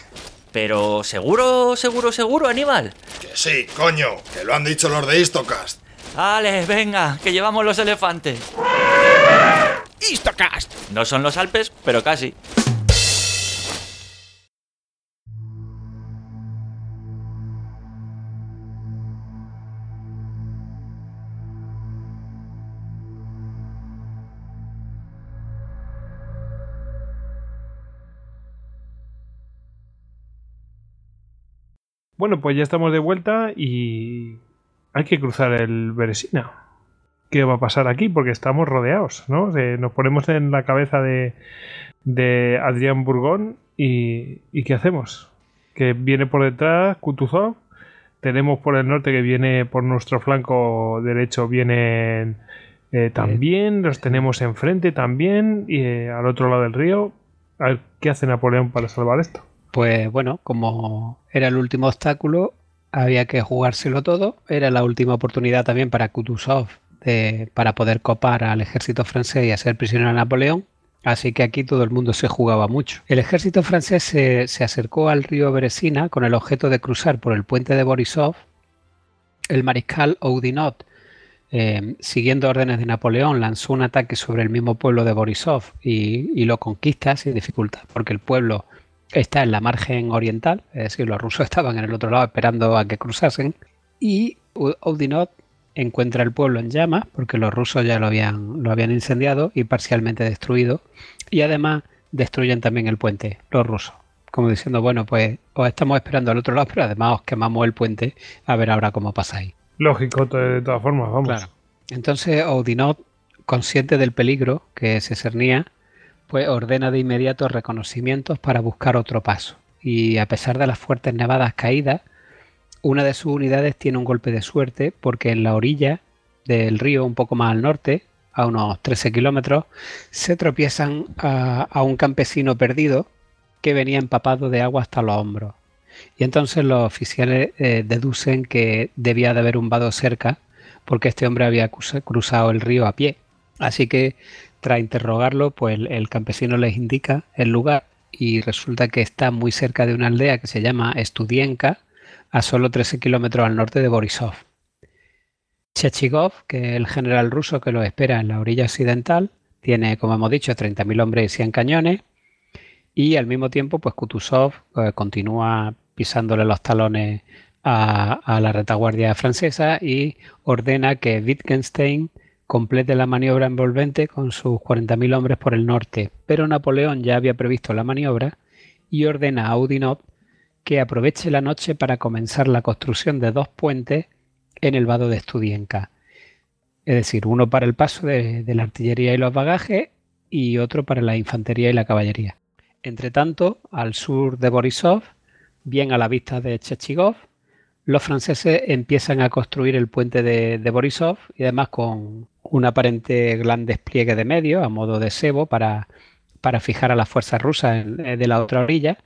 Pero, ¿seguro, seguro, seguro, Aníbal? Que sí, coño, que lo han dicho los de Istocast. Vale, venga, que llevamos los elefantes. Istocast. No son los Alpes, pero casi. Bueno, pues ya estamos de vuelta y hay que cruzar el Beresina. ¿Qué va a pasar aquí? Porque estamos rodeados, ¿no? nos ponemos en la cabeza de, de Adrián Burgón y, y ¿qué hacemos? Que viene por detrás Kutuzov, tenemos por el norte que viene por nuestro flanco derecho vienen eh, también, los tenemos enfrente también y eh, al otro lado del río. A ver, ¿qué hace Napoleón para salvar esto? Pues bueno, como era el último obstáculo, había que jugárselo todo. Era la última oportunidad también para Kutuzov para poder copar al ejército francés y hacer prisionero a Napoleón. Así que aquí todo el mundo se jugaba mucho. El ejército francés se, acercó al río Beresina con el objeto de cruzar por el puente de Borisov. El mariscal Oudinot, eh, siguiendo órdenes de Napoleón, lanzó un ataque sobre el mismo pueblo de Borisov y, y lo conquista sin dificultad, porque el pueblo está en la margen oriental, es decir, los rusos estaban en el otro lado esperando a que cruzasen, y Oudinot encuentra el pueblo en llamas, porque los rusos ya lo habían, lo habían incendiado y parcialmente destruido, y además destruyen también el puente, los rusos, como diciendo, bueno, pues os estamos esperando al otro lado, pero además os quemamos el puente, a ver ahora cómo pasáis. Lógico, de todas formas, vamos. Claro. Entonces Oudinot, consciente del peligro que se cernía, pues ordena de inmediato reconocimientos para buscar otro paso. Y a pesar de las fuertes nevadas caídas, una de sus unidades tiene un golpe de suerte porque en la orilla del río, un poco más al norte, a unos 13 kilómetros, se tropiezan a, un campesino perdido que venía empapado de agua hasta los hombros. Y entonces los oficiales eh, deducen que debía de haber un vado cerca porque este hombre había cruzado el río a pie. Así que interrogarlo, pues el, campesino les indica el lugar y resulta que está muy cerca de una aldea que se llama Estudienka, a solo 13 kilómetros al norte de Borisov. Chechigov, que es el general ruso que lo espera en la orilla occidental, tiene, como hemos dicho, 30.000 hombres y 100 cañones, y al mismo tiempo, pues Kutuzov eh, continúa pisándole los talones a, a, la retaguardia francesa y ordena que Wittgenstein complete la maniobra envolvente con sus 40.000 hombres por el norte, pero Napoleón ya había previsto la maniobra y ordena a Oudinot que aproveche la noche para comenzar la construcción de dos puentes en el vado de Studienka. Es decir, uno para el paso de, la artillería y los bagajes y otro para la infantería y la caballería. Entre tanto, al sur de Borisov, bien a la vista de Chechigov, los franceses empiezan a construir el puente de, Borisov y además con un aparente gran despliegue de medios a modo de cebo para, para fijar a las fuerzas rusas eh, de la otra orilla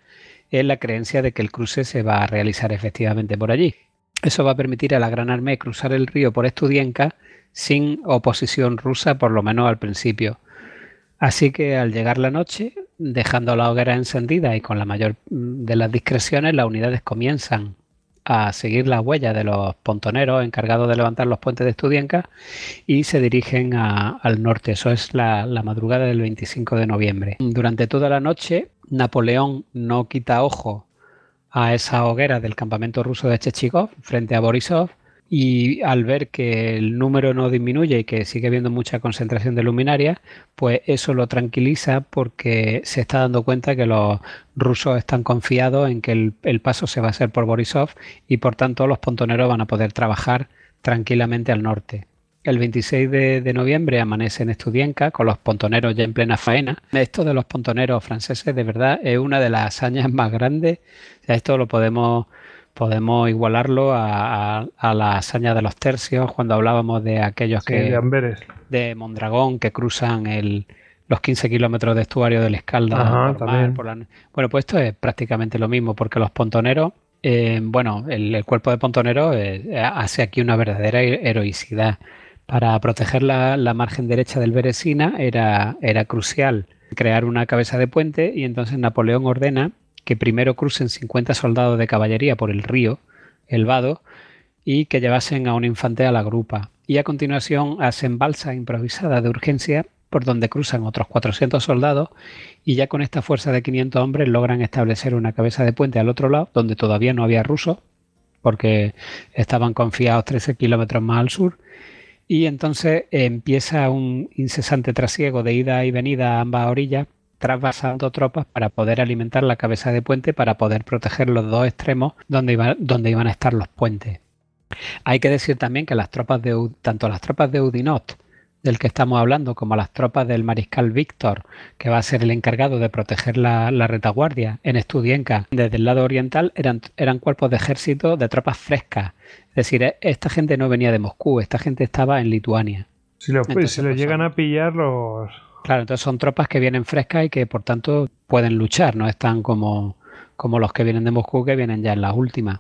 es la creencia de que el cruce se va a realizar efectivamente por allí. Eso va a permitir a la Gran Armée cruzar el río por Estudienca sin oposición rusa, por lo menos al principio. Así que al llegar la noche, dejando la hoguera encendida y con la mayor mm, de las discreciones, las unidades comienzan a seguir las huellas de los pontoneros encargados de levantar los puentes de Estudianca y se dirigen al norte. Eso es la, madrugada del 25 de noviembre. Durante toda la noche, Napoleón no quita ojo a esa hoguera del campamento ruso de Chechikov frente a Borisov y al ver que el número no disminuye y que sigue habiendo mucha concentración de luminarias, pues eso lo tranquiliza porque se está dando cuenta que los rusos están confiados en que el, paso se va a hacer por Borisov y por tanto los pontoneros van a poder trabajar tranquilamente al norte. El 26 de, noviembre amanece en Estudienca con los pontoneros ya en plena faena. Esto de los pontoneros franceses de verdad es una de las hazañas más grandes. esto lo podemos podemos igualarlo a, la hazaña de los tercios cuando hablábamos de aquellos que de, Mondragón que cruzan el, los 15 kilómetros de estuario del Escalda bueno pues esto es prácticamente lo mismo porque los pontoneros eh, bueno el, cuerpo de pontoneros eh, hace aquí una verdadera heroicidad. Para proteger la, margen derecha del Beresina era, era crucial crear una cabeza de puente y entonces Napoleón ordena que primero crucen 50 soldados de caballería por el río, el Vado, y que llevasen a un infante a la grupa. Y a continuación hacen balsa improvisada de urgencia por donde cruzan otros 400 soldados y ya con esta fuerza de 500 hombres logran establecer una cabeza de puente al otro lado, donde todavía no había rusos, porque estaban confiados 13 kilómetros más al sur. Y entonces empieza un incesante trasiego de ida y venida a ambas orillas trasvasando tropas para poder alimentar la cabeza de puente para poder proteger los dos extremos donde, donde iban a estar los puentes. Hay que decir también que las tropas de tanto las tropas de Udinot del que estamos hablando, como las tropas del mariscal Víctor, que va a ser el encargado de proteger la, retaguardia en Estudienca, desde el lado oriental, eran, eran cuerpos de ejército de tropas frescas. Es decir, esta gente no venía de Moscú, esta gente estaba en Lituania. Si lo, si lo llegan a pillar los, Claro, entonces son tropas que vienen frescas y que por tanto pueden luchar, no están como, como los que vienen de Moscú que vienen ya en las últimas.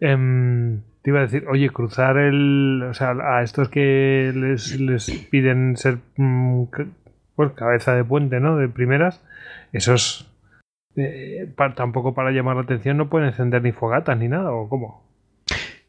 Em, te iba a decir, oye, cruzar el. O sea, a estos que les, les piden ser mm, pues, cabeza de puente, ¿no? De primeras, esos. Eh, tampoco para llamar la atención no pueden encender ni fogatas ni nada, ¿o cómo?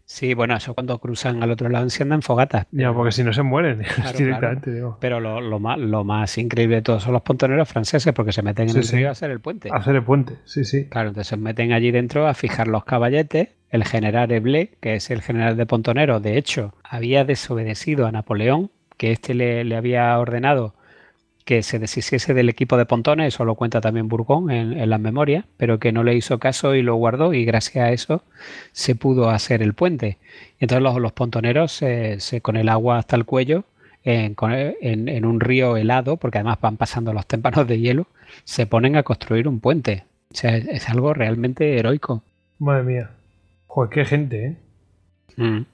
Sí, bueno, eso cuando cruzan al otro lado encienden fogatas. Ya, porque si no se mueren directamente, digo. Pero lo, más, lo más increíble de todos son los pontoneros franceses porque se meten en el río a hacer el puente. A hacer el puente, sí, sí. Claro, entonces se meten allí dentro a fijar los caballetes. El general Eblé, que es el general de pontoneros, de hecho, había desobedecido a Napoleón, que éste le, le había ordenado que se deshiciese del equipo de pontones, eso lo cuenta también Burgón en, las memorias, pero que no le hizo caso y lo guardó y gracias a eso se pudo hacer el puente. Y entonces los, pontoneros se, con el agua hasta el cuello, en, un río helado, porque además van pasando los témpanos de hielo, se ponen a construir un puente. O sea, es, algo realmente heroico. Madre mía. Joder, qué gente, ¿eh? Mm.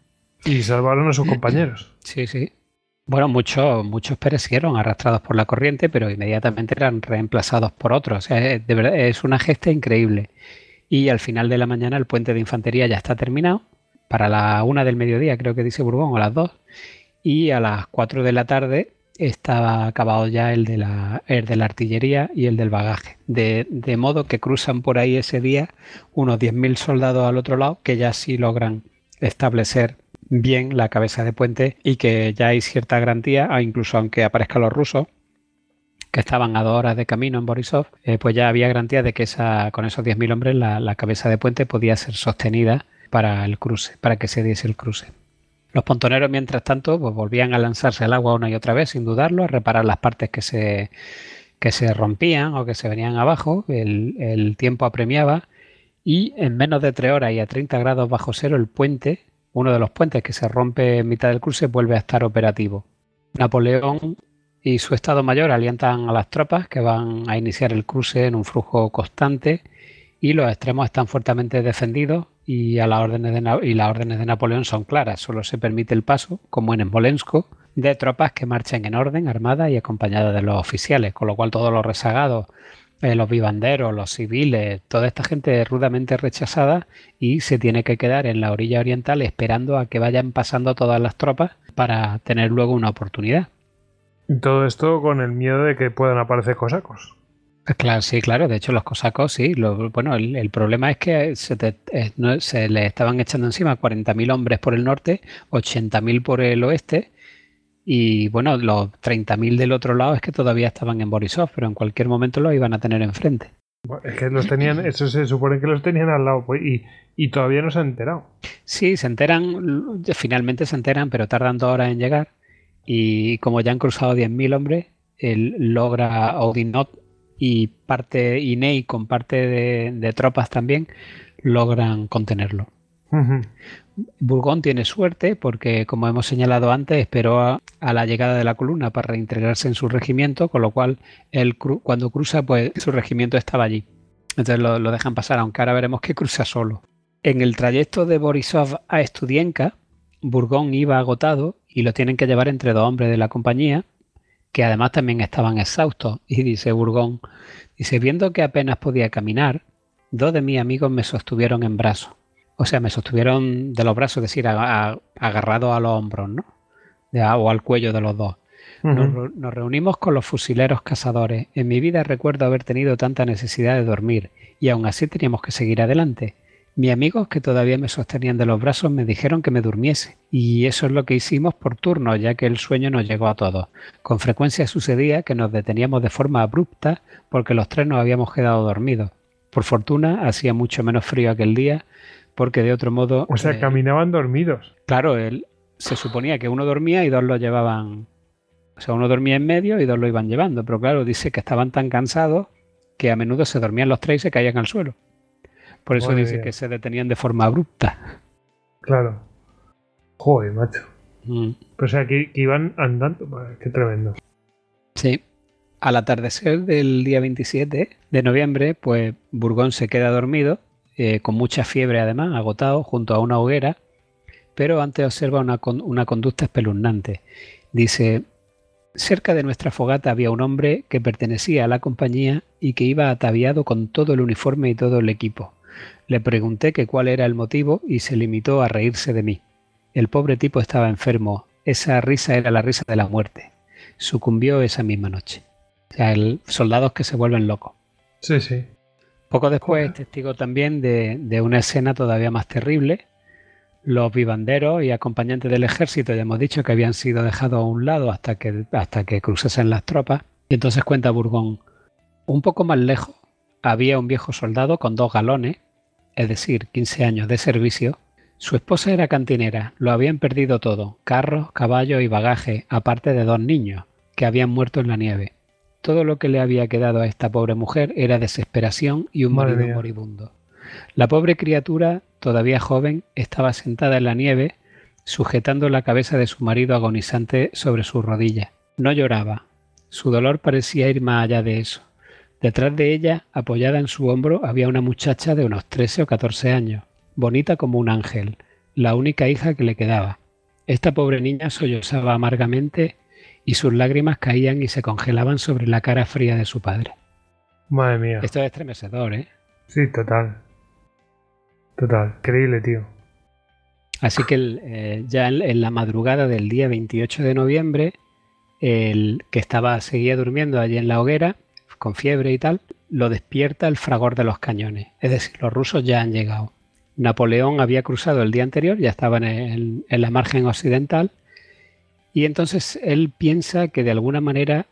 Y salvaron a sus compañeros. Sí, sí. Bueno, muchos, muchos perecieron arrastrados por la corriente, pero inmediatamente eran reemplazados por otros. verdad, es una gesta increíble. Y al final de la mañana el puente de infantería ya está terminado. Para la una del mediodía, creo que dice Burgón, o las dos. Y a las cuatro de la tarde estaba acabado ya el de la, el de la artillería y el del bagaje. De, de modo que cruzan por ahí ese día unos 10.000 soldados al otro lado que ya sí logran establecer bien la cabeza de puente y que ya hay cierta garantía, ah, incluso aunque aparezcan los rusos, que estaban a dos horas de camino en Borisov, eh, pues ya había garantía de que esa, con esos 10.000 hombres la, cabeza de puente podía ser sostenida para el cruce, para que se diese el cruce. Los pontoneros, mientras tanto, pues volvían a lanzarse al agua una y otra vez, sin dudarlo, a reparar las partes que se, que se rompían o que se venían abajo. El, el tiempo apremiaba y en menos de tres horas y a 30 grados bajo cero el puente uno de los puentes que se rompe en mitad del cruce vuelve a estar operativo. Napoleón y su Estado Mayor alientan a las tropas que van a iniciar el cruce en un flujo constante y los extremos están fuertemente defendidos y, a las órdenes de, las órdenes de Napoleón son claras. Solo se permite el paso, como en Smolensk, de tropas que marchen en orden, armadas y acompañadas de los oficiales, con lo cual todos los rezagados, eh, los vivanderos, los civiles, toda esta gente rudamente rechazada y se tiene que quedar en la orilla oriental esperando a que vayan pasando todas las tropas para tener luego una oportunidad. Y todo esto con el miedo de que puedan aparecer cosacos. Claro, sí, claro. De hecho, los cosacos, sí. Lo, bueno, el, el, problema es que se, te, eh, no, se le estaban echando encima 40.000 hombres por el norte, 80.000 por el oeste. Y bueno, los 30.000 del otro lado es que todavía estaban en Borisov, pero en cualquier momento los iban a tener enfrente. Es que los tenían, eso se supone que los tenían al lado, pues, y, y todavía no se han enterado. Sí, se enteran, finalmente se enteran, pero tardan dos horas en llegar. Y como ya han cruzado 10.000 hombres, él logra Odinot y parte Inei con parte de, de tropas también logran contenerlo. Uh -huh. Burgón tiene suerte porque, como hemos señalado antes, esperó a, la llegada de la columna para reintegrarse en su regimiento, con lo cual él cuando cruza, pues su regimiento estaba allí. Entonces lo, lo, dejan pasar, aunque ahora veremos que cruza solo. En el trayecto de Borisov a Estudienka, Burgón iba agotado y lo tienen que llevar entre dos hombres de la compañía, que además también estaban exhaustos. Y dice Burgón, dice, viendo que apenas podía caminar, dos de mis amigos me sostuvieron en brazos. O sea, me sostuvieron de los brazos, es decir, agarrados a los hombros, ¿no? De, o al cuello de los dos. Uh -huh. nos, nos, reunimos con los fusileros cazadores. En mi vida recuerdo haber tenido tanta necesidad de dormir y aún así teníamos que seguir adelante. Mis amigos que todavía me sostenían de los brazos me dijeron que me durmiese y eso es lo que hicimos por turno ya que el sueño nos llegó a todos. Con frecuencia sucedía que nos deteníamos de forma abrupta porque los tres nos habíamos quedado dormidos. Por fortuna hacía mucho menos frío aquel día porque de otro modo... O sea, eh, caminaban dormidos. Claro, él, se suponía que uno dormía y dos lo llevaban... O sea, uno dormía en medio y dos lo iban llevando, pero claro, dice que estaban tan cansados que a menudo se dormían los tres y se caían al suelo. Por eso Madre dice mía. que se detenían de forma abrupta. Claro. Joder, macho. Mm. O sea, que, que iban andando. Qué tremendo. Sí. Al atardecer del día 27 de noviembre, pues Burgón se queda dormido eh, con mucha fiebre además, agotado, junto a una hoguera, pero antes observa una, una conducta espeluznante. Dice, cerca de nuestra fogata había un hombre que pertenecía a la compañía y que iba ataviado con todo el uniforme y todo el equipo. Le pregunté que cuál era el motivo y se limitó a reírse de mí. El pobre tipo estaba enfermo. Esa risa era la risa de la muerte. Sucumbió esa misma noche. O sea, el, soldados que se vuelven locos. Sí, sí. Poco después es testigo también de, de, una escena todavía más terrible. Los vivanderos y acompañantes del ejército, ya hemos dicho que habían sido dejados a un lado hasta que, hasta que cruzasen las tropas. Y entonces cuenta Burgón, un poco más lejos había un viejo soldado con dos galones, es decir, 15 años de servicio. Su esposa era cantinera, lo habían perdido todo, carros, caballos y bagaje, aparte de dos niños, que habían muerto en la nieve. Todo lo que le había quedado a esta pobre mujer era desesperación y un marido moribundo. La pobre criatura, todavía joven, estaba sentada en la nieve, sujetando la cabeza de su marido agonizante sobre sus rodillas. No lloraba. Su dolor parecía ir más allá de eso. Detrás de ella, apoyada en su hombro, había una muchacha de unos 13 o 14 años, bonita como un ángel, la única hija que le quedaba. Esta pobre niña sollozaba amargamente y sus lágrimas caían y se congelaban sobre la cara fría de su padre. Madre mía. Esto es estremecedor, ¿eh? Sí, total. Total, increíble, tío. Así que el, eh, ya en, en, la madrugada del día 28 de noviembre, el que estaba seguía durmiendo allí en la hoguera, con fiebre y tal, lo despierta el fragor de los cañones. Es decir, los rusos ya han llegado. Napoleón había cruzado el día anterior, ya estaba en, el, en la margen occidental, y entonces él piensa que de alguna manera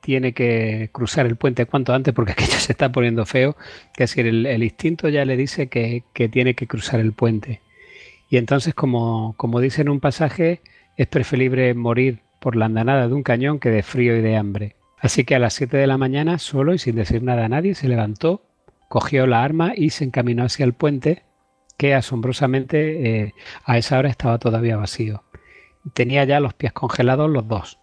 tiene que cruzar el puente cuanto antes porque aquello se está poniendo feo. Que es decir, el, instinto ya le dice que, que, tiene que cruzar el puente. Y entonces, como, como dice en un pasaje, es preferible morir por la andanada de un cañón que de frío y de hambre. Así que a las 7 de la mañana, solo y sin decir nada a nadie, se levantó, cogió la arma y se encaminó hacia el puente, que asombrosamente eh, a esa hora estaba todavía vacío. Tenía ya los pies congelados los dos.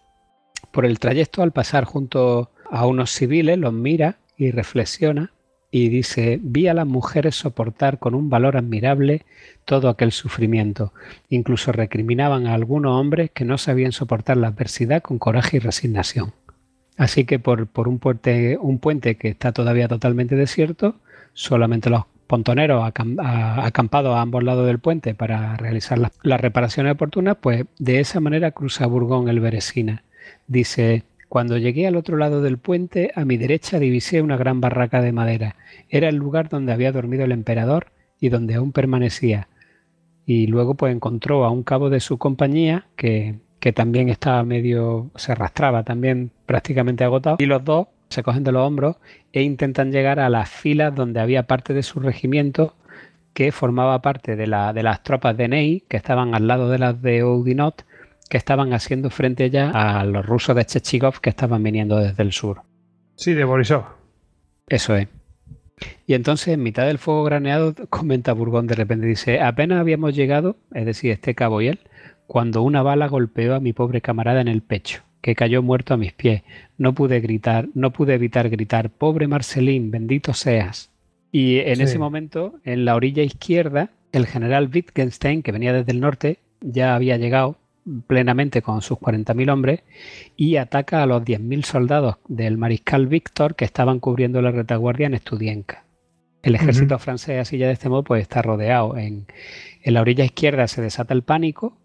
Por el trayecto, al pasar junto a unos civiles, los mira y reflexiona y dice, vi a las mujeres soportar con un valor admirable todo aquel sufrimiento. Incluso recriminaban a algunos hombres que no sabían soportar la adversidad con coraje y resignación. Así que por, por un, puente, un puente que está todavía totalmente desierto, solamente los pontoneros acampados a ambos lados del puente para realizar las, reparaciones oportunas, pues de esa manera cruza Burgón el Beresina. Dice, cuando llegué al otro lado del puente, a mi derecha divisé una gran barraca de madera. Era el lugar donde había dormido el emperador y donde aún permanecía. Y luego pues encontró a un cabo de su compañía que, que también estaba medio, se arrastraba también prácticamente agotado. Y los dos se cogen de los hombros e intentan llegar a las filas donde había parte de su regimiento que formaba parte de, la, de las tropas de Ney, que estaban al lado de las de Oudinot, que estaban haciendo frente ya a los rusos de Chechigov que estaban viniendo desde el sur. Sí, de Borisov. Eso es. Y entonces, en mitad del fuego graneado, comenta Burgón de repente, dice, apenas habíamos llegado, es decir, este cabo y él, cuando una bala golpeó a mi pobre camarada en el pecho, que cayó muerto a mis pies. No pude gritar, no pude evitar gritar, pobre Marcelín, bendito seas. Y en ese momento, en la orilla izquierda, el general Wittgenstein, que venía desde el norte, ya había llegado plenamente con sus 40.000 hombres y ataca a los 10.000 soldados del mariscal Víctor que estaban cubriendo la retaguardia en Estudienca. El ejército francés así ya de este modo pues está rodeado. En, en, la orilla izquierda se desata el pánico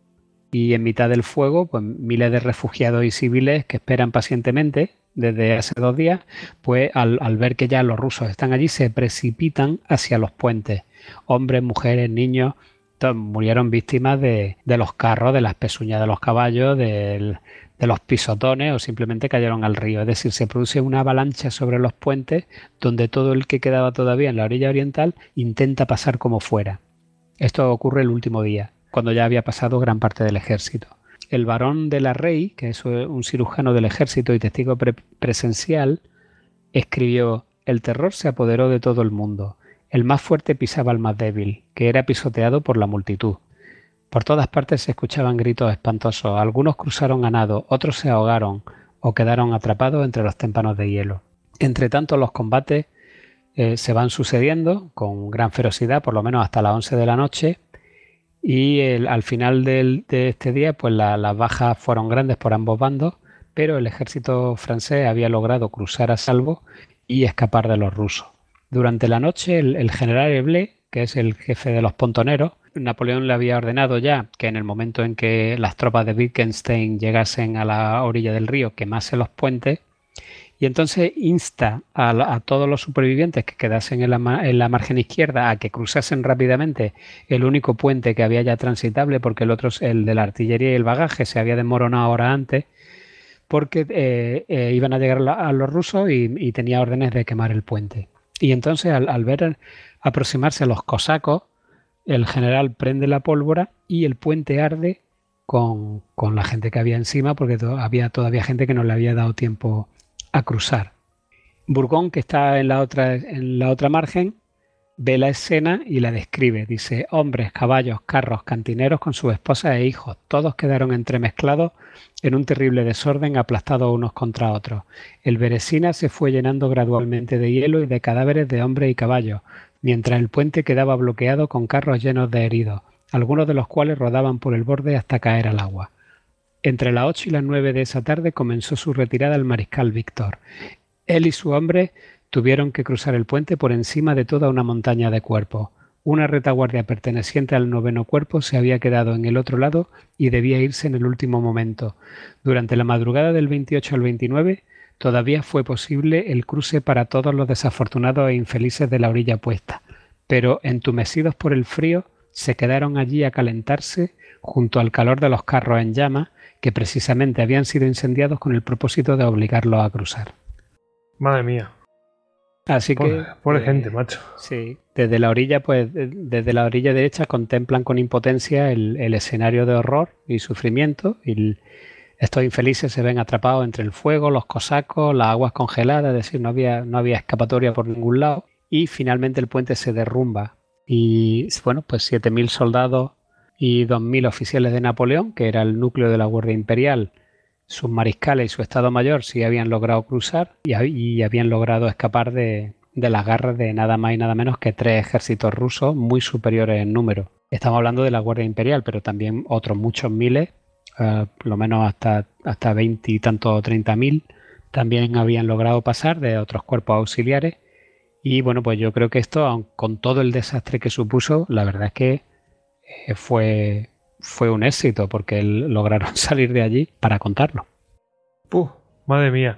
y en mitad del fuego pues miles de refugiados y civiles que esperan pacientemente desde hace dos días pues al, ver que ya los rusos están allí se precipitan hacia los puentes. Hombres, mujeres, niños murieron víctimas de, los carros, de las pezuñas de los caballos, de los pisotones o simplemente cayeron al río. Es decir, se produce una avalancha sobre los puentes donde todo el que quedaba todavía en la orilla oriental intenta pasar como fuera. Esto ocurre el último día, cuando ya había pasado gran parte del ejército. El varón de la Rey, que es un cirujano del ejército y testigo presencial, escribió, El terror se apoderó de todo el mundo. El más fuerte pisaba al más débil, que era pisoteado por la multitud. Por todas partes se escuchaban gritos espantosos. Algunos cruzaron a nado, otros se ahogaron o quedaron atrapados entre los témpanos de hielo. Entre tanto, los combates eh, se van sucediendo con gran ferocidad, por lo menos hasta las 11 de la noche. Y al final de este día, pues las bajas fueron grandes por ambos bandos, pero el ejército francés había logrado cruzar a salvo y escapar de los rusos. Durante la noche, el, general Eble, que es el jefe de los pontoneros, Napoleón le había ordenado ya que en el momento en que las tropas de Wittgenstein llegasen a la orilla del río quemase los puentes y entonces insta a, todos los supervivientes que quedasen en la, en la, margen izquierda a que cruzasen rápidamente el único puente que había ya transitable porque el otro, el de la artillería y el bagaje, se había desmoronado ahora antes porque eh, eh, iban a llegar a los rusos y tenía órdenes de quemar el puente. Y entonces al, ver aproximarse a los cosacos, el general prende la pólvora y el puente arde con, con, la gente que había encima, porque había todavía gente que no le había dado tiempo a cruzar. Burgón, que está en la otra, en la otra margen, ve la escena y la describe. Dice, hombres, caballos, carros, cantineros con sus esposas e hijos, todos quedaron entremezclados en un terrible desorden aplastados unos contra otros. El Beresina se fue llenando gradualmente de hielo y de cadáveres de hombres y caballos, mientras el puente quedaba bloqueado con carros llenos de heridos, algunos de los cuales rodaban por el borde hasta caer al agua. Entre las ocho y las nueve de esa tarde comenzó su retirada el mariscal Víctor. Él y su hombre Tuvieron que cruzar el puente por encima de toda una montaña de cuerpos. Una retaguardia perteneciente al noveno cuerpo se había quedado en el otro lado y debía irse en el último momento. Durante la madrugada del 28 al 29 todavía fue posible el cruce para todos los desafortunados e infelices de la orilla puesta, pero entumecidos por el frío se quedaron allí a calentarse junto al calor de los carros en llama que precisamente habían sido incendiados con el propósito de obligarlos a cruzar. Madre mía. Así que. Pobre eh, gente, macho. Sí. Desde la orilla, pues, desde la orilla derecha contemplan con impotencia el, escenario de horror y sufrimiento. Y estos infelices se ven atrapados entre el fuego, los cosacos, las aguas congeladas, es decir, no había, no había escapatoria por ningún lado. Y finalmente el puente se derrumba. Y bueno, pues 7.000 soldados y 2.000 oficiales de Napoleón, que era el núcleo de la Guardia Imperial, sus mariscales y su Estado Mayor sí habían logrado cruzar y, habían logrado escapar de, las garras de nada más y nada menos que tres ejércitos rusos muy superiores en número. Estamos hablando de la Guardia Imperial, pero también otros muchos miles, eh, lo menos hasta, hasta 20 y tanto 30 mil, también habían logrado pasar de otros cuerpos auxiliares. Y bueno, pues yo creo que esto, con todo el desastre que supuso, la verdad es que eh, fue, fue un éxito, porque lograron salir de allí para contarlo. Puh, madre mía.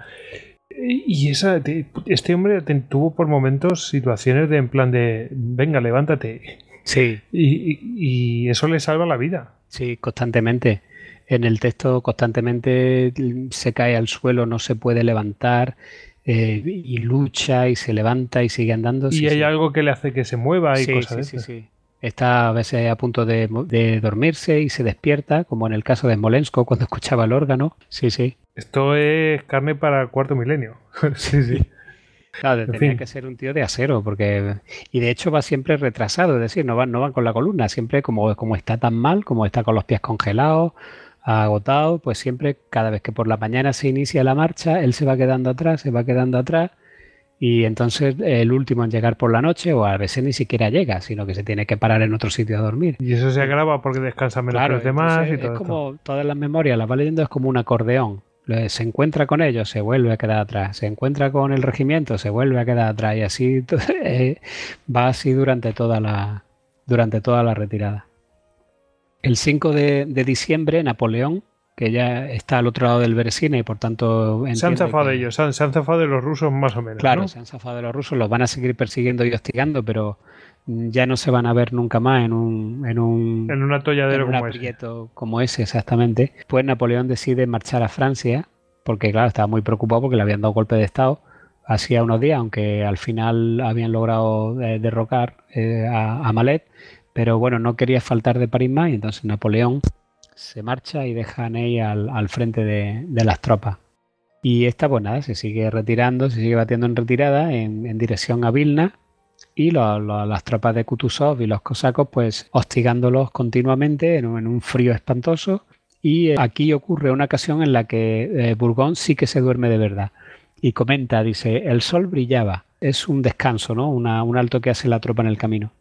Y esa, este hombre tuvo por momentos situaciones de en plan de, venga, levántate. Sí. Y, eso le salva la vida. Sí, constantemente. En el texto constantemente se cae al suelo, no se puede levantar eh, y lucha y se levanta y sigue andando. Y hay algo que le hace que se mueva y cosas sí, sí, sí. Está a veces a punto de, de, dormirse y se despierta, como en el caso de Smolensko cuando escuchaba el órgano. Sí, sí. Esto es carne para el cuarto milenio. sí, sí. Claro, tenía que ser un tío de acero, porque. Y de hecho va siempre retrasado, es decir, no van, no van con la columna, siempre como, como está tan mal, como está con los pies congelados, agotado, pues siempre, cada vez que por la mañana se inicia la marcha, él se va quedando atrás, se va quedando atrás, y entonces el último en llegar por la noche, o a veces ni siquiera llega, sino que se tiene que parar en otro sitio a dormir. Y eso se agrava porque descansa menos que los demás. Y todo es como todas las memorias, las va leyendo, es como un acordeón se encuentra con ellos, se vuelve a quedar atrás, se encuentra con el regimiento, se vuelve a quedar atrás y así eh, va así durante toda la durante toda la retirada. El 5 de, diciembre, Napoleón, que ya está al otro lado del Beresina y por tanto... Se han zafado de ellos, se han, zafado de los rusos más o menos. Claro, se han zafado de los rusos, los van a seguir persiguiendo y hostigando, pero ya no se van a ver nunca más en un en un en un atolladero como ese. como ese exactamente pues Napoleón decide marchar a Francia porque claro estaba muy preocupado porque le habían dado golpe de estado hacía unos días aunque al final habían logrado eh, derrocar eh, a, Malet pero bueno no quería faltar de París más y entonces Napoleón se marcha y deja a Ney al, frente de, las tropas y esta pues nada se sigue retirando se sigue batiendo en retirada en, dirección a Vilna y las tropas de Kutuzov y los cosacos pues hostigándolos continuamente en, un frío espantoso y eh, aquí ocurre una ocasión en la que eh, Burgón sí que se duerme de verdad y comenta, dice, el sol brillaba, es un descanso, ¿no? un alto que hace la tropa en el camino.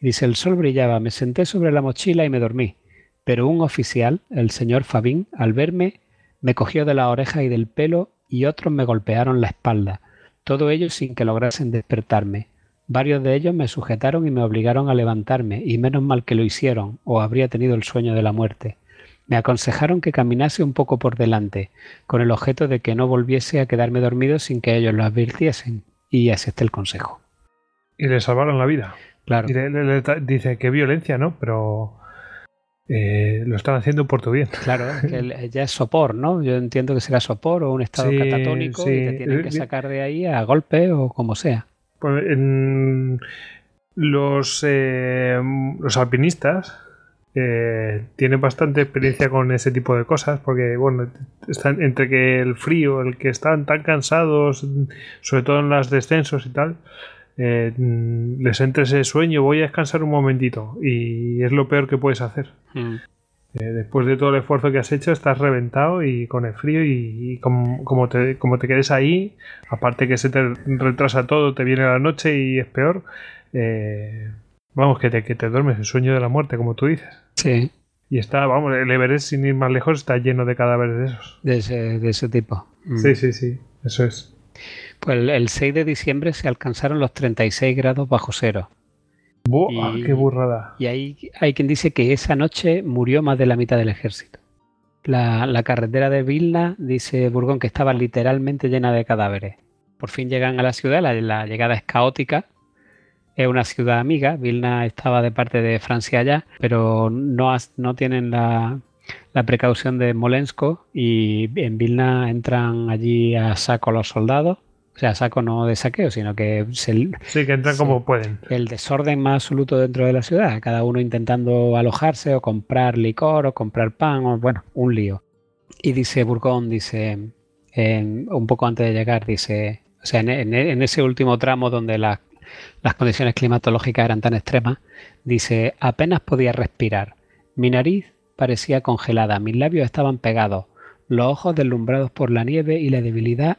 dice, el sol brillaba, me senté sobre la mochila y me dormí, pero un oficial, el señor Fabín, al verme, me cogió de la oreja y del pelo y otros me golpearon la espalda, todo ello sin que lograsen despertarme. Varios de ellos me sujetaron y me obligaron a levantarme, y menos mal que lo hicieron, o habría tenido el sueño de la muerte. Me aconsejaron que caminase un poco por delante, con el objeto de que no volviese a quedarme dormido sin que ellos lo advirtiesen, y acepté el consejo. Y le salvaron la vida. Claro. dice, qué violencia, ¿no? Pero eh, lo están haciendo por tu bien. Claro, que ya es sopor, ¿no? Yo entiendo que será sopor o un estado catatónico y te tienen que sacar de ahí a golpe o como sea. Pues, los, eh, los alpinistas eh, tienen bastante experiencia con ese tipo de cosas porque, bueno, están entre que el frío, el que están tan cansados, sobre todo en los descensos y tal, eh, les entra ese sueño, voy a descansar un momentito y es lo peor que puedes hacer. Mm. Eh, después de todo el esfuerzo que has hecho, estás reventado y con el frío y, como, te, como te quedes ahí, aparte que se te retrasa todo, te viene la noche y es peor, eh, vamos, que te, que te duermes, el sueño de la muerte, como tú dices. Sí. Y está, vamos, el Everest sin ir más lejos está lleno de cadáveres de esos. De ese, de ese tipo. Mm. Sí, sí, sí, eso es. Pues el 6 de diciembre se alcanzaron los 36 grados bajo cero y, ¡Qué burrada! Y hay, hay quien dice que esa noche murió más de la mitad del ejército. La, carretera de Vilna, dice Burgón, que estaba literalmente llena de cadáveres. Por fin llegan a la ciudad, la, llegada es caótica. Es una ciudad amiga, Vilna estaba de parte de Francia allá, pero no, no tienen la, la precaución de Molensko y en Vilna entran allí a saco los soldados o sea, saco no de saqueo, sino que se, sí, que entran como pueden. El desorden más absoluto dentro de la ciudad, cada uno intentando alojarse o comprar licor o comprar pan, o bueno, un lío. Y dice Burgón, dice, un poco antes de llegar, dice, o sea, en, ese último tramo donde las condiciones climatológicas eran tan extremas, dice, apenas podía respirar. Mi nariz parecía congelada, mis labios estaban pegados, los ojos deslumbrados por la nieve y la debilidad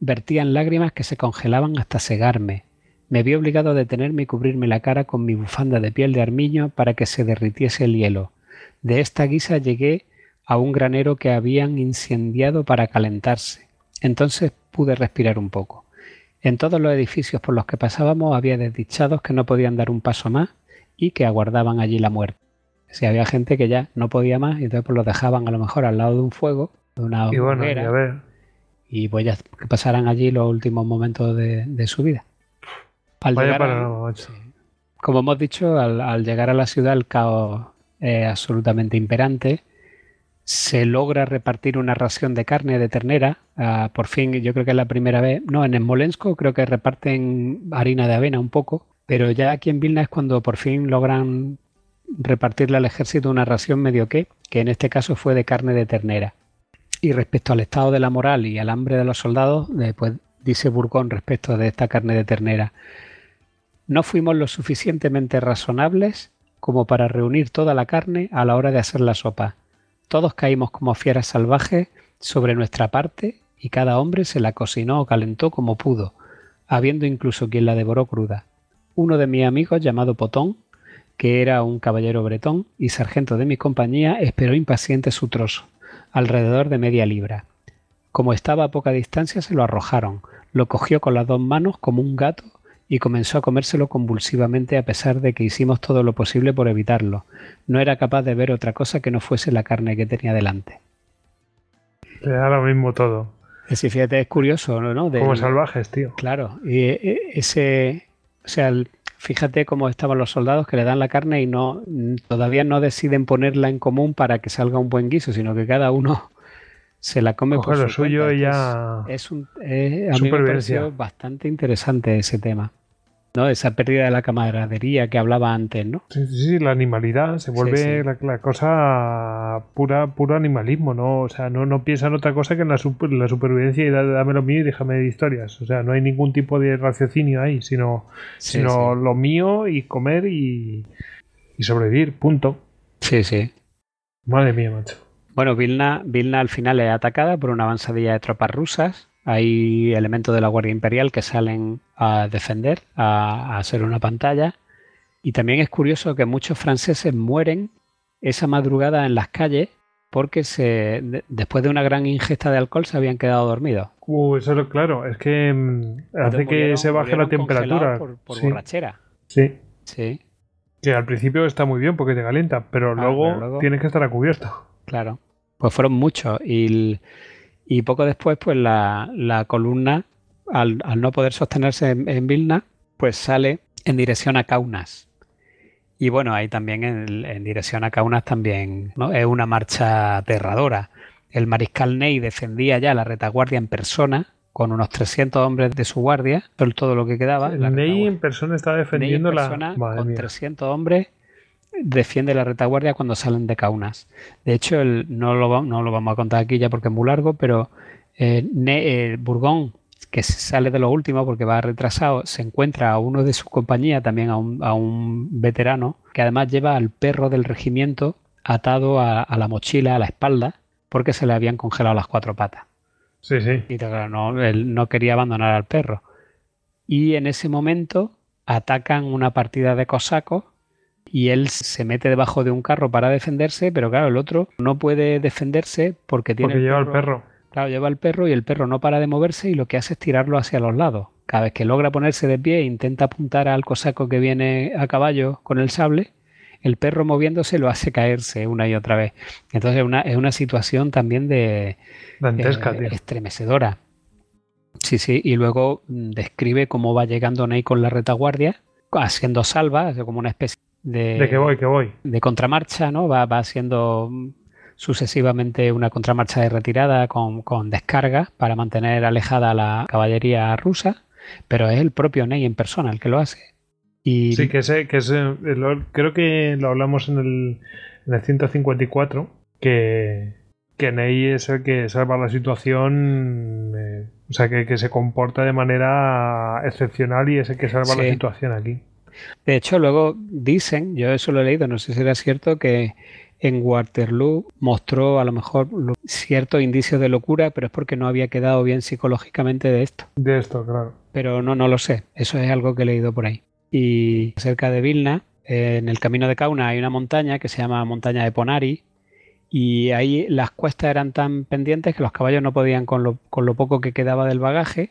vertían lágrimas que se congelaban hasta cegarme. Me vi obligado a detenerme y cubrirme la cara con mi bufanda de piel de armiño para que se derritiese el hielo. De esta guisa llegué a un granero que habían incendiado para calentarse. Entonces pude respirar un poco. En todos los edificios por los que pasábamos había desdichados que no podían dar un paso más y que aguardaban allí la muerte. Si había gente que ya no podía más y entonces pues los dejaban a lo mejor al lado de un fuego, de una Y bueno, y a ver. Y pues ya que pasaran allí los últimos momentos de, de su vida. Al Vaya llegar a- panorama, macho. como hemos dicho, al, al llegar a la ciudad el caos es absolutamente imperante. Se logra repartir una ración de carne de ternera. ah, por fin, yo creo que es la primera vez. No, en Smolensk creo que reparten harina de avena un poco. Pero ya aquí en Vilna es cuando por fin logran repartirle al ejército una ración medio que, que en este caso fue de carne de ternera. Y respecto al estado de la moral y al hambre de los soldados, eh, pues dice Burgón respecto de esta carne de ternera. No fuimos lo suficientemente razonables como para reunir toda la carne a la hora de hacer la sopa. Todos caímos como fieras salvajes sobre nuestra parte y cada hombre se la cocinó o calentó como pudo, habiendo incluso quien la devoró cruda. Uno de mis amigos, llamado Potón, que era un caballero bretón y sargento de mi compañía, esperó impaciente su trozo, alrededor de media libra. Como estaba a poca distancia, se lo arrojaron, lo cogió con las dos manos como un gato y comenzó a comérselo convulsivamente a pesar de que hicimos todo lo posible por evitarlo. No era capaz de ver otra cosa que no fuese la carne que tenía delante. Le da lo mismo todo. Es decir, fíjate, es curioso, ¿no? Como salvajes, tío. Claro, y eh, ese, o sea, el- fíjate cómo estaban los soldados que le dan la carne y no todavía no deciden ponerla en común para que salga un buen guiso, sino que cada uno se la come Coge por lo su suyo cuenta. y ya. Es un, eh, a mí me Supervivencia. pareció bastante interesante ese tema, ¿no? Esa pérdida de la camaradería que hablaba antes, ¿no? Sí, sí, sí, la animalidad se vuelve sí. La, la cosa pura, puro animalismo, ¿no? O sea, no, no piensan otra cosa que en la, super- la supervivencia y da- dame lo mío y déjame de historias. O sea, no hay ningún tipo de raciocinio ahí, sino, sino lo mío y comer y, y sobrevivir, punto. Sí, sí. Madre mía, macho. Bueno, Vilna, Vilna al final es atacada por una avanzadilla de tropas rusas. Hay elementos de la Guardia Imperial que salen a defender, a, a hacer una pantalla. Y también es curioso que muchos franceses mueren esa madrugada en las calles porque se, de- después de una gran ingesta de alcohol se habían quedado dormidos. Uh, eso es lo claro, es que mm, hace que se baje la temperatura. Por, por Sí, borrachera. sí. Sí, Que al principio está muy bien porque te calienta, pero, Ah, luego, pero luego- tienes que estar a cubierto. claro. Pues fueron muchos. Y, y poco después, pues la, la columna, al, al no poder sostenerse en, en Vilna, pues sale en dirección a Kaunas. Y bueno, ahí también en, en dirección a Kaunas también ¿no? es una marcha aterradora. El mariscal Ney defendía ya la retaguardia en persona con unos 300 hombres de su guardia, todo- lo que quedaba. la Ney en persona está Ney en defendiendo persona, la. Madre con mía. 300 hombres defiende la retaguardia cuando salen de Kaunas. De hecho, el- no, lo, va- no lo vamos a contar aquí ya porque es muy largo, pero eh, Ne- eh, Burgón, que sale de lo último porque va retrasado, se encuentra a uno de su compañía, también a un, a un veterano, que además lleva al perro del regimiento atado a, a la mochila, a la espalda, porque se le habían congelado las cuatro patas. Sí, sí. Y claro, no, él no quería abandonar al perro. Y en ese momento atacan una partida de cosacos y él se mete debajo de un carro para defenderse, pero claro, el otro no puede defenderse porque tiene Porque lleva el perro. Claro, lleva el perro y el perro no para de moverse y lo que hace es tirarlo hacia los lados. Cada vez que logra ponerse de pie e intenta apuntar al cosaco que viene a caballo con el sable, el perro moviéndose lo hace caerse una y otra vez. Entonces es una, es una situación también de Dantesca, eh, tío. estremecedora. Sí, sí, y luego mm, describe cómo va llegando Ney con la retaguardia, haciendo salva, hace como una especie de, De que voy, que voy. de contramarcha, ¿no? Va, va haciendo sucesivamente una contramarcha de retirada con, con descarga para mantener alejada a la caballería rusa, pero es el propio Ney en persona el que lo hace. Y Sí, que ese, que ese, lo- creo que lo hablamos en el, en el 154, que, que Ney es el que salva la situación, eh, o sea, que, que se comporta de manera excepcional y es el que salva la situación aquí. De hecho, luego dicen, yo eso lo he leído, no sé si era cierto, que en Waterloo mostró a lo mejor ciertos indicios de locura, pero es porque no había quedado bien psicológicamente de esto. De esto, claro. Pero no, no lo sé. Eso es algo que he leído por ahí. Y cerca de Vilna, en el camino de Kauna, hay una montaña que se llama Montaña de Ponari. Y ahí las cuestas eran tan pendientes que los caballos no podían con lo, con lo poco que quedaba del bagaje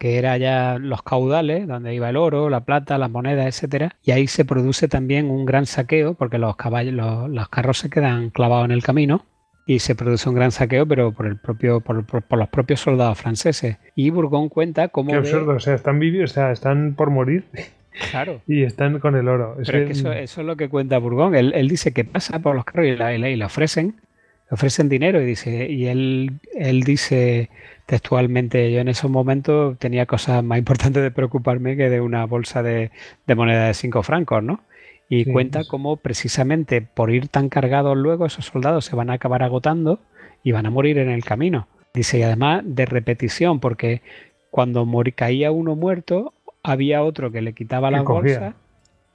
que era ya los caudales, donde iba el oro, la plata, las monedas, etcétera, y ahí se produce también un gran saqueo, porque los caballos, los, carros se quedan clavados en el camino, y se produce un gran saqueo, pero por el propio, por, los propios soldados franceses. Y Bourgogne cuenta cómo. Qué absurdo, o sea, están o sea, están por morir. Claro. y están con el oro. Pero que eso, es lo que cuenta Bourgogne. Él, dice que pasa por los carros y, le ofrecen, le ofrecen dinero y dice, y él, él dice textualmente, yo en esos momentos tenía cosas más importantes de preocuparme que de una bolsa de, moneda de 5 francos, ¿no? Y cuenta cómo precisamente por ir tan cargados luego esos soldados se van a acabar agotando y van a morir en el camino. Dice, y además de repetición, porque cuando caía uno muerto, había otro que le quitaba la bolsa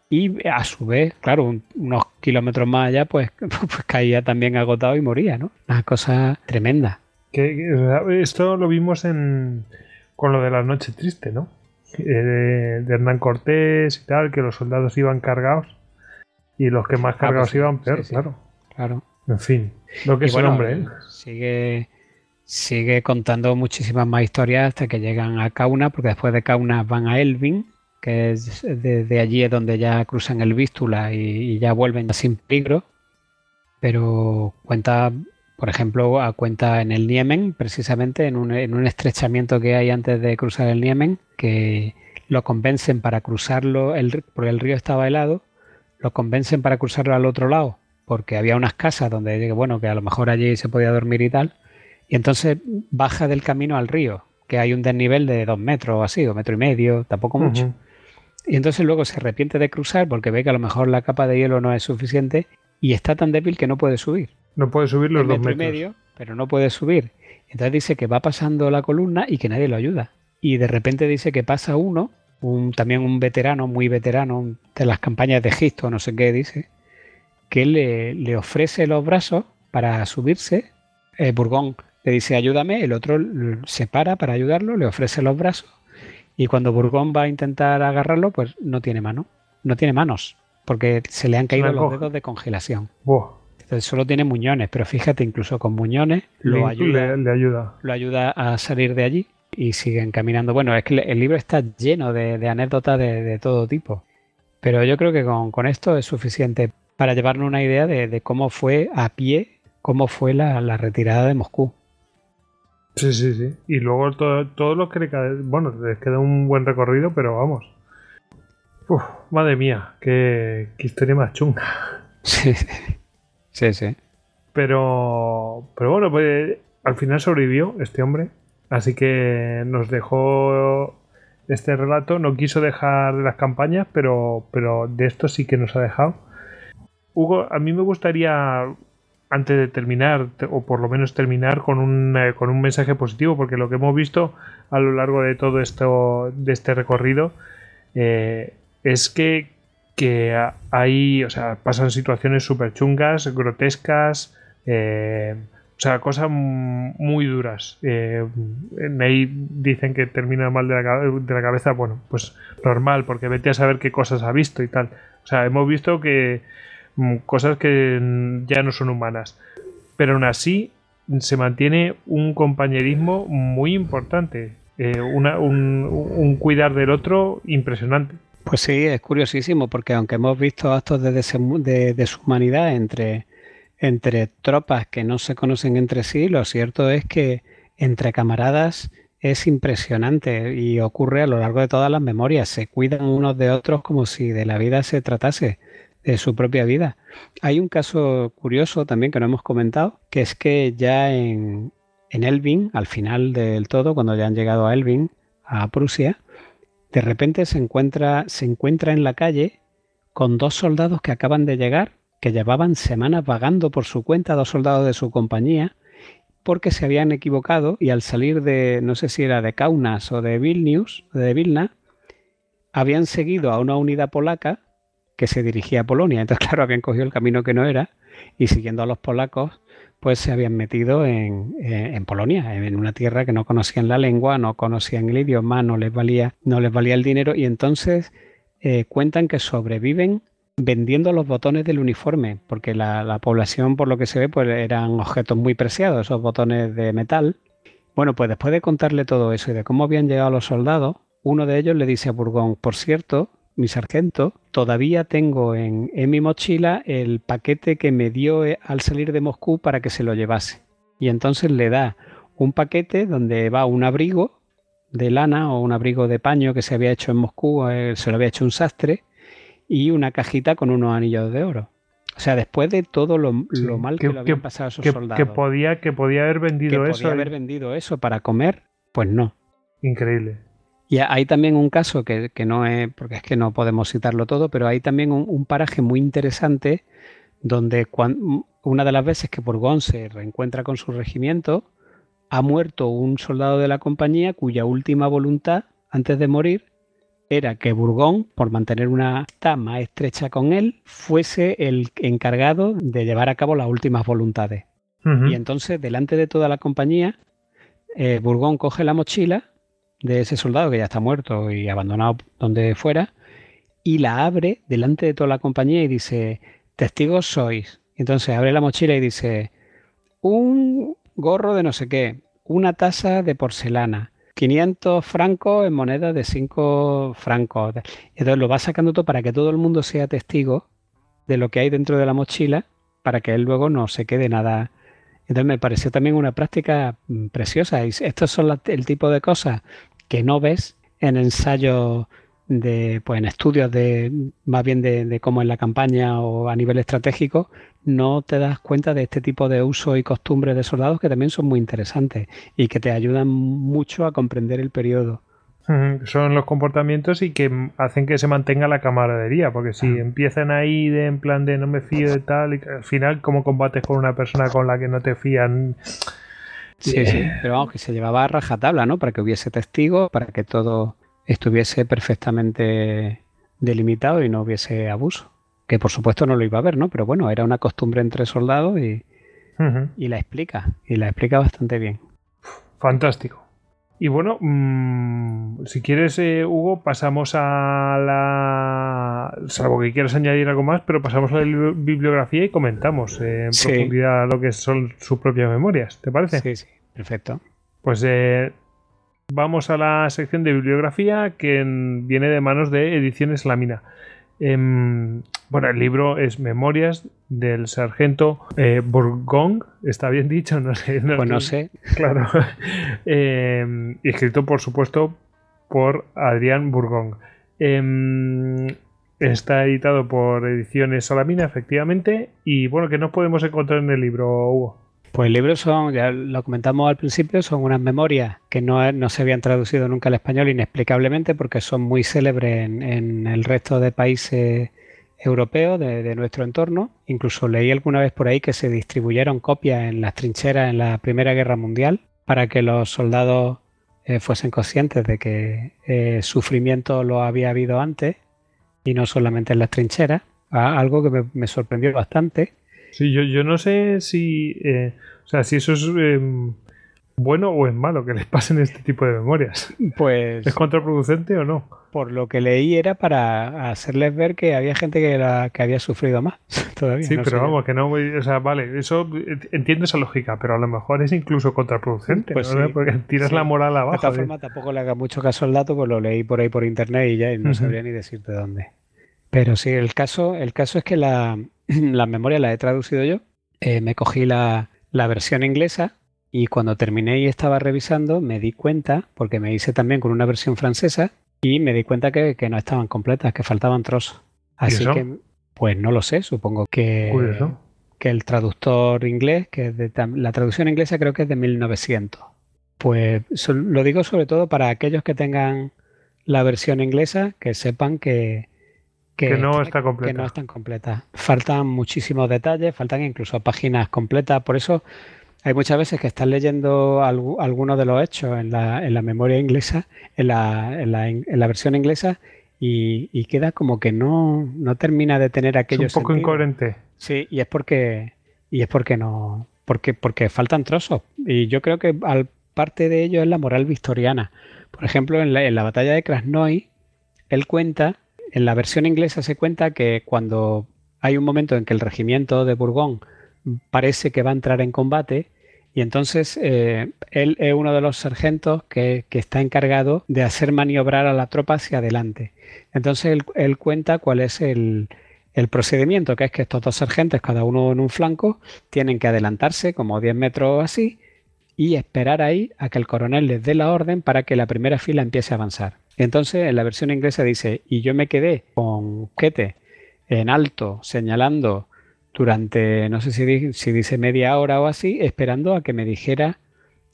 y a su vez, claro, unos kilómetros más allá, pues, pues caía también agotado y moría, ¿no? Una cosa tremenda. Que, esto lo vimos en, con lo de la noche triste, ¿no? Eh, de, Hernán Cortés y tal, que los soldados iban cargados y los que más ah, cargados pues iban peor, claro. Claro. En fin, lo que es el hombre. ¿eh? Sigue, sigue contando muchísimas más historias hasta que llegan a Kauna, porque después de Kauna van a Elvin, que es de, allí es donde ya cruzan el Vístula y, y ya vuelven sin peligro. Pero cuenta por ejemplo, a cuenta en el Niemen, precisamente en un, estrechamiento que hay antes de cruzar el Niemen, que lo convencen para cruzarlo, el, porque el río estaba helado, lo convencen para cruzarlo al otro lado, porque había unas casas donde, bueno, que a lo mejor allí se podía dormir y tal, y entonces baja del camino al río, que hay un desnivel de dos metros o así, o metro y medio, tampoco mucho. Y entonces luego se arrepiente de cruzar porque ve que a lo mejor la capa de hielo no es suficiente y está tan débil que no puede subir. No puede subir los dos metros. medio, pero no puede subir. Entonces dice que va pasando la columna y que nadie lo ayuda. Y de repente dice que pasa uno, un, también un veterano, muy veterano de las campañas de Egipto, no sé qué dice, que le, le ofrece los brazos para subirse. Eh, Burgón le dice ayúdame, el otro se para para ayudarlo, le ofrece los brazos y cuando Burgón va a intentar agarrarlo, pues no tiene mano, no tiene manos, porque se le han caído los dedos de congelación. Solo tiene muñones, pero fíjate, incluso con muñones lo ayuda, le, ayuda. Lo ayuda a salir de allí y siguen caminando. Bueno, es que el libro está lleno de, anécdotas de, todo tipo. Pero yo creo que con, esto es suficiente para llevarnos una idea de, cómo fue a pie, cómo fue la, retirada de Moscú. Sí, sí, sí. Y luego todo, todo lo que le queda, bueno, les queda un buen recorrido, pero vamos. Uf, madre mía, qué, qué historia más chunga. Sí. Sí, sí. Pero, pero bueno, pues al final sobrevivió este hombre. Así que nos dejó este relato. No quiso dejar de las campañas, pero, pero de esto sí que nos ha dejado. Hugo, a mí me gustaría, antes de terminar, o por lo menos terminar con un, eh, con un mensaje positivo, porque lo que hemos visto a lo largo de todo esto, de este recorrido, eh, es que que hay, o sea, pasan situaciones súper chungas, grotescas, eh, o sea, cosas muy duras. Eh, ahí dicen que termina mal de la, cabeza, bueno, pues normal, porque vete a saber qué cosas ha visto y tal. O sea, hemos visto que mm, cosas que ya no son humanas. Pero aún así se mantiene un compañerismo muy importante, eh, un cuidar del otro impresionante. Pues sí, es curiosísimo, porque aunque hemos visto actos de, deshumanidad entre, entre tropas que no se conocen entre sí, lo cierto es que entre camaradas es impresionante y ocurre a lo largo de todas las memorias. Se cuidan unos de otros como si de la vida se tratase, de su propia vida. Hay un caso curioso también que no hemos comentado, que es que ya en, en Elvin, al final del todo, cuando ya han llegado a Elvin, a Prusia, de repente se encuentra, se encuentra en la calle con dos soldados que acaban de llegar, que llevaban semanas vagando por su cuenta, dos soldados de su compañía, porque se habían equivocado y al salir de, no sé si era de Kaunas o de Vilnius, de Vilna, habían seguido a una unidad polaca que se dirigía a Polonia. Entonces, claro, habían cogido el camino que no era y siguiendo a los polacos, pues se habían metido en, en, Polonia, en una tierra que no conocían la lengua, no conocían el idioma, no les valía, no les valía el dinero y entonces eh, cuentan que sobreviven vendiendo los botones del uniforme, porque la, la, población, por lo que se ve, pues eran objetos muy preciados, esos botones de metal. Bueno, pues después de contarle todo eso y de cómo habían llegado los soldados, uno de ellos le dice a Burgón, por cierto, mi sargento, todavía tengo en, en, mi mochila el paquete que me dio eh, al salir de Moscú para que se lo llevase. Y entonces le da un paquete donde va un abrigo de lana o un abrigo de paño que se había hecho en Moscú, eh, se lo había hecho un sastre, y una cajita con unos anillos de oro. O sea, después de todo lo, lo mal que, que, lo habían pasado esos que, soldados. Que podía, que podía haber vendido que eso. Podía haber vendido eso para comer, pues no. Increíble. Y hay también un caso que, que, no es, porque es que no podemos citarlo todo, pero hay también un, un paraje muy interesante donde cuando, una de las veces que Bourgogne se reencuentra con su regimiento, ha muerto un soldado de la compañía cuya última voluntad, antes de morir, era que Bourgogne, por mantener una amistad más estrecha con él, fuese el encargado de llevar a cabo las últimas voluntades. Uh -huh. Y entonces, delante de toda la compañía, eh, Bourgogne coge la mochila de ese soldado que ya está muerto y abandonado donde fuera, y la abre delante de toda la compañía y dice, testigos sois. Entonces abre la mochila y dice, un gorro de no sé qué, una taza de porcelana, 500 francos en moneda de 5 francos. Entonces lo va sacando todo para que todo el mundo sea testigo de lo que hay dentro de la mochila, para que él luego no se quede nada. Entonces me pareció también una práctica preciosa. Y estos son el tipo de cosas que no ves en ensayos de, pues en estudios de más bien de, de, cómo es la campaña o a nivel estratégico, no te das cuenta de este tipo de uso y costumbres de soldados que también son muy interesantes y que te ayudan mucho a comprender el periodo. Son los comportamientos y que hacen que se mantenga la camaradería, porque si ah. empiezan ahí de en plan de no me fío de tal, y al final, ¿cómo combates con una persona con la que no te fían? Sí, sí, pero vamos, que se llevaba a rajatabla, ¿no? Para que hubiese testigos, para que todo estuviese perfectamente delimitado y no hubiese abuso. Que por supuesto no lo iba a haber, ¿no? Pero bueno, era una costumbre entre soldados y, uh -huh. y la explica, y la explica bastante bien. Fantástico. Y bueno, mmm, si quieres, eh, Hugo, pasamos a la. Salvo que quieras añadir algo más, pero pasamos a la bibliografía y comentamos eh, en sí. profundidad lo que son sus propias memorias. ¿Te parece? Sí, sí, perfecto. Pues eh, vamos a la sección de bibliografía que viene de manos de Ediciones Lámina. Eh, bueno, el libro es Memorias del Sargento eh, Bourgogne, ¿está bien dicho? No sé. No, pues no sé. Claro. eh, escrito, por supuesto, por Adrián Bourgogne. Eh, está editado por Ediciones Salamina, efectivamente. Y bueno, ¿qué nos podemos encontrar en el libro, Hugo? Pues el libro son, ya lo comentamos al principio, son unas memorias que no, se habían traducido nunca al español inexplicablemente porque son muy célebres en, el resto de países europeos de, nuestro entorno. Incluso leí alguna vez por ahí que se distribuyeron copias en las trincheras en la Primera Guerra Mundial para que los soldados eh, fuesen conscientes de que eh, sufrimiento lo había habido antes y no solamente en las trincheras. Algo que me sorprendió bastante. Sí, yo, yo no sé si, eh, o sea, si eso es eh, bueno o es malo que les pasen este tipo de memorias. Pues. ¿Es contraproducente o no? Por lo que leí era para hacerles ver que había gente que, era, que había sufrido más todavía. Sí, no pero vamos, que no, o sea, vale, eso entiendo esa lógica, pero a lo mejor es incluso contraproducente, pues ¿no? sí, porque tiras sí. la moral abajo. De todas formas, tampoco le haga mucho caso al dato, pues lo leí por ahí por internet y ya y no uh -huh. sabría ni decirte dónde. Pero sí, el caso, el caso es que la, la memoria la he traducido yo. Eh, me cogí la, la, versión inglesa y cuando terminé y estaba revisando me di cuenta, porque me hice también con una versión francesa, y me di cuenta que, que no estaban completas, que faltaban trozos. Así que, pues no lo sé, supongo que, Curioso. que el traductor inglés, que de, la traducción inglesa creo que es de 1900. Pues lo digo sobre todo para aquellos que tengan la versión inglesa, que sepan que, que, que, no está completa. que no están completas. Faltan muchísimos detalles, faltan incluso páginas completas. Por eso hay muchas veces que estás leyendo alg algunos de los hechos en la, en la memoria inglesa, en la, en la, en la versión inglesa, y, y, queda como que no, no termina de tener aquello. Es un poco sentido. incoherente. Sí, y es porque y es porque no porque porque faltan trozos y yo creo que al parte de ello es la moral victoriana. Por ejemplo, en la, en la batalla de Krasnoy, él cuenta, en la versión inglesa se cuenta que cuando hay un momento en que el regimiento de Bourgogne parece que va a entrar en combate, y entonces eh, él es uno de los sargentos que, está encargado de hacer maniobrar a la tropa hacia adelante. Entonces él, cuenta cuál es el, procedimiento, que es que estos dos sargentos, cada uno en un flanco, tienen que adelantarse como 10 metros así y esperar ahí a que el coronel les dé la orden para que la primera fila empiece a avanzar. Entonces en la versión inglesa dice, y yo me quedé con quete en alto señalando durante, no sé si, si, dice media hora o así, esperando a que me dijera,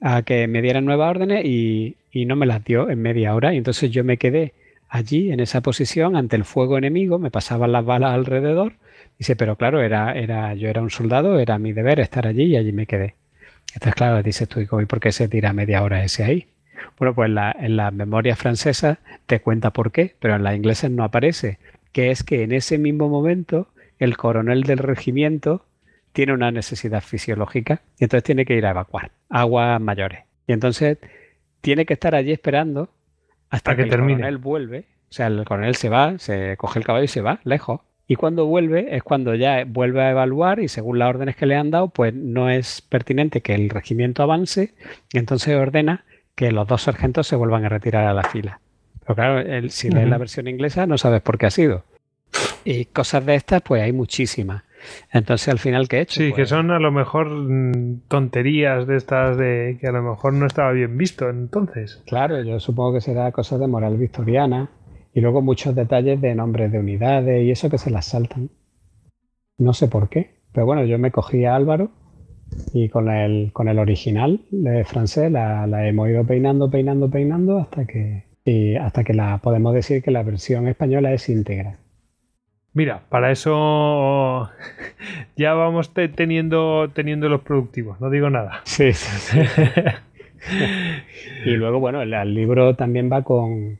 a que me dieran nuevas órdenes y, y, no me las dio en media hora. Y entonces yo me quedé allí en esa posición ante el fuego enemigo, me pasaban las balas alrededor. Dice, pero claro, era, era, yo era un soldado, era mi deber estar allí y allí me quedé. Entonces, claro, dices tú, ¿y por qué se tira media hora ese ahí? Bueno, pues la, en la memoria francesa te cuenta por qué, pero en la inglesa no aparece, que es que en ese mismo momento el coronel del regimiento tiene una necesidad fisiológica y entonces tiene que ir a evacuar aguas mayores. Y entonces tiene que estar allí esperando hasta que, que, el termine. coronel vuelve. O sea, el coronel se va, se coge el caballo y se va lejos. Y cuando vuelve es cuando ya vuelve a evaluar y según las órdenes que le han dado, pues no es pertinente que el regimiento avance y entonces ordena que los dos sargentos se vuelvan a retirar a la fila. Pero claro, el, si lees uh -huh. la versión inglesa no sabes por qué ha sido. Y cosas de estas, pues hay muchísimas. Entonces, al final, ¿qué he hecho? Sí, pues, que son a lo mejor mm, tonterías de estas de que a lo mejor no estaba bien visto entonces. Claro, yo supongo que será cosas de moral victoriana y luego muchos detalles de nombres de unidades y eso que se las saltan. No sé por qué, pero bueno, yo me cogí a Álvaro y con el, con el original de francés la, la hemos ido peinando, peinando, peinando hasta que, y hasta que la podemos decir que la versión española es íntegra. Mira, para eso ya vamos te teniendo, teniendo los productivos, no digo nada. Sí, sí, sí. y luego, bueno, el, el, libro también va con.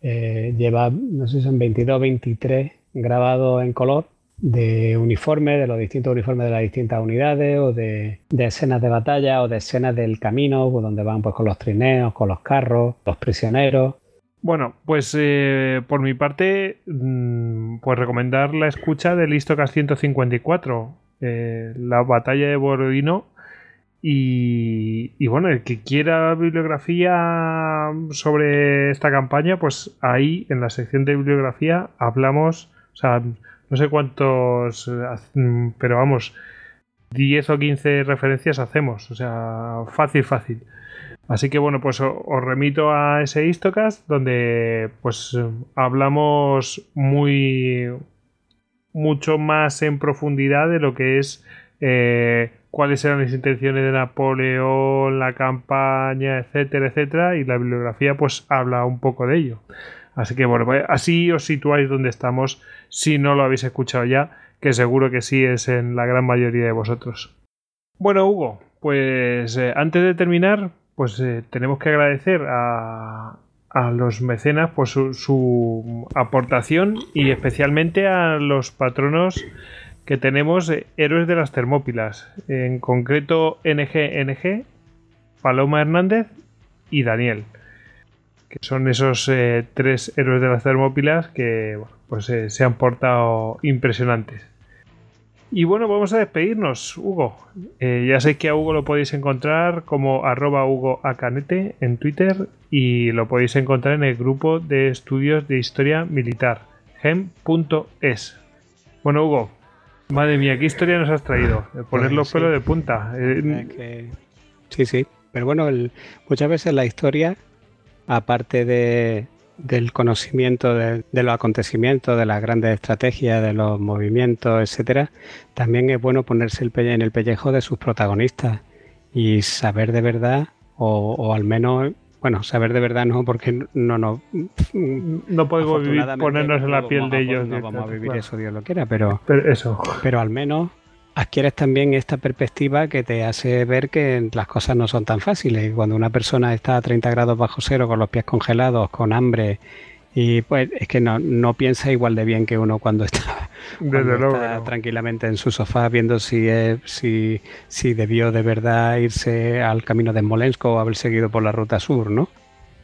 Eh, lleva, no sé si son 22 23 grabados en color de uniformes, de los distintos uniformes de las distintas unidades, o de, de, escenas de batalla, o de escenas del camino, donde van pues con los trineos, con los carros, los prisioneros. Bueno, pues eh, por mi parte, mmm, pues recomendar la escucha del Istocas 154, eh, la batalla de Borodino. Y, y, bueno, el que quiera bibliografía sobre esta campaña, pues ahí en la sección de bibliografía hablamos, o sea, no sé cuántos, pero vamos, 10 o 15 referencias hacemos, o sea, fácil, fácil. Así que bueno, pues os remito a ese Istocast donde pues hablamos muy mucho más en profundidad de lo que es eh, cuáles eran las intenciones de Napoleón, la campaña, etcétera, etcétera, y la bibliografía pues habla un poco de ello. Así que bueno, pues así os situáis donde estamos si no lo habéis escuchado ya, que seguro que sí es en la gran mayoría de vosotros. Bueno, Hugo, pues eh, antes de terminar, pues eh, tenemos que agradecer a, los mecenas por su, su, aportación y especialmente a los patronos que tenemos eh, héroes de las Termópilas, en concreto NGNG, Paloma Hernández y Daniel, que son esos eh, tres héroes de las Termópilas que bueno, pues, eh, se han portado impresionantes. Y bueno, vamos a despedirnos, Hugo. Eh, ya sé que a Hugo lo podéis encontrar como arroba Hugo Acanete en Twitter y lo podéis encontrar en el grupo de estudios de historia militar, gem.es. Bueno, Hugo, madre mía, qué historia nos has traído. Poner los sí. pelos de punta. Sí, sí. Pero bueno, el, muchas veces la historia, aparte de, del conocimiento de, de, los acontecimientos, de las grandes estrategias, de los movimientos, etcétera, también es bueno ponerse el pelle, en el pellejo de sus protagonistas y saber de verdad, o, o, al menos, bueno, saber de verdad no, porque no no, no podemos vivir, ponernos en la piel de ellos. No vamos a vivir claro. eso, Dios lo quiera, pero, pero eso. Pero al menos adquieres también esta perspectiva que te hace ver que las cosas no son tan fáciles. Cuando una persona está a 30 grados bajo cero, con los pies congelados, con hambre Y pues es que no, no piensa igual de bien que uno cuando está, Desde cuando luego. está no. tranquilamente en su sofá viendo si, es- si, si debió de verdad irse al camino de Smolensk o haber seguido por la ruta sur, ¿no?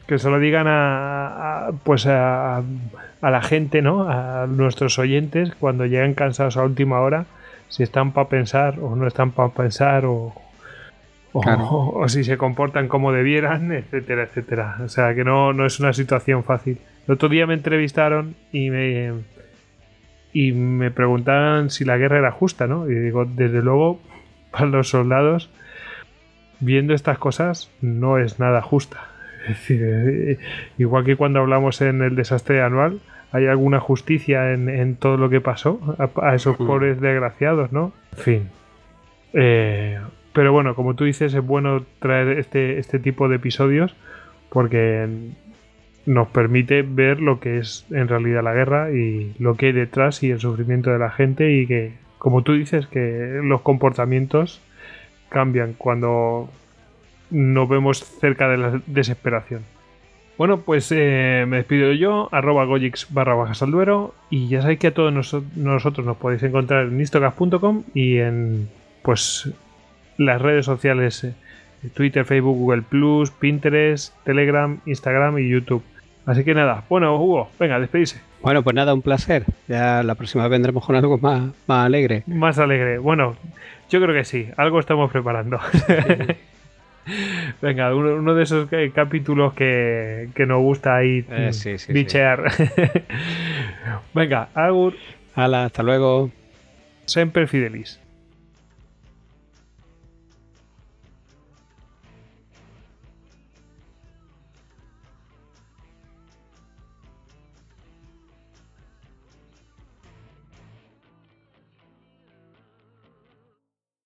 Que se lo digan a, a- pues a, a la gente, ¿no? A nuestros oyentes cuando lleguen cansados a última hora, si están para pensar o no están para pensar o, o, Claro. o si se comportan como debieran, etcétera, etcétera. O sea que no, no es una situación fácil. El otro día me entrevistaron y me y me preguntaban si la guerra era justa, ¿no? Y digo, desde luego, para los soldados, viendo estas cosas, no es nada justa. Es decir, eh, igual que cuando hablamos en el desastre anual, hay alguna justicia en, en todo lo que pasó a, a esos pobres desgraciados, ¿no? En fin. Eh, pero bueno, como tú dices, es bueno traer este, este tipo de episodios porque nos permite ver lo que es en realidad la guerra y lo que hay detrás y el sufrimiento de la gente y que, como tú dices, que los comportamientos cambian cuando nos vemos cerca de la desesperación. Bueno, pues eh, me despido yo, arroba gojix barra bajas al duero, y ya sabéis que a todos noso- nosotros nos podéis encontrar en istocast.com y en pues las redes sociales eh, Twitter, Facebook, Google Plus, Pinterest, Telegram, Instagram y YouTube. Así que nada, bueno, Hugo, venga, despedirse. Bueno, pues nada, un placer. Ya la próxima vez vendremos con algo más, más alegre. Más alegre. Bueno, yo creo que sí, algo estamos preparando. Venga, uno, uno de esos eh, capítulos que, que nos gusta ahí Eh, mm, sí, sí, sí. bichear. Venga, Agur, Hala, hasta luego. Semper Fidelis.